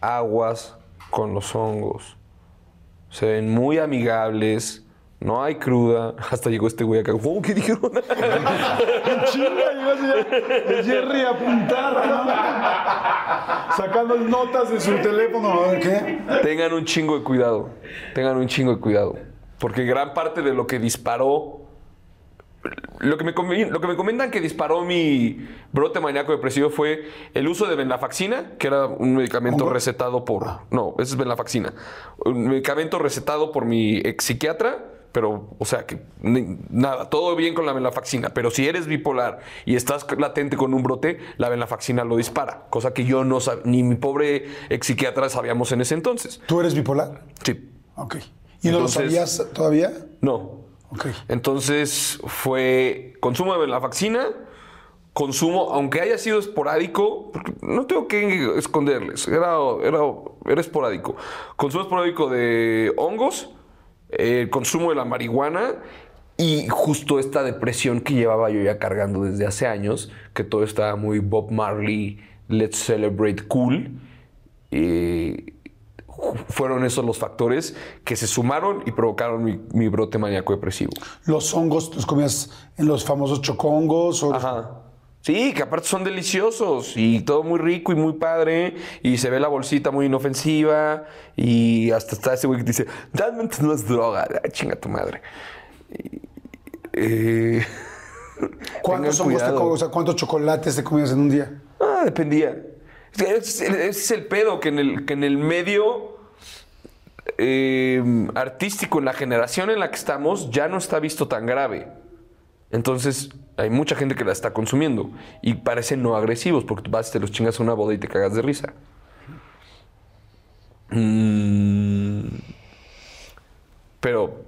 Aguas con los hongos. Se ven muy amigables. No hay cruda. Hasta llegó este güey acá. ¿Qué dijeron? Chinga, ya el Jerry a apuntar, ¿no? Sacando notas de su teléfono. ¿Qué? Tengan un chingo de cuidado. Tengan un chingo de cuidado. Porque gran parte de lo que disparó. Lo que, me, lo que me comentan que disparó mi brote maníaco depresivo fue el uso de venlafaxina, que era un medicamento recetado por. No, ese es venlafaxina. Un medicamento recetado por mi ex psiquiatra, pero, o sea, que ni- nada, todo bien con la venlafaxina. Pero si eres bipolar y estás latente con un brote, la venlafaxina lo dispara. Cosa que yo no sab- ni mi pobre ex psiquiatra sabíamos en ese entonces. ¿Tú eres bipolar? Sí. Ok. ¿Y no lo sabías todavía? No. Ok. Entonces fue consumo de venlafaxina, consumo, aunque haya sido esporádico, porque no tengo que esconderles, era, era, era esporádico. Consumo esporádico de hongos, el consumo de la marihuana y justo esta depresión que llevaba yo ya cargando desde hace años, que todo estaba muy Bob Marley, Let's Celebrate Cool. Y fueron esos los factores que se sumaron y provocaron mi, mi brote maníaco depresivo. ¿Los hongos los comías en los famosos chocongos? O Ajá. Sí, que aparte son deliciosos y todo muy rico y muy padre y se ve la bolsita muy inofensiva y hasta está ese güey que dice, realmente no es droga, Ay, chinga tu madre. Eh, ¿Cuántos, co- o sea, ¿Cuántos chocolates te comías en un día? Ah, dependía. Ese es, ese es el pedo, que en el, que en el medio eh, artístico, en la generación en la que estamos, ya no está visto tan grave. Entonces, hay mucha gente que la está consumiendo y parecen no agresivos porque tú vas, te los chingas a una boda y te cagas de risa. Mm, pero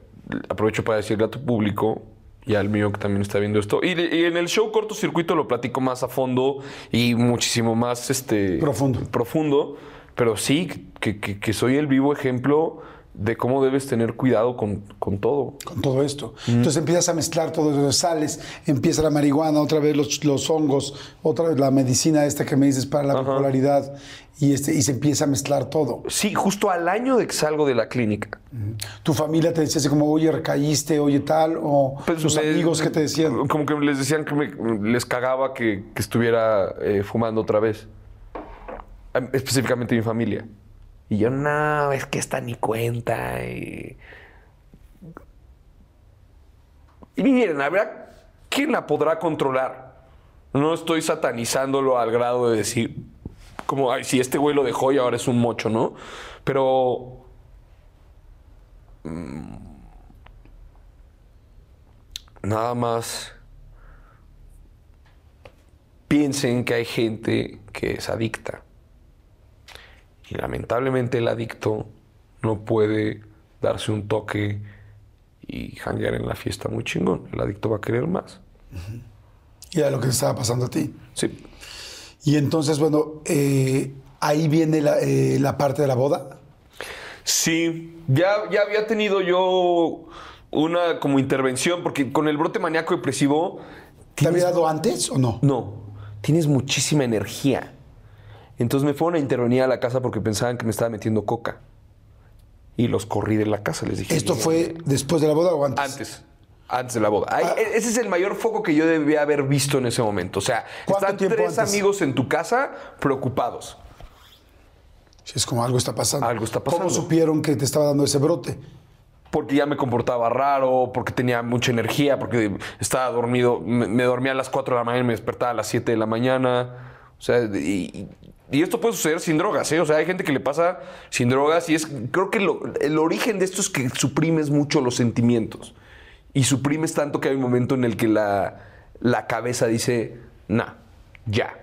aprovecho para decirle a tu público y al mío que también está viendo esto. Y, y en el show cortocircuito lo platico más a fondo y muchísimo más este, Profundo. profundo. Pero sí, que, que- que soy el vivo ejemplo de cómo debes tener cuidado con, con todo. con todo esto. Entonces empiezas a mezclar todo eso, sales, empieza la marihuana, otra vez los, los hongos, otra vez la medicina esta que me dices para la popularidad y, este, y se empieza a mezclar todo. Sí, justo al año de que salgo de la clínica. Tu familia te decía así como, oye, recaíste, oye, tal, o Pues tus me- amigos que te decían. Como que les decían que me- les cagaba que, que estuviera eh, fumando otra vez. Em, Específicamente mi familia. Y yo, no, es que esta ni cuenta. Y, y miren, habrá quién la podrá controlar. No estoy satanizándolo al grado de decir, como, ay, si este güey lo dejó y ahora es un mocho, ¿no? Pero nada más piensen que hay gente que es adicta. Y lamentablemente el adicto no puede darse un toque y janguear en la fiesta muy chingón. El adicto va a querer más. Y era lo que te estaba pasando a ti. Sí. Y entonces, bueno, eh, ahí viene la, eh, la parte de la boda. Sí, ya, ya había tenido yo una como intervención, porque con el brote maníaco depresivo ¿Te había dado antes o no? No, tienes muchísima energía. Entonces me fueron a intervenir a la casa porque pensaban que me estaba metiendo coca. Y los corrí de la casa, les dije. ¿Esto fue después de la boda o antes? Antes. Antes de la boda. Ah. e- Ese es el mayor foco que yo debía haber visto en ese momento. O sea, ¿Cuánto están tres antes? amigos en tu casa preocupados. Es como algo está pasando. Algo está pasando. ¿Cómo supieron que te estaba dando ese brote? Porque ya me comportaba raro, porque tenía mucha energía, porque estaba dormido. Me, me dormía a las 4 de la mañana y me despertaba a las 7 de la mañana. O sea, y, y esto puede suceder sin drogas, ¿eh? O sea, hay gente que le pasa sin drogas y es. Creo que el origen de esto es que suprimes mucho los sentimientos. Y suprimes tanto que hay un momento en el que la, la cabeza dice, nah, ya.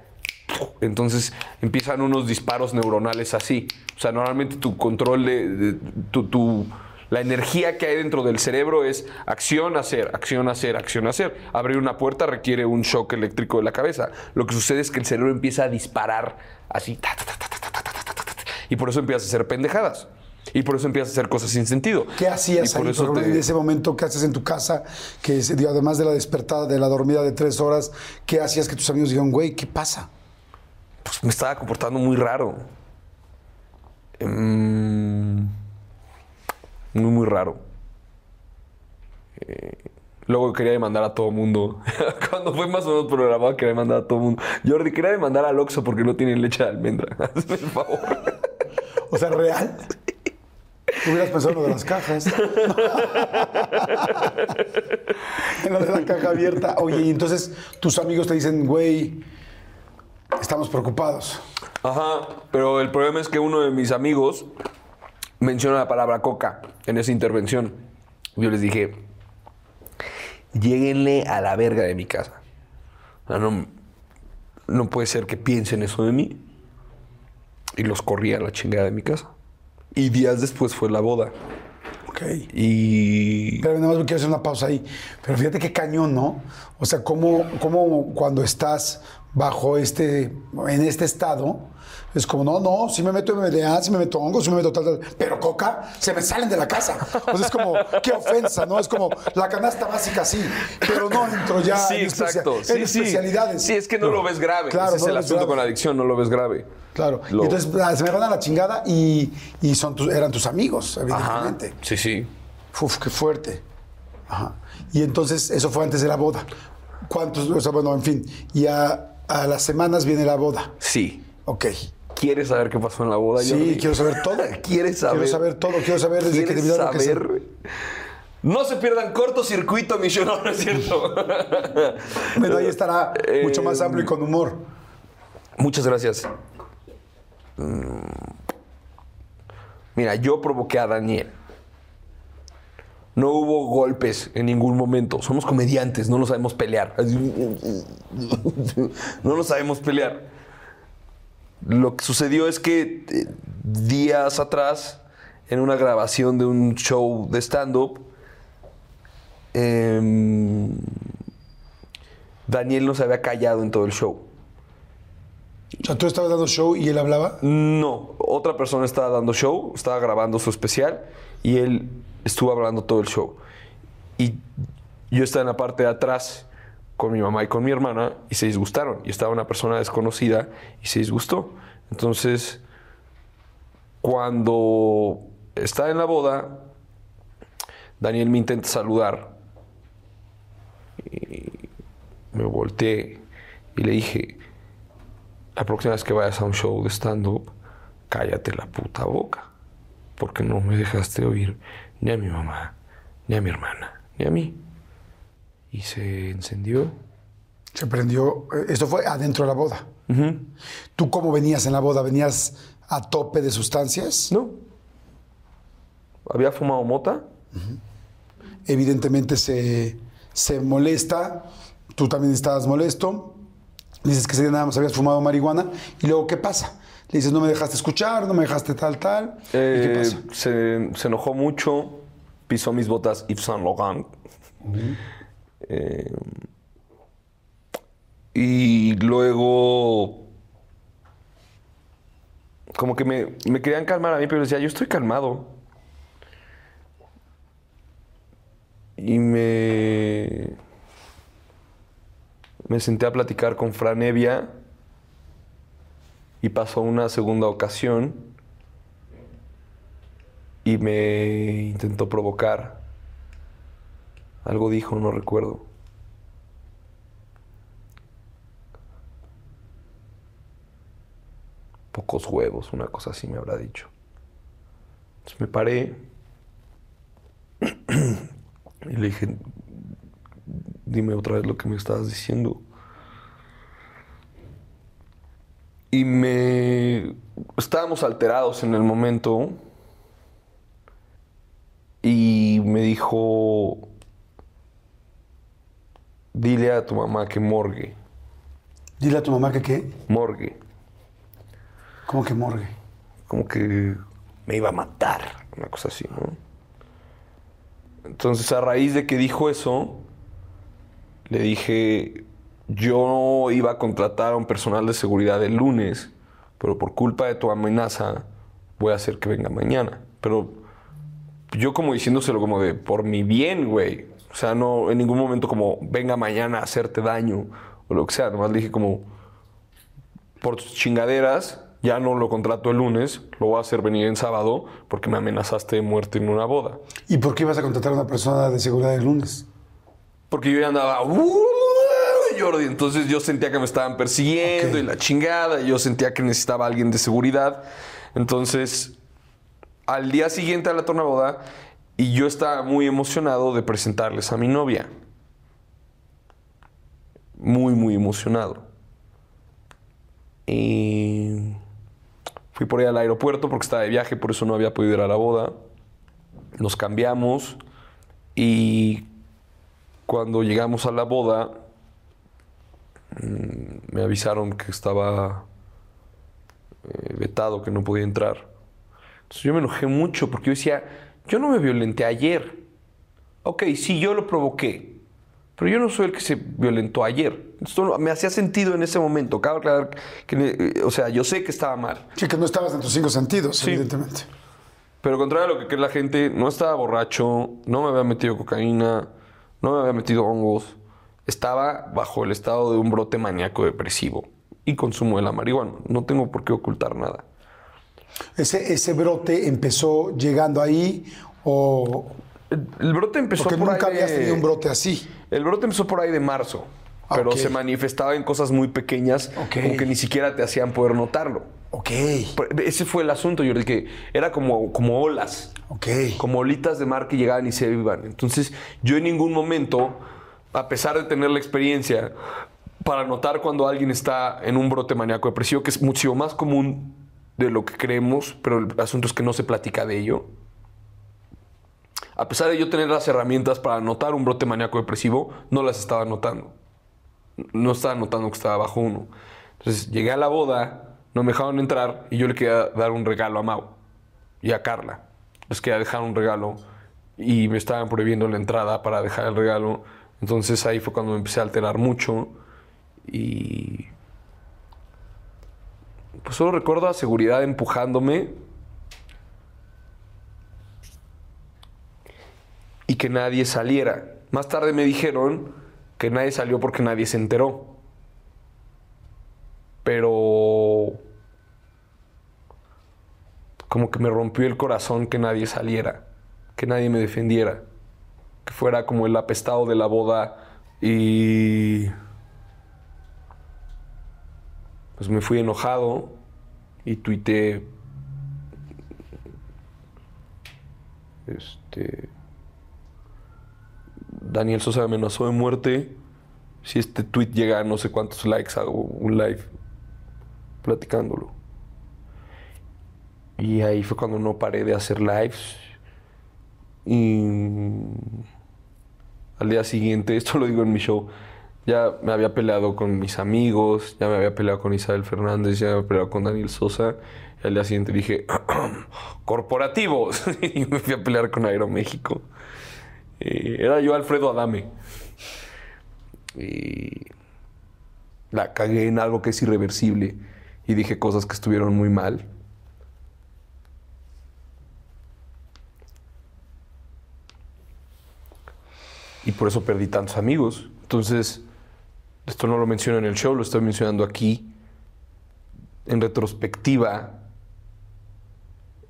Entonces empiezan unos disparos neuronales así. O sea, normalmente tu control de, tu- la energía que hay dentro del cerebro es acción, hacer, acción, hacer, acción, hacer. Abrir una puerta requiere un shock eléctrico de la cabeza. Lo que sucede es que el cerebro empieza a disparar así. Y por eso empiezas a hacer pendejadas. Y por eso empiezas a hacer cosas sin sentido. ¿Qué hacías por eso en ese momento? ¿Qué haces en tu casa? Que además de la despertada, de la dormida de tres horas, ¿qué hacías que tus amigos dijeron, güey, ¿qué pasa? Pues me estaba comportando muy raro muy, muy raro. Eh, luego quería demandar a todo mundo. Cuando fue más o menos programado, quería demandar a todo mundo. Jordi, quería demandar al Oxxo porque no tiene leche de almendra. Hazme el favor. O sea, real. Hubieras pensado en lo de las cajas. en lo de la caja abierta. Oye, y entonces tus amigos te dicen, güey, estamos preocupados. Ajá, pero el problema es que uno de mis amigos menciona la palabra coca en esa intervención. Yo les dije, lléguenle a la verga de mi casa. O sea, no, no puede ser que piensen eso de mí. Y los corrí a la chingada de mi casa. Y días después fue la boda. Ok. Y... Pero nada más quiero hacer una pausa ahí. Pero fíjate qué cañón, ¿no? O sea, cómo, cómo cuando estás bajo este, en este estado, es como, no, no, si me meto MDA, si me meto hongo, si me meto tal, tal, pero coca, se me salen de la casa. O sea, es como, qué ofensa, ¿no? Es como, la canasta básica sí, pero no entro ya Sí, en, especia- exacto. en Sí, sí. especialidades. Sí, es que no lo ves grave. Claro, Ese es no el asunto grave. con la adicción, no lo ves grave. Claro. Lo- entonces ah, se me van a la chingada y, y son tus, eran tus amigos, Ajá. evidentemente. Sí, sí. Uf, qué fuerte. Ajá. Y entonces, eso fue antes de la boda. ¿Cuántos? O sea, bueno, en fin. Y a, a las semanas viene la boda. Sí. Ok. ¿Quieres saber qué pasó en la boda, Sí, Jordi? quiero saber todo. ¿Quieres saber? Quiero saber todo. Quiero saber desde que te ¿Quieres olvidaron que se- saber? No se pierdan cortocircuito, mi. No, no es cierto. Pero ahí estará mucho más amplio y con humor. Muchas gracias. Mm. Mira, yo provoqué a Daniel. No hubo golpes en ningún momento. Somos comediantes, no nos sabemos pelear. No nos sabemos pelear. Lo que sucedió es que eh, días atrás, en una grabación de un show de stand-up, em, Daniel no se había callado en todo el show. O sea, tú estabas dando show y él hablaba. No, otra persona estaba dando show, estaba grabando su especial y él estuvo hablando todo el show. Y yo estaba en la parte de atrás con mi mamá y con mi hermana y se disgustaron. Y estaba una persona desconocida y se disgustó. Entonces, cuando está en la boda, Daniel me intenta saludar. Y me volteé y le dije, la próxima vez que vayas a un show de stand-up, cállate la puta boca. Porque no me dejaste oír ni a mi mamá, ni a mi hermana, ni a mí. Y se encendió. Se prendió. eh, Esto fue adentro de la boda. ¿Tú cómo venías en la boda? ¿Venías a tope de sustancias? No. Había fumado mota. Evidentemente se, se molesta. Tú también estabas molesto. Dices que nada más habías fumado marihuana. ¿Y luego qué pasa? Le dices, no me dejaste escuchar, no me dejaste tal, tal. ¿Y qué Eh, pasa? se, se enojó mucho, pisó mis botas Yves Saint Laurent. Eh, y luego, como que me, me querían calmar a mí, pero decía, yo estoy calmado. Y me, me senté a platicar con Fran Evia y pasó una segunda ocasión y me intentó provocar. Algo dijo, no recuerdo. Pocos huevos, una cosa así me habrá dicho. Entonces me paré y le dije, dime otra vez lo que me estabas diciendo. Y me... Estábamos alterados en el momento. Y me dijo, dile a tu mamá que morgue. Dile a tu mamá que qué. Morgue. ¿Cómo que morgue? Como que me iba a matar. Una cosa así, ¿no? Entonces, a raíz de que dijo eso, le dije, yo iba a contratar a un personal de seguridad el lunes, pero por culpa de tu amenaza voy a hacer que venga mañana. Pero yo como diciéndoselo como de, por mi bien, güey. O sea, no en ningún momento como, venga mañana a hacerte daño o lo que sea. Nomás le dije como, por tus chingaderas, ya no lo contrato el lunes, lo voy a hacer venir en sábado porque me amenazaste de muerte en una boda. ¿Y por qué ibas a contratar a una persona de seguridad el lunes? Porque yo ya andaba, "Uh, Jordi, entonces yo sentía que me estaban persiguiendo Ok. y la chingada, y yo sentía que necesitaba a alguien de seguridad. Entonces, al día siguiente a la tornaboda, y yo estaba muy emocionado de presentarles a mi novia. Muy, muy emocionado. Y fui por ahí al aeropuerto porque estaba de viaje, por eso no había podido ir a la boda. Nos cambiamos y cuando llegamos a la boda mm, me avisaron que estaba eh, vetado, que no podía entrar. Entonces yo me enojé mucho porque yo decía, yo no me violenté ayer. Ok, sí, yo lo provoqué, pero yo no soy el que se violentó ayer. Esto me hacía sentido en ese momento. Cabe aclarar que, eh, o sea, yo sé que estaba mal. Sí, que no estabas en tus cinco sentidos, Sí. evidentemente. Pero contrario a lo que cree la gente, no estaba borracho, no me había metido cocaína, no me había metido hongos. Estaba bajo el estado de un brote maníaco depresivo y consumo de la marihuana. No tengo por qué ocultar nada. Ese, ese brote empezó llegando ahí o... El, brote empezó Porque por nunca ahí habías tenido un brote así. El brote empezó por ahí de marzo, pero se manifestaba en cosas muy pequeñas, Ok. como que ni siquiera te hacían poder notarlo. Ok. Ese fue el asunto, yo que era como, como olas. Ok. como olitas de mar que llegaban y se iban. Entonces, yo en ningún momento, a pesar de tener la experiencia, para notar cuando alguien está en un brote maníaco depresivo, que es mucho más común de lo que creemos, pero el asunto es que no se platica de ello. A pesar de yo tener las herramientas para notar un brote maníaco depresivo, no las estaba notando. No estaba notando que estaba bajo uno. Entonces llegué a la boda, no me dejaron entrar y yo le quería dar un regalo a Mau y a Carla. Les quería dejar un regalo y me estaban prohibiendo la entrada para dejar el regalo. Entonces ahí fue cuando me empecé a alterar mucho y pues solo recuerdo a seguridad empujándome y que nadie saliera. Más tarde me dijeron que nadie salió porque nadie se enteró. Pero como que me rompió el corazón que nadie saliera, que nadie me defendiera, que fuera como el apestado de la boda y pues me fui enojado y tuité este Daniel Sosa me amenazó de muerte. Si este tweet llega a no sé cuántos likes, hago un live platicándolo. Y ahí fue cuando no paré de hacer lives. Y al día siguiente, esto lo digo en mi show, ya me había peleado con mis amigos, ya me había peleado con Isabel Fernández, ya me había peleado con Daniel Sosa. Y al día siguiente dije, corporativos. y me fui a pelear con Aeroméxico. Eh, era yo Alfredo Adame. Y la cagué en algo que es irreversible y dije cosas que estuvieron muy mal. Y por eso perdí tantos amigos. Entonces, esto no lo menciono en el show, lo estoy mencionando aquí. En retrospectiva,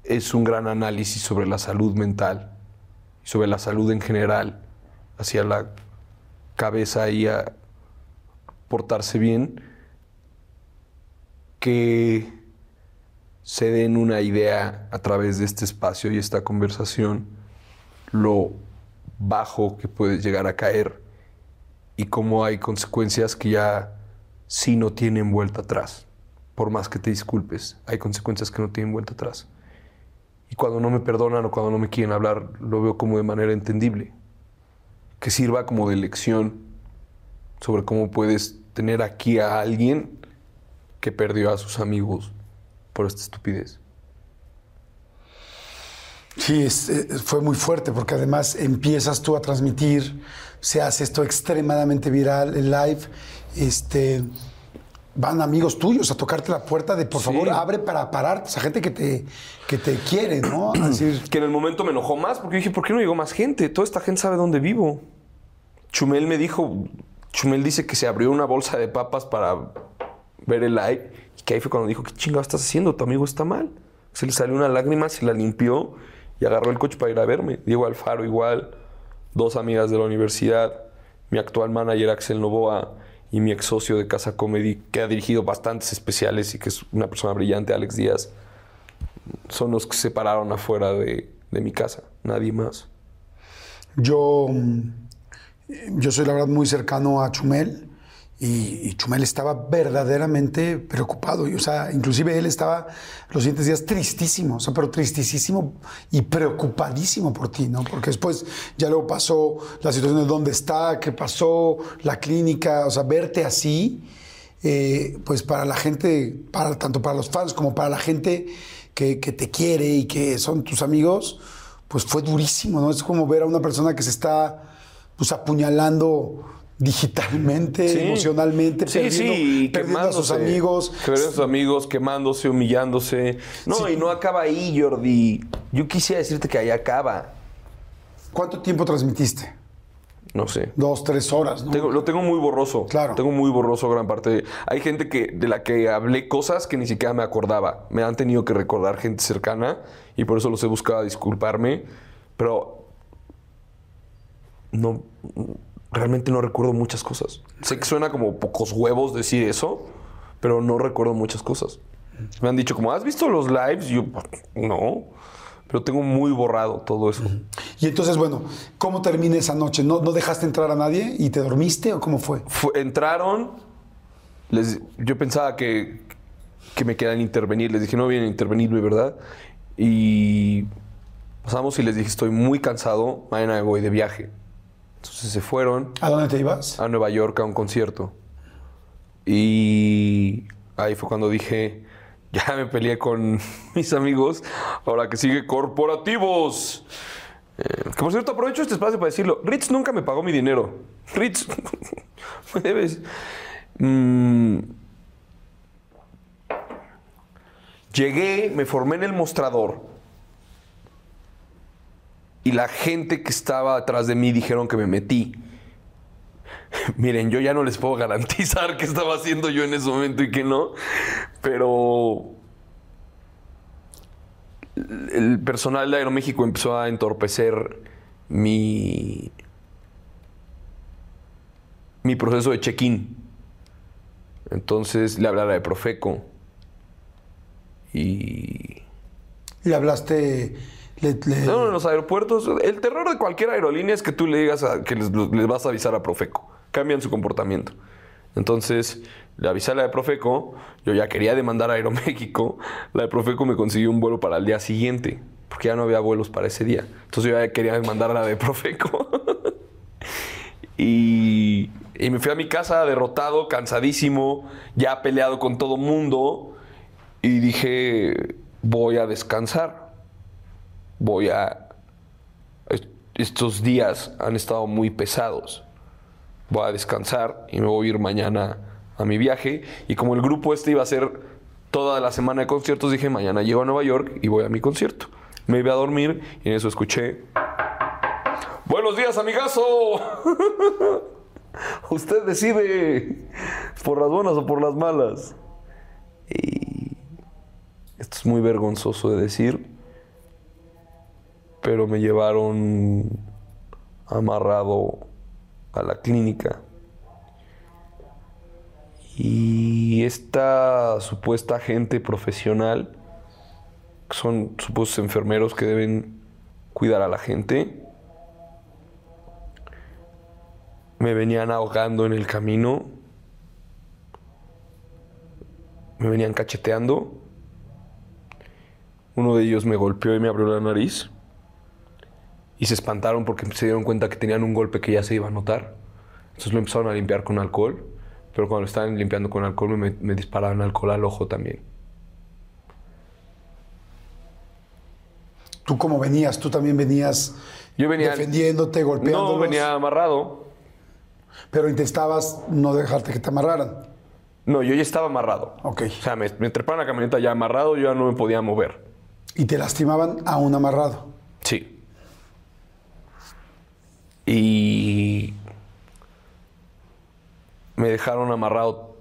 es un gran análisis sobre la salud mental sobre la salud en general, hacia la cabeza y a portarse bien, que se den una idea a través de este espacio y esta conversación, lo bajo que puedes llegar a caer y cómo hay consecuencias que ya sí no tienen vuelta atrás. Por más que te disculpes, hay consecuencias que no tienen vuelta atrás. Y cuando no me perdonan o cuando no me quieren hablar, lo veo como de manera entendible. Que sirva como de lección sobre cómo puedes tener aquí a alguien que perdió a sus amigos por esta estupidez. Sí, eh, fue muy fuerte porque además empiezas tú a transmitir, se hace esto extremadamente viral, el live, este, van amigos tuyos a tocarte la puerta de por Sí. favor abre para pararte, esa gente que te, que te quiere, ¿no? A decir, Que en el momento me enojó más porque dije, ¿por qué no llegó más gente? Toda esta gente sabe dónde vivo. Chumel me dijo, Chumel dice que se abrió una bolsa de papas para ver el live y que ahí fue cuando dijo, ¿qué chingado estás haciendo? Tu amigo está mal. Se le salió una lágrima, se la limpió y agarró el coche para ir a verme. Diego Alfaro igual, dos amigas de la universidad, mi actual manager Axel Novoa y mi ex socio de Casa Comedy, que ha dirigido bastantes especiales y que es una persona brillante, Alex Díaz, son los que se pararon afuera de, de mi casa, nadie más. yo, yo soy la verdad muy cercano a Chumel y, Chumel estaba verdaderamente preocupado. Y, o sea, inclusive él estaba los siguientes días tristísimo, o sea, pero tristísimo y preocupadísimo por ti, ¿no? Porque después ya luego pasó la situación de dónde está, qué pasó, la clínica, o sea, verte así, eh, pues para la gente, para, tanto para los fans como para la gente que, que te quiere y que son tus amigos, pues fue durísimo, ¿no? Es como ver a una persona que se está pues apuñalando digitalmente, Sí. emocionalmente, Sí, perdiendo, sí, perdiendo a sus amigos. Perdiendo a sus amigos, quemándose, humillándose. No, y no acaba ahí, Jordi. Yo quisiera decirte que ahí acaba. ¿Cuánto tiempo transmitiste? No sé. Dos, tres horas, ¿no? Tengo- lo tengo muy borroso. Claro. Tengo muy borroso gran parte. Hay gente que, de la que hablé cosas que ni siquiera me acordaba. Me han tenido que recordar gente cercana y por eso los he buscado disculparme. Pero no, realmente no recuerdo muchas cosas. Sé que suena como pocos huevos decir eso, pero no recuerdo muchas cosas. Me han dicho como, ¿has visto los lives? Y yo, no. pero tengo muy borrado todo eso. Y entonces, bueno, ¿cómo termina esa noche? ¿No, ¿No dejaste entrar a nadie y te dormiste o cómo fue? Fue- entraron, les- yo pensaba que, que me quedan intervenir, les dije, no vienen a intervenirme, ¿verdad? Y pasamos y les dije, estoy muy cansado, mañana voy de viaje. Entonces se fueron ¿A dónde te ibas? a Nueva York a un concierto. Y ahí fue cuando dije, ya me peleé con mis amigos, ahora que sigue corporativos. Eh, que por cierto, aprovecho este espacio para decirlo, Ritz nunca me pagó mi dinero. Ritz, me debes. Mm. Llegué, me formé en el mostrador y la gente que estaba atrás de mí dijeron que me metí. Miren, yo ya no les puedo garantizar qué estaba haciendo yo en ese momento y qué no, pero el personal de Aeroméxico empezó a entorpecer mi mi proceso de check-in. Entonces le hablé a la de Profeco y Le hablaste. No, en los aeropuertos, el terror de cualquier aerolínea es que tú le digas a- que les, les vas a avisar a Profeco. Cambian su comportamiento. Entonces, le avisé a la de Profeco, yo ya quería demandar a Aeroméxico, la de Profeco me consiguió un vuelo para el día siguiente, porque ya no había vuelos para ese día. Entonces yo ya quería demandar a la de Profeco. y, y me fui a mi casa derrotado, cansadísimo, ya peleado con todo mundo, y dije, voy a descansar voy a... est- Estos días han estado muy pesados. Voy a descansar y me voy a ir mañana a mi viaje. Y como el grupo este iba a ser toda la semana de conciertos, dije, mañana llego a Nueva York y voy a mi concierto. Me iba a dormir y en eso escuché... Buenos días, amigazo. Usted decide por las buenas o por las malas. Y esto es muy vergonzoso de decir, pero me llevaron amarrado a la clínica. Y esta supuesta gente profesional, que son supuestos enfermeros que deben cuidar a la gente, me venían ahogando en el camino, me venían cacheteando. Uno de ellos me golpeó y me abrió la nariz. Y se espantaron porque se dieron cuenta que tenían un golpe que ya se iba a notar. Entonces lo empezaron a limpiar con alcohol. Pero cuando lo estaban limpiando con alcohol me, me disparaban alcohol al ojo también. ¿Tú cómo venías? ¿Tú también venías Yo venía... defendiéndote, golpeándolos? No, venía amarrado. Pero intentabas no dejarte que te amarraran. No, yo ya estaba amarrado. Ok. O sea, me, me treparon la camioneta ya amarrado, yo ya no me podía mover. Y te lastimaban a un amarrado. Sí. Y me dejaron amarrado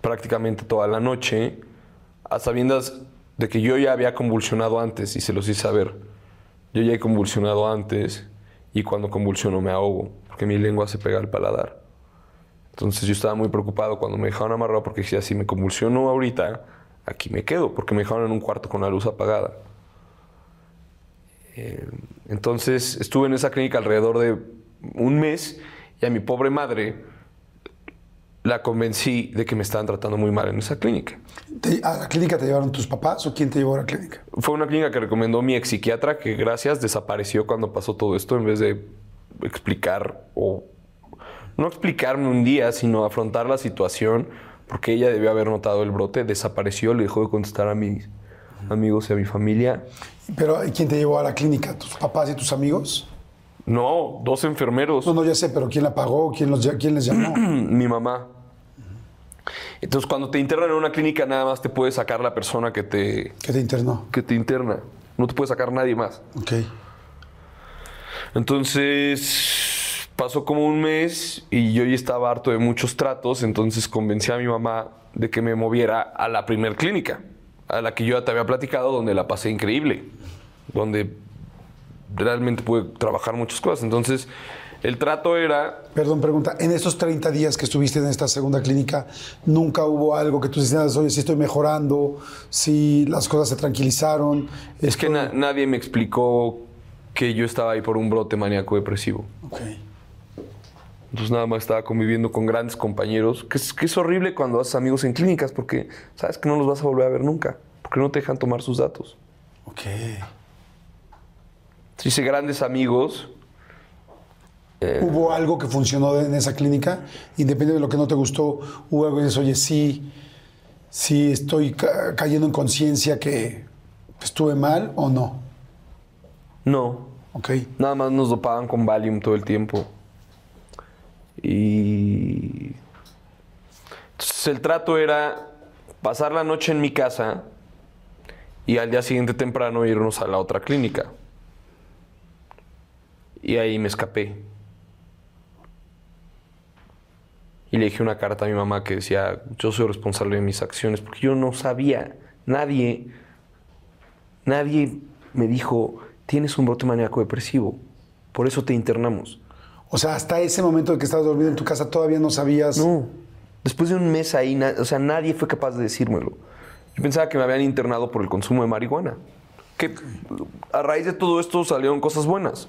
prácticamente toda la noche, a sabiendas de que yo ya había convulsionado antes y se los hice saber. Yo ya he convulsionado antes y cuando convulsiono me ahogo, porque mi lengua se pega al paladar. Entonces yo estaba muy preocupado cuando me dejaron amarrado porque decía, si me convulsiono ahorita, aquí me quedo, porque me dejaron en un cuarto con la luz apagada. Eh, entonces estuve en esa clínica alrededor de un mes y a mi pobre madre la convencí de que me estaban tratando muy mal en esa clínica. ¿Te- ¿A la clínica te llevaron tus papás o quién te llevó a la clínica? Fue una clínica que recomendó mi ex psiquiatra que gracias desapareció cuando pasó todo esto en vez de explicar o no explicarme un día, sino afrontar la situación porque ella debió haber notado el brote, desapareció, le dejó de contestar a mis amigos y a mi familia. Pero ¿y ¿quién te llevó a la clínica? ¿Tus papás y tus amigos? No, dos enfermeros. No, no, ya sé, pero ¿quién la pagó? ¿Quién, los, quién les llamó? mi mamá. Entonces, cuando te internan en una clínica, nada más te puede sacar la persona que te, ¿Qué te internó? que te interna. No te puede sacar nadie más. Ok. Entonces, pasó como un mes y yo ya estaba harto de muchos tratos, entonces convencí a mi mamá de que me moviera a la primer clínica, a la que yo ya te había platicado, donde la pasé increíble, donde realmente pude trabajar muchas cosas. Entonces, El trato era, Perdón, pregunta. En estos 30 días que estuviste en esta segunda clínica, ¿nunca hubo algo que tú decías, oye, si estoy mejorando, si las cosas se tranquilizaron? es que na- nadie me explicó que yo estaba ahí por un brote maníaco depresivo. Ok. Entonces nada más estaba conviviendo con grandes compañeros, que es, que es horrible cuando haces amigos en clínicas porque sabes que no los vas a volver a ver nunca, porque no te dejan tomar sus datos. Ok. Hice grandes amigos. ¿Hubo algo que funcionó en esa clínica? Independientemente de lo que no te gustó, hubo algo que dices, oye, sí, sí estoy ca- cayendo en conciencia que estuve mal o no. No, Ok. nada más nos dopaban con Valium todo el tiempo. Y... Entonces el trato era pasar la noche en mi casa y al día siguiente temprano irnos a la otra clínica. Y ahí me escapé. Y le dije una carta a mi mamá que decía, yo soy responsable de mis acciones, porque yo no sabía, nadie, nadie me dijo, tienes un brote maníaco depresivo, por eso te internamos. O sea, hasta ese momento en que estabas dormido en tu casa todavía no sabías. No, después de un mes ahí, o sea, nadie fue capaz de decírmelo. Yo pensaba que me habían internado por el consumo de marihuana. Que a raíz de todo esto salieron cosas buenas.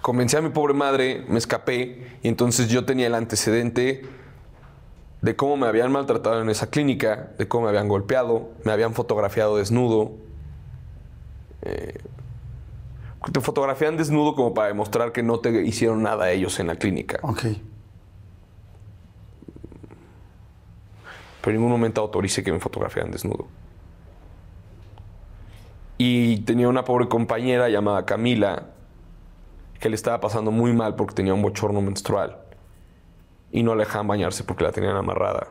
Convencí a mi pobre madre, me escapé y entonces yo tenía el antecedente de cómo me habían maltratado en esa clínica, de cómo me habían golpeado, me habían fotografiado desnudo. Eh, te fotografían desnudo como para demostrar que no te hicieron nada a ellos en la clínica. Ok. pero en ningún momento autoricé que me fotografiaran desnudo. Y tenía una pobre compañera llamada Camila que le estaba pasando muy mal porque tenía un bochorno menstrual y no la dejaban bañarse porque la tenían amarrada.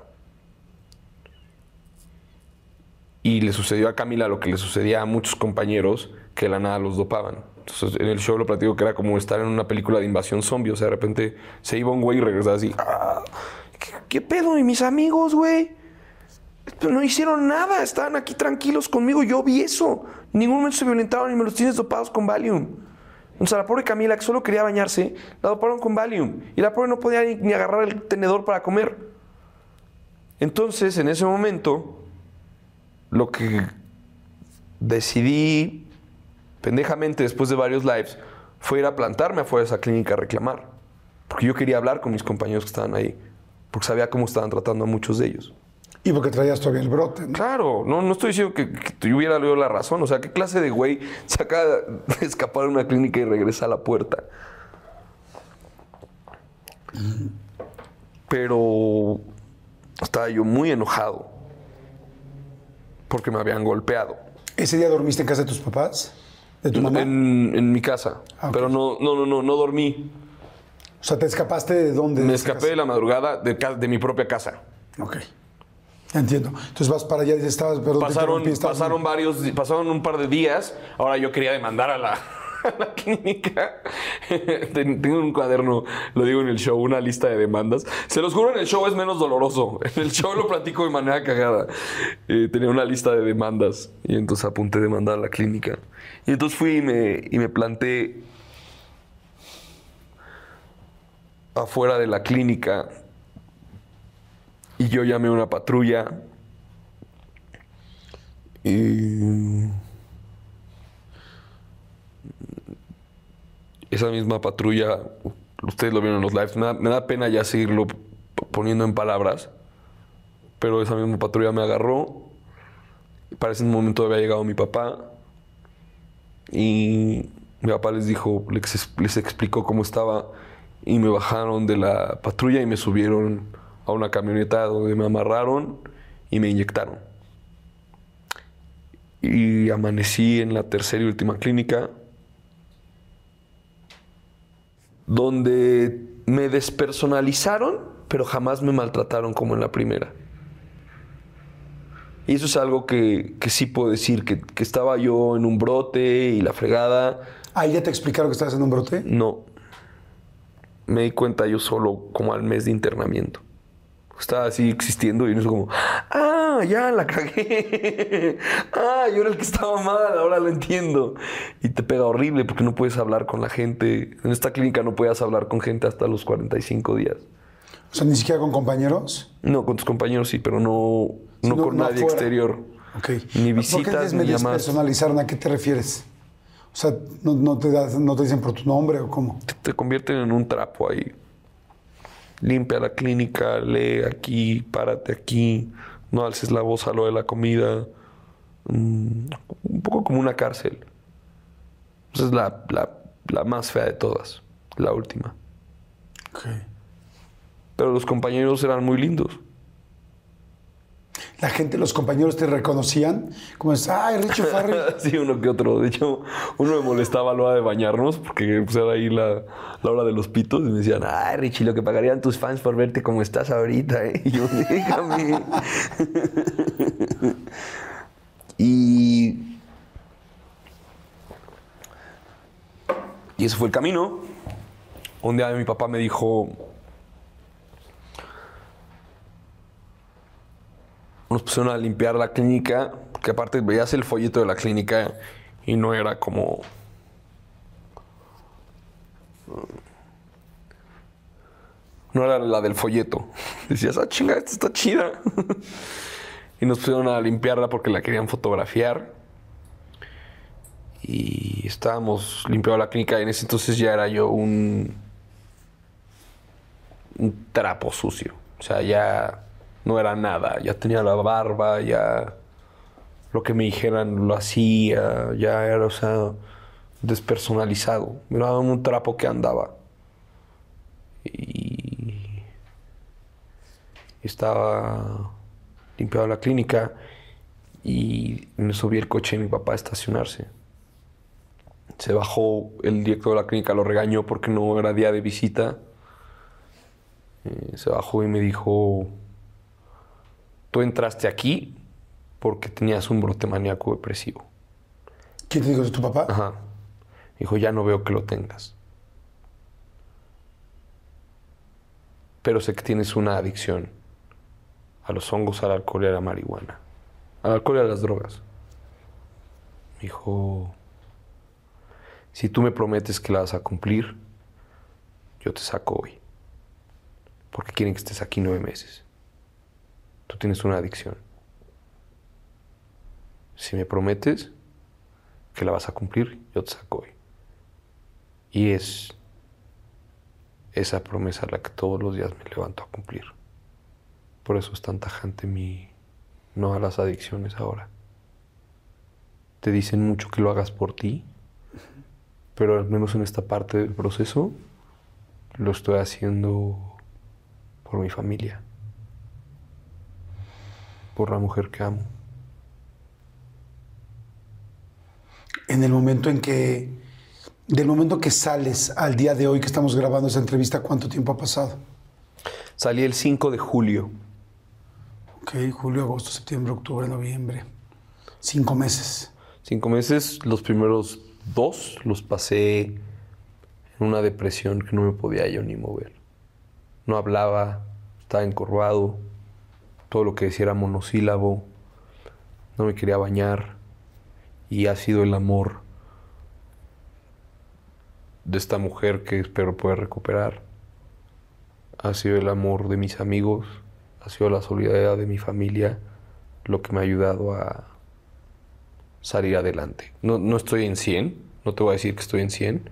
Y le sucedió a Camila lo que le sucedía a muchos compañeros que la nada los dopaban. Entonces en el show lo platico que era como estar en una película de invasión zombie. O sea, de repente se iba un güey y regresaba así. "Ah, ¿Qué, qué pedo? ¿Y mis amigos, güey? No hicieron nada, estaban aquí tranquilos conmigo, yo vi eso. Ningún momento se violentaron y me los tienes dopados con Valium. O sea, la pobre Camila, que solo quería bañarse, la doparon con Valium. Y la pobre no podía ni, ni agarrar el tenedor para comer. Entonces, en ese momento, lo que decidí, pendejamente, después de varios lives, fue ir a plantarme afuera de esa clínica a reclamar. Porque yo quería hablar con mis compañeros que estaban ahí. Porque sabía cómo estaban tratando a muchos de ellos. Y porque traías todavía el brote. ¿no? Claro, no, no estoy diciendo que, que yo hubiera leído la razón. O sea, ¿qué clase de güey se acaba de escapar de una clínica y regresa a la puerta? Pero estaba yo muy enojado porque me habían golpeado. ¿Ese día dormiste en casa de tus papás? ¿De tu mamá? En, en mi casa. Ah. Pero no, no, no, no, no dormí. O sea, ¿te escapaste de dónde? Me de escapé de la madrugada de, de mi propia casa. casa? Ok. Entiendo. Entonces vas para allá y estabas... Perdón, Pasaron, pasaron varios, pasaron un par de días. Ahora yo quería demandar a la, a la clínica. Ten- Tengo un cuaderno, lo digo en el show, una lista de demandas. Se los juro, en el show es menos doloroso. En el show lo platico de manera cagada. Eh, tenía una lista de demandas y entonces apunté demandar a la clínica. Y entonces fui y me, y me planté afuera de la clínica y yo llamé a una patrulla Y esa misma patrulla, ustedes lo vieron en los lives, me da, me da pena ya seguirlo poniendo en palabras, pero esa misma patrulla me agarró. Para ese momento había llegado mi papá y mi papá les dijo, les, les explicó cómo estaba y me bajaron de la patrulla y me subieron a una camioneta donde me amarraron y me inyectaron. Y amanecí en la tercera y última clínica donde me despersonalizaron, pero jamás me maltrataron como en la primera. Y eso es algo que, que sí puedo decir, que, que estaba yo en un brote y la fregada. Ahí ya te explicaron que estabas en un brote. No. Me di cuenta yo solo como al mes de internamiento. Estaba así existiendo y no es como, ah, ya la cagué. ah, yo era el que estaba mal, ahora lo entiendo. Y te pega horrible porque no puedes hablar con la gente. En esta clínica no puedes hablar con gente hasta los 45 días. O sea, ni siquiera con compañeros. No, con tus compañeros sí, pero no, no, No- con no nadie afuera. exterior. Ok. Ni ¿Por qué visitas, ni llamadas. despersonalizaron? ¿A qué te refieres? O sea, ¿no, no te, das- no te dicen por tu nombre o cómo? te, te convierten en un trapo ahí. Limpia la clínica, lee aquí, párate aquí, no alces la voz a lo de la comida. Mm, un poco como una cárcel. Esa es la, la- la más fea de todas, la última. Pero los compañeros eran muy lindos. La gente, los compañeros te reconocían como es, ay, Richo Farrell. sí, uno que otro. De hecho, uno me molestaba a la hora de bañarnos porque pues, era ahí la, la hora de los pitos y me decían, ay, Richie, lo que pagarían tus fans por verte como estás ahorita, ¿eh? Y yo, déjame. y... Y ese fue el camino. Un día mi papá me dijo, nos pusieron a limpiar la clínica, porque aparte veías el folleto de la clínica y no era como... No era la del folleto. Decías, ah, chinga, esta está chida. y nos pusieron a limpiarla porque la querían fotografiar. Y estábamos limpiando la clínica y en ese entonces ya era yo un... un trapo sucio. O sea, ya no era nada. Ya tenía la barba, ya lo que me dijeran lo hacía, ya era, o sea, despersonalizado. Era un trapo que andaba. Y estaba limpiando la clínica y me subí el coche de mi papá a estacionarse. Se bajó el director de la clínica, lo regañó porque no era día de visita. Eh, se bajó y me dijo, tú entraste aquí porque tenías un brote maníaco depresivo. ¿Quién te dijo eso, tu papá? Ajá. Dijo, ya no veo que lo tengas. Pero sé que tienes una adicción a los hongos, al alcohol y a la marihuana. Al alcohol y a las drogas. Dijo, si tú me prometes que la vas a cumplir, yo te saco hoy. Porque quieren que estés aquí nueve meses. Tú tienes una adicción. Si me prometes que la vas a cumplir, yo te saco hoy. Y es esa promesa la que todos los días me levanto a cumplir. Por eso es tan tajante mi no a las adicciones ahora. Te dicen mucho que lo hagas por ti, pero al menos en esta parte del proceso lo estoy haciendo por mi familia, por la mujer que amo. En el momento en que, del momento que sales al día de hoy que estamos grabando esa entrevista, ¿cuánto tiempo ha pasado? Salí el 5 de julio. Ok, julio, agosto, septiembre, octubre, noviembre. Cinco meses. Cinco meses, los primeros dos los pasé en una depresión que no me podía yo ni mover. No hablaba, estaba encorvado, todo lo que decía era monosílabo, no me quería bañar y ha sido el amor de esta mujer que espero poder recuperar. Ha sido el amor de mis amigos, ha sido la solidaridad de mi familia lo que me ha ayudado a salir adelante. No, no estoy en 100, no te voy a decir que estoy en 100,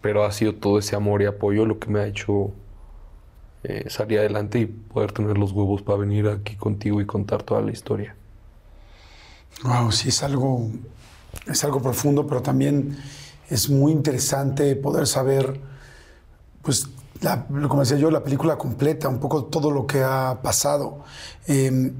pero ha sido todo ese amor y apoyo lo que me ha hecho eh, salir adelante y poder tener los huevos para venir aquí contigo y contar toda la historia. Wow, sí, es algo, es algo profundo, pero también es muy interesante poder saber, pues, la- como decía yo, la película completa, un poco todo lo que ha pasado. Eh,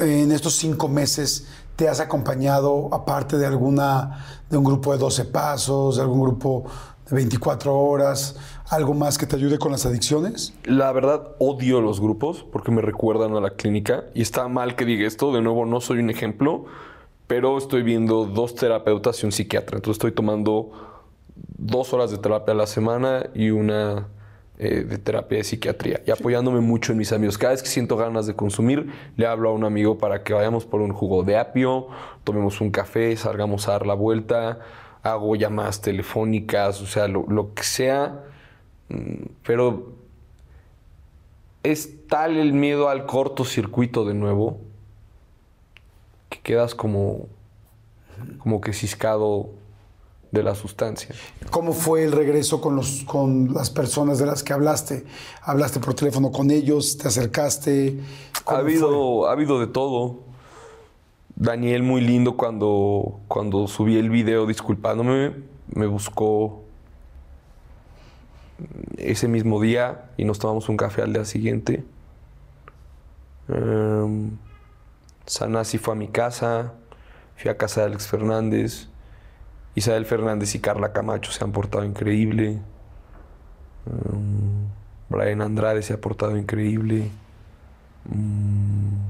en estos cinco meses te has acompañado, aparte de alguna, de un grupo de 12 pasos, de algún grupo de 24 horas, algo más que te ayude con las adicciones? La verdad, odio los grupos porque me recuerdan a la clínica. Y está mal que diga esto. De nuevo, no soy un ejemplo, pero estoy viendo dos terapeutas y un psiquiatra. Entonces estoy tomando dos horas de terapia a la semana y una eh, de terapia de psiquiatría. Y apoyándome mucho en mis amigos. Cada vez que siento ganas de consumir, le hablo a un amigo para que vayamos por un jugo de apio, tomemos un café, salgamos a dar la vuelta, hago llamadas telefónicas, o sea, lo, lo que sea. Mm, Pero es tal el miedo al cortocircuito de nuevo que quedas como, como que ciscado de la sustancia. ¿Cómo fue el regreso con, los, con las personas de las que hablaste? ¿Hablaste por teléfono con ellos? ¿Te acercaste? Ha ¿Cómo habido, ha habido de todo. Daniel muy lindo cuando, cuando subí el video disculpándome, me buscó ese mismo día y nos tomamos un café al día siguiente. Em, Sanasi fue a mi casa, fui a casa de Alex Fernández, Isabel Fernández y Carla Camacho se han portado increíble. Em, Brian Andrade se ha portado increíble. Mm.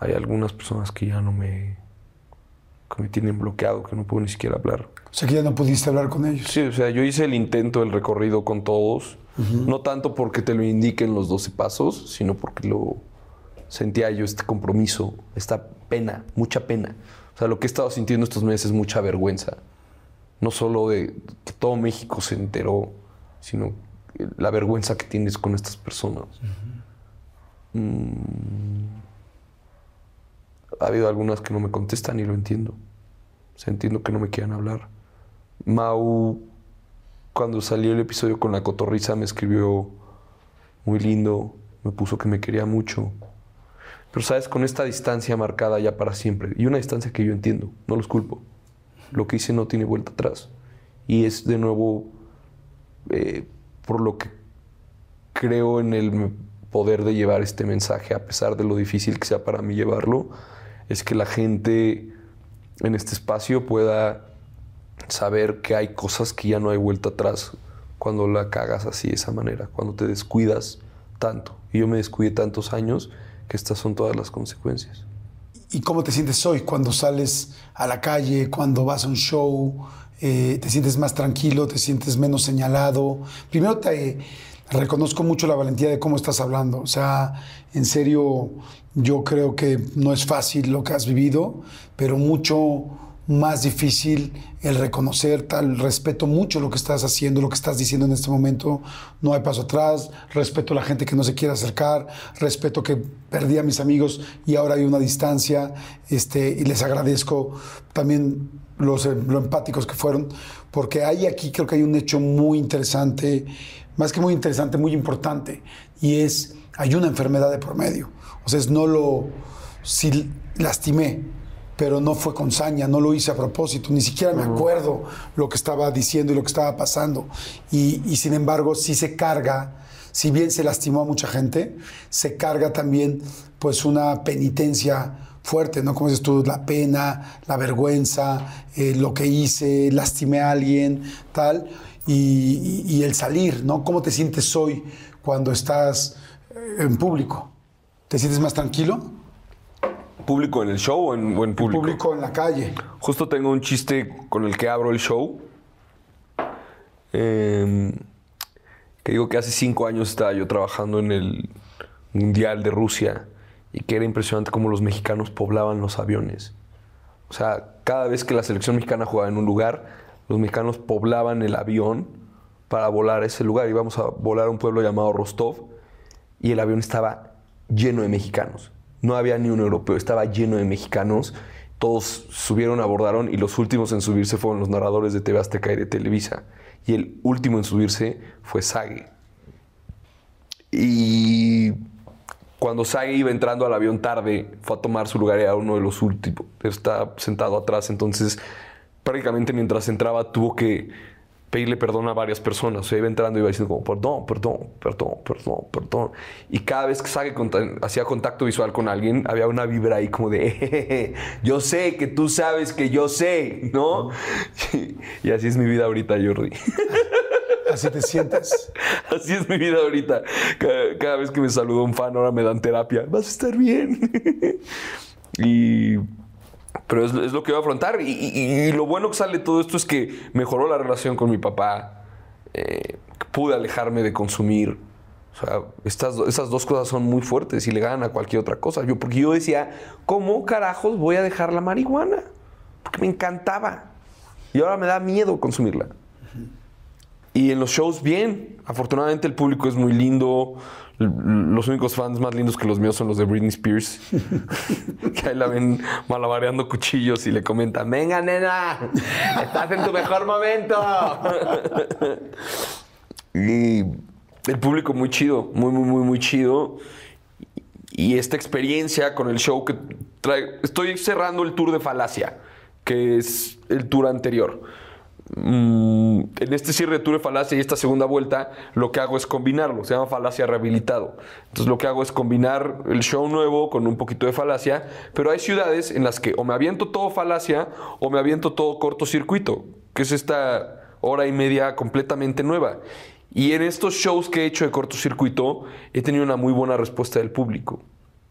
Hay algunas personas que ya no me, que me tienen bloqueado, que no puedo ni siquiera hablar. O sea que ya no pudiste hablar con ellos. Sí, o sea, yo hice el intento, el recorrido con todos, no tanto porque te lo indiquen los 12 pasos, sino porque lo sentía yo este compromiso, esta pena, mucha pena. O sea, lo que he estado sintiendo estos meses es mucha vergüenza. No solo de que todo México se enteró, sino la vergüenza que tienes con estas personas. Mm. Ha habido algunas que no me contestan y lo entiendo. Entiendo que no me quieran hablar. Mau, cuando salió el episodio con la cotorriza, me escribió muy lindo, me puso que me quería mucho. Pero, ¿sabes? Con esta distancia marcada ya para siempre, y una distancia que yo entiendo, no los culpo. Lo que hice no tiene vuelta atrás. Y es de nuevo eh, por lo que creo en el poder de llevar este mensaje, a pesar de lo difícil que sea para mí llevarlo, es que la gente en este espacio pueda saber que hay cosas que ya no hay vuelta atrás cuando la cagas así de esa manera, cuando te descuidas tanto. Y yo me descuidé tantos años que estas son todas las consecuencias. ¿Y cómo te sientes hoy cuando sales a la calle, cuando vas a un show? Eh, ¿Te sientes más tranquilo? ¿Te sientes menos señalado? Primero te reconozco mucho la valentía de cómo estás hablando. O sea, en serio, yo creo que no es fácil lo que has vivido, pero mucho más difícil el reconocer tal, respeto mucho lo que estás haciendo, lo que estás diciendo en este momento, no hay paso atrás, respeto a la gente que no se quiere acercar, respeto que perdí a mis amigos y ahora hay una distancia, este, y les agradezco también los, lo empáticos que fueron, porque hay aquí creo que hay un hecho muy interesante, más que muy interesante, muy importante, y es, hay una enfermedad de por medio, o sea, es no lo, si lastimé, pero no fue con saña, no lo hice a propósito, ni siquiera me acuerdo lo que estaba diciendo y lo que estaba pasando. Y, y, sin embargo, sí se carga, si bien se lastimó a mucha gente, se carga también pues una penitencia fuerte, ¿no? Como dices tú, la pena, la vergüenza, eh, lo que hice, lastimé a alguien, tal, y, el salir, ¿no? ¿Cómo te sientes hoy cuando estás en público? ¿Te sientes más tranquilo? ¿Público en el show o en, o en público? Público en la calle. Justo tengo un chiste con el que abro el show. Eh, que digo que hace cinco años estaba yo trabajando en el Mundial de Rusia y que era impresionante cómo los mexicanos poblaban los aviones. O sea, cada vez que la selección mexicana jugaba en un lugar, los mexicanos poblaban el avión para volar a ese lugar. Íbamos a volar a un pueblo llamado Rostov y el avión estaba lleno de mexicanos. No había ni un europeo, estaba lleno de mexicanos. Todos subieron, abordaron y los últimos en subirse fueron los narradores de TV Azteca y de Televisa. Y el último en subirse fue Sage. Y cuando Sage iba entrando al avión tarde, fue a tomar su lugar, era uno de los últimos. Está sentado atrás, entonces prácticamente mientras entraba tuvo que pedirle perdón a varias personas. O sea, iba entrando y iba diciendo como, perdón, perdón, perdón, perdón, perdón. Y cada vez que Sage hacía contacto visual con alguien, había una vibra ahí como de, "Jejeje, yo sé que tú sabes que yo sé, ¿no? y así es mi vida ahorita, Jordi. Así te sientes. Así es mi vida ahorita. Cada, cada vez que me saluda un fan, ahora me dan terapia. Vas a estar bien. y. Pero es, es lo que voy a afrontar. Y, y- y lo bueno que sale de todo esto es que mejoró la relación con mi papá. eh, pude alejarme de consumir. O sea, estas, esas dos cosas son muy fuertes y le ganan a cualquier otra cosa. Yo, porque yo decía, ¿cómo carajos voy a dejar la marihuana? Porque me encantaba. Y ahora me da miedo consumirla. Y en los shows, bien. Afortunadamente el público es muy lindo. Los únicos fans más lindos que los míos son los de Britney Spears. que ahí la ven malabareando cuchillos y le comentan, venga nena, estás en tu mejor momento. y el público muy chido, muy, muy, muy, muy chido. Y esta experiencia con el show que trae... Estoy cerrando el tour de Falacia, que es el tour anterior. Mm, en este cierre de Tour de Falacia y esta segunda vuelta, lo que hago es combinarlo. Se llama Falacia Rehabilitado. Entonces, lo que hago es combinar el show nuevo con un poquito de Falacia. Pero hay ciudades en las que o me aviento todo Falacia o me aviento todo cortocircuito, que es esta hora y media completamente nueva. Y en estos shows que he hecho de cortocircuito, he tenido una muy buena respuesta del público.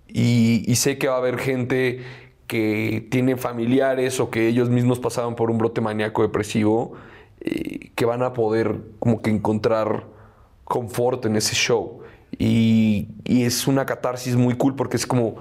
Y, y sé que va a haber gente que tiene familiares o que ellos mismos pasaron por un brote maníaco depresivo, eh, que van a poder como que encontrar confort en ese show. Y, y es una catarsis muy cool porque es como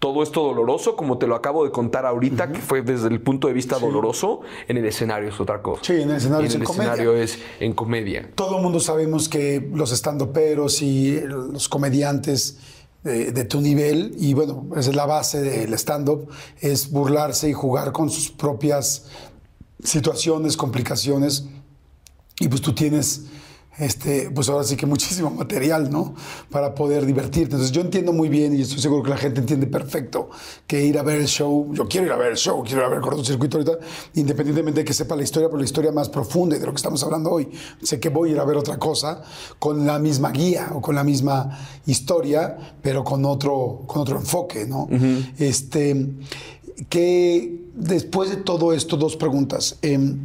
todo esto doloroso, como te lo acabo de contar ahorita, que fue desde el punto de vista doloroso, en el escenario es otra cosa. Sí, en el escenario Y es en en el comedia. escenario es en comedia. Todo el mundo sabemos que los estandoperos y los comediantes de, tu nivel, y bueno, esa es la base del stand-up, es burlarse y jugar con sus propias situaciones, complicaciones. Y pues tú tienes, este, pues ahora sí que muchísimo material, ¿no? Para poder divertirte. Entonces yo entiendo muy bien y estoy seguro que la gente entiende perfecto que ir a ver el show, yo quiero ir a ver el show, quiero ir a ver el cortocircuito ahorita, independientemente de que sepa la historia, pero la historia más profunda y de lo que estamos hablando hoy. Sé que voy a ir a ver otra cosa con la misma guía o con la misma historia, pero con otro, con otro enfoque, ¿no? Este, que después de todo esto, dos preguntas. Em,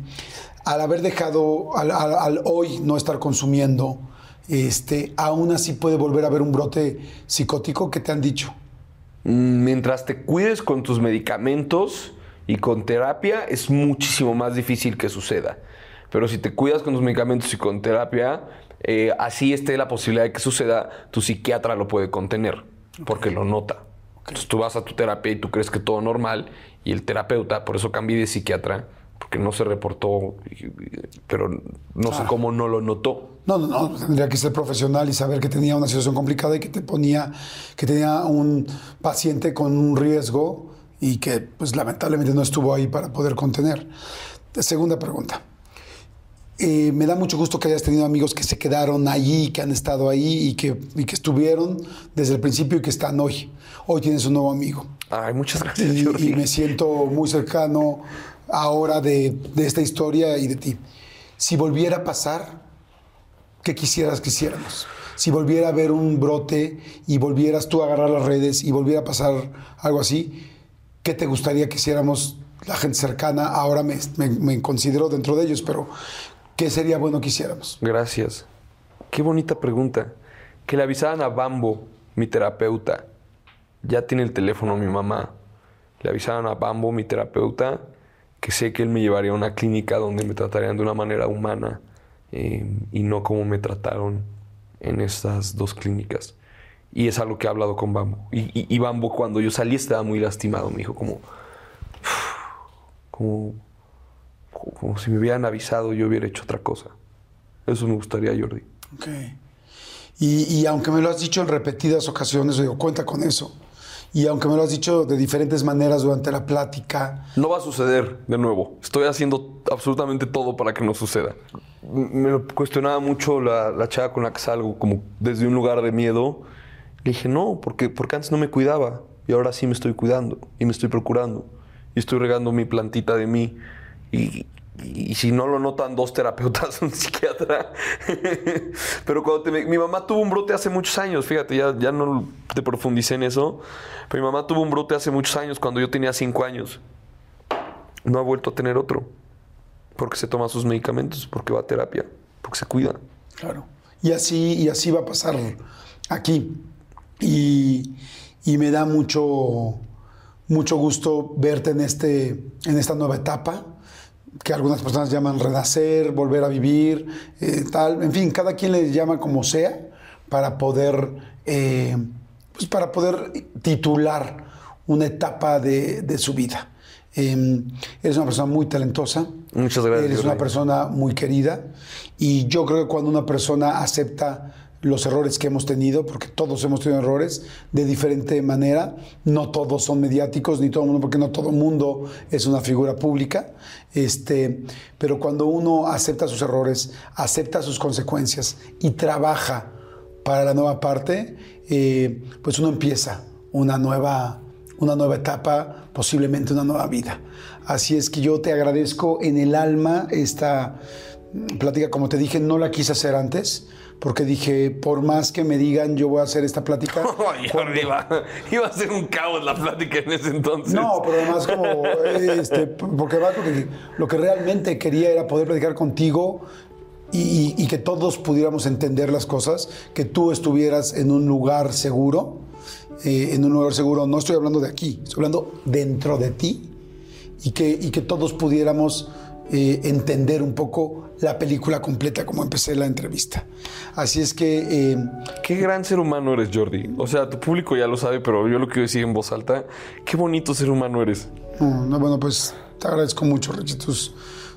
al haber dejado, al, al- al hoy no estar consumiendo, este, aún así puede volver a haber un brote psicótico que te han dicho. Mm, Mientras te cuides con tus medicamentos y con terapia, es muchísimo más difícil que suceda. Pero si te cuidas con tus medicamentos y con terapia, eh, así esté la posibilidad de que suceda, tu psiquiatra lo puede contener, porque lo nota. Entonces tú vas a tu terapia y tú crees que todo normal, y el terapeuta, por eso cambié de psiquiatra, porque no se reportó, pero no sé cómo no lo notó. No, no, no, tendría que ser profesional y saber que tenía una situación complicada y que te ponía, que tenía un paciente con un riesgo y que pues lamentablemente no estuvo ahí para poder contener. Segunda pregunta. Eh, me da mucho gusto que hayas tenido amigos que se quedaron allí, que han estado ahí y que, y que estuvieron desde el principio y que están hoy. Hoy tienes un nuevo amigo. Ay, muchas gracias, Y, Jordi. y me siento muy cercano ahora de, de esta historia y de ti. Si volviera a pasar, ¿qué quisieras que hiciéramos? Si volviera a haber un brote y volvieras tú a agarrar las redes y volviera a pasar algo así, ¿qué te gustaría que hiciéramos la gente cercana? Ahora me, me- considero dentro de ellos, pero ¿qué sería bueno que hiciéramos? Gracias. Qué bonita pregunta. Que le avisaran a Bambo, mi terapeuta. Ya tiene el teléfono mi mamá. Le avisaran a Bambo, mi terapeuta, que sé que él me llevaría a una clínica donde me tratarían de una manera humana eh, y no como me trataron en estas dos clínicas. Y es algo que he hablado con Bambo. Y, Bambo, cuando yo salí, estaba muy lastimado. Me dijo como... Como, como si me hubieran avisado, yo hubiera hecho otra cosa. Eso me gustaría, Jordi. Ok. Y, y aunque me lo has dicho en repetidas ocasiones, digo, cuenta con eso. Y aunque me lo has dicho de diferentes maneras durante la plática, No va a suceder de nuevo. Estoy haciendo absolutamente todo para que no suceda. Me lo cuestionaba mucho la, la chava con la que salgo, como desde un lugar de miedo. Le dije, no, porque, porque antes no me cuidaba y ahora sí me estoy cuidando y me estoy procurando. Y estoy regando mi plantita de mí. Y, y si no lo notan dos terapeutas, un psiquiatra. Pero cuando te- mi mamá tuvo un brote hace muchos años, fíjate, ya, ya no te profundicé en eso. Pero mi mamá tuvo un brote hace muchos años, cuando yo tenía cinco años no ha vuelto a tener otro. Porque se toma sus medicamentos, porque va a terapia, porque se cuida. Claro. Y así, y así va a pasar aquí. Y, y me da mucho, mucho gusto verte en, este, en esta nueva etapa, que algunas personas llaman renacer, volver a vivir, eh, tal. En fin, cada quien le llama como sea para poder, eh, pues para poder titular una etapa de, de su vida. Eh, eres una persona muy talentosa. Muchas gracias, Eres una persona muy querida. Y yo creo que cuando una persona acepta los errores que hemos tenido, porque todos hemos tenido errores de diferente manera, no todos son mediáticos, ni todo el mundo, porque no todo el mundo es una figura pública, este, pero cuando uno acepta sus errores, acepta sus consecuencias y trabaja para la nueva parte, eh, pues uno empieza una nueva, una nueva etapa, posiblemente una nueva vida. Así es que yo te agradezco en el alma esta mm, plática, como te dije, no la quise hacer antes, porque dije, por más que me digan, yo voy a hacer esta plática. Jordi, iba, iba a ser un caos la plática en ese entonces. No, pero además como, este, porque además lo que, lo que realmente quería era poder platicar contigo y que todos pudiéramos entender las cosas, que tú estuvieras en un lugar seguro, eh, en un lugar seguro, no estoy hablando de aquí, estoy hablando dentro de ti, y que, y que todos pudiéramos eh, entender un poco la película completa como empecé la entrevista. Así es que... eh, Qué gran ser humano eres, Jordi. O sea, tu público ya lo sabe, pero yo lo quiero decir en voz alta. Qué bonito ser humano eres. No, no, bueno, pues te agradezco mucho, Richie, tus,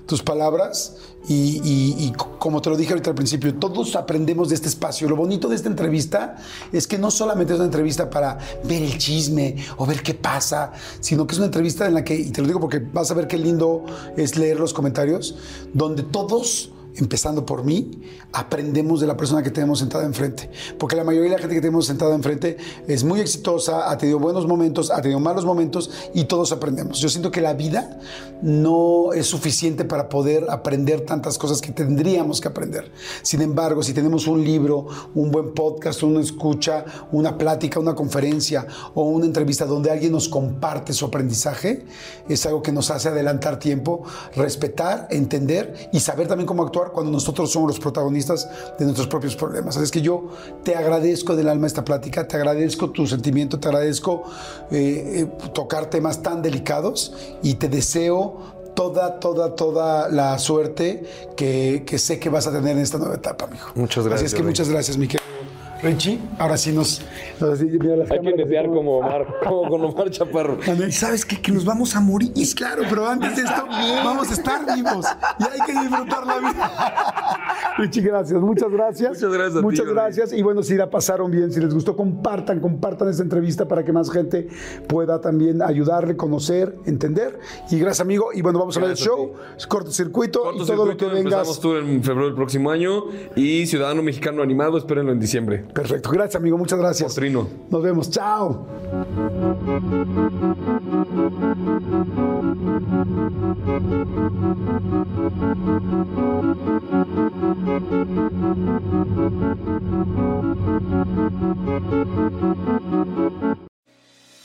tus palabras. Y, como te lo dije ahorita al principio, todos aprendemos de este espacio. Lo bonito de esta entrevista es que no solamente es una entrevista para ver el chisme o ver qué pasa, sino que es una entrevista en la que, y te lo digo porque vas a ver qué lindo es leer los comentarios, donde todos empezando por mí, aprendemos de la persona que tenemos sentada enfrente. Porque la mayoría de la gente que tenemos sentada enfrente es muy exitosa, ha tenido buenos momentos, ha tenido malos momentos y todos aprendemos. Yo siento que la vida no es suficiente para poder aprender tantas cosas que tendríamos que aprender. Sin embargo, si tenemos un libro, un buen podcast, una escucha, una plática, una conferencia o una entrevista donde alguien nos comparte su aprendizaje, es algo que nos hace adelantar tiempo, respetar, entender y saber también cómo actuar cuando nosotros somos los protagonistas de nuestros propios problemas. Así es que yo te agradezco del alma esta plática, te agradezco tu sentimiento, te agradezco eh, eh, tocar temas tan delicados y te deseo toda, toda, toda la suerte que, que sé que vas a tener en esta nueva etapa, amigo. Muchas Así gracias, es que muchas gracias, mi querido Richie. Ahora sí nos... ahora sí, mira las Hay que desear como Omar, como con Omar Chaparro. ¿sabes qué? Que nos vamos a morir. Claro, pero antes de esto vamos a estar vivos y hay que disfrutar la vida. Richie, gracias. Muchas gracias. Muchas gracias Muchas gracias. Y bueno, si la pasaron bien, si les gustó, compartan, compartan esta entrevista para que más gente pueda también ayudarle, conocer, entender. Y gracias, amigo. Y bueno, vamos a ver el show, cortocircuito y todo lo que vengas. empezamos tour en febrero del próximo año y Ciudadano Mexicano Animado, espérenlo en diciembre. Perfecto. Gracias, amigo. Muchas gracias. Potrino. Nos vemos. Chao.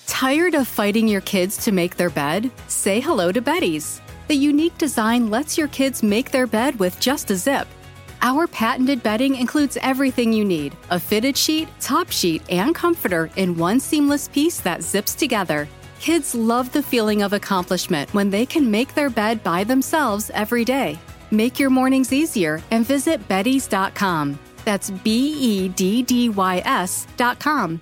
Tired of fighting your kids to make their bed? Say hello to Betty's. The unique design lets your kids make their bed with just a zip. Our patented bedding includes everything you need a fitted sheet, top sheet, and comforter in one seamless piece that zips together. Kids love the feeling of accomplishment when they can make their bed by themselves every day. Make your mornings easier and visit Betty's.com. That's B E D D Y S.com.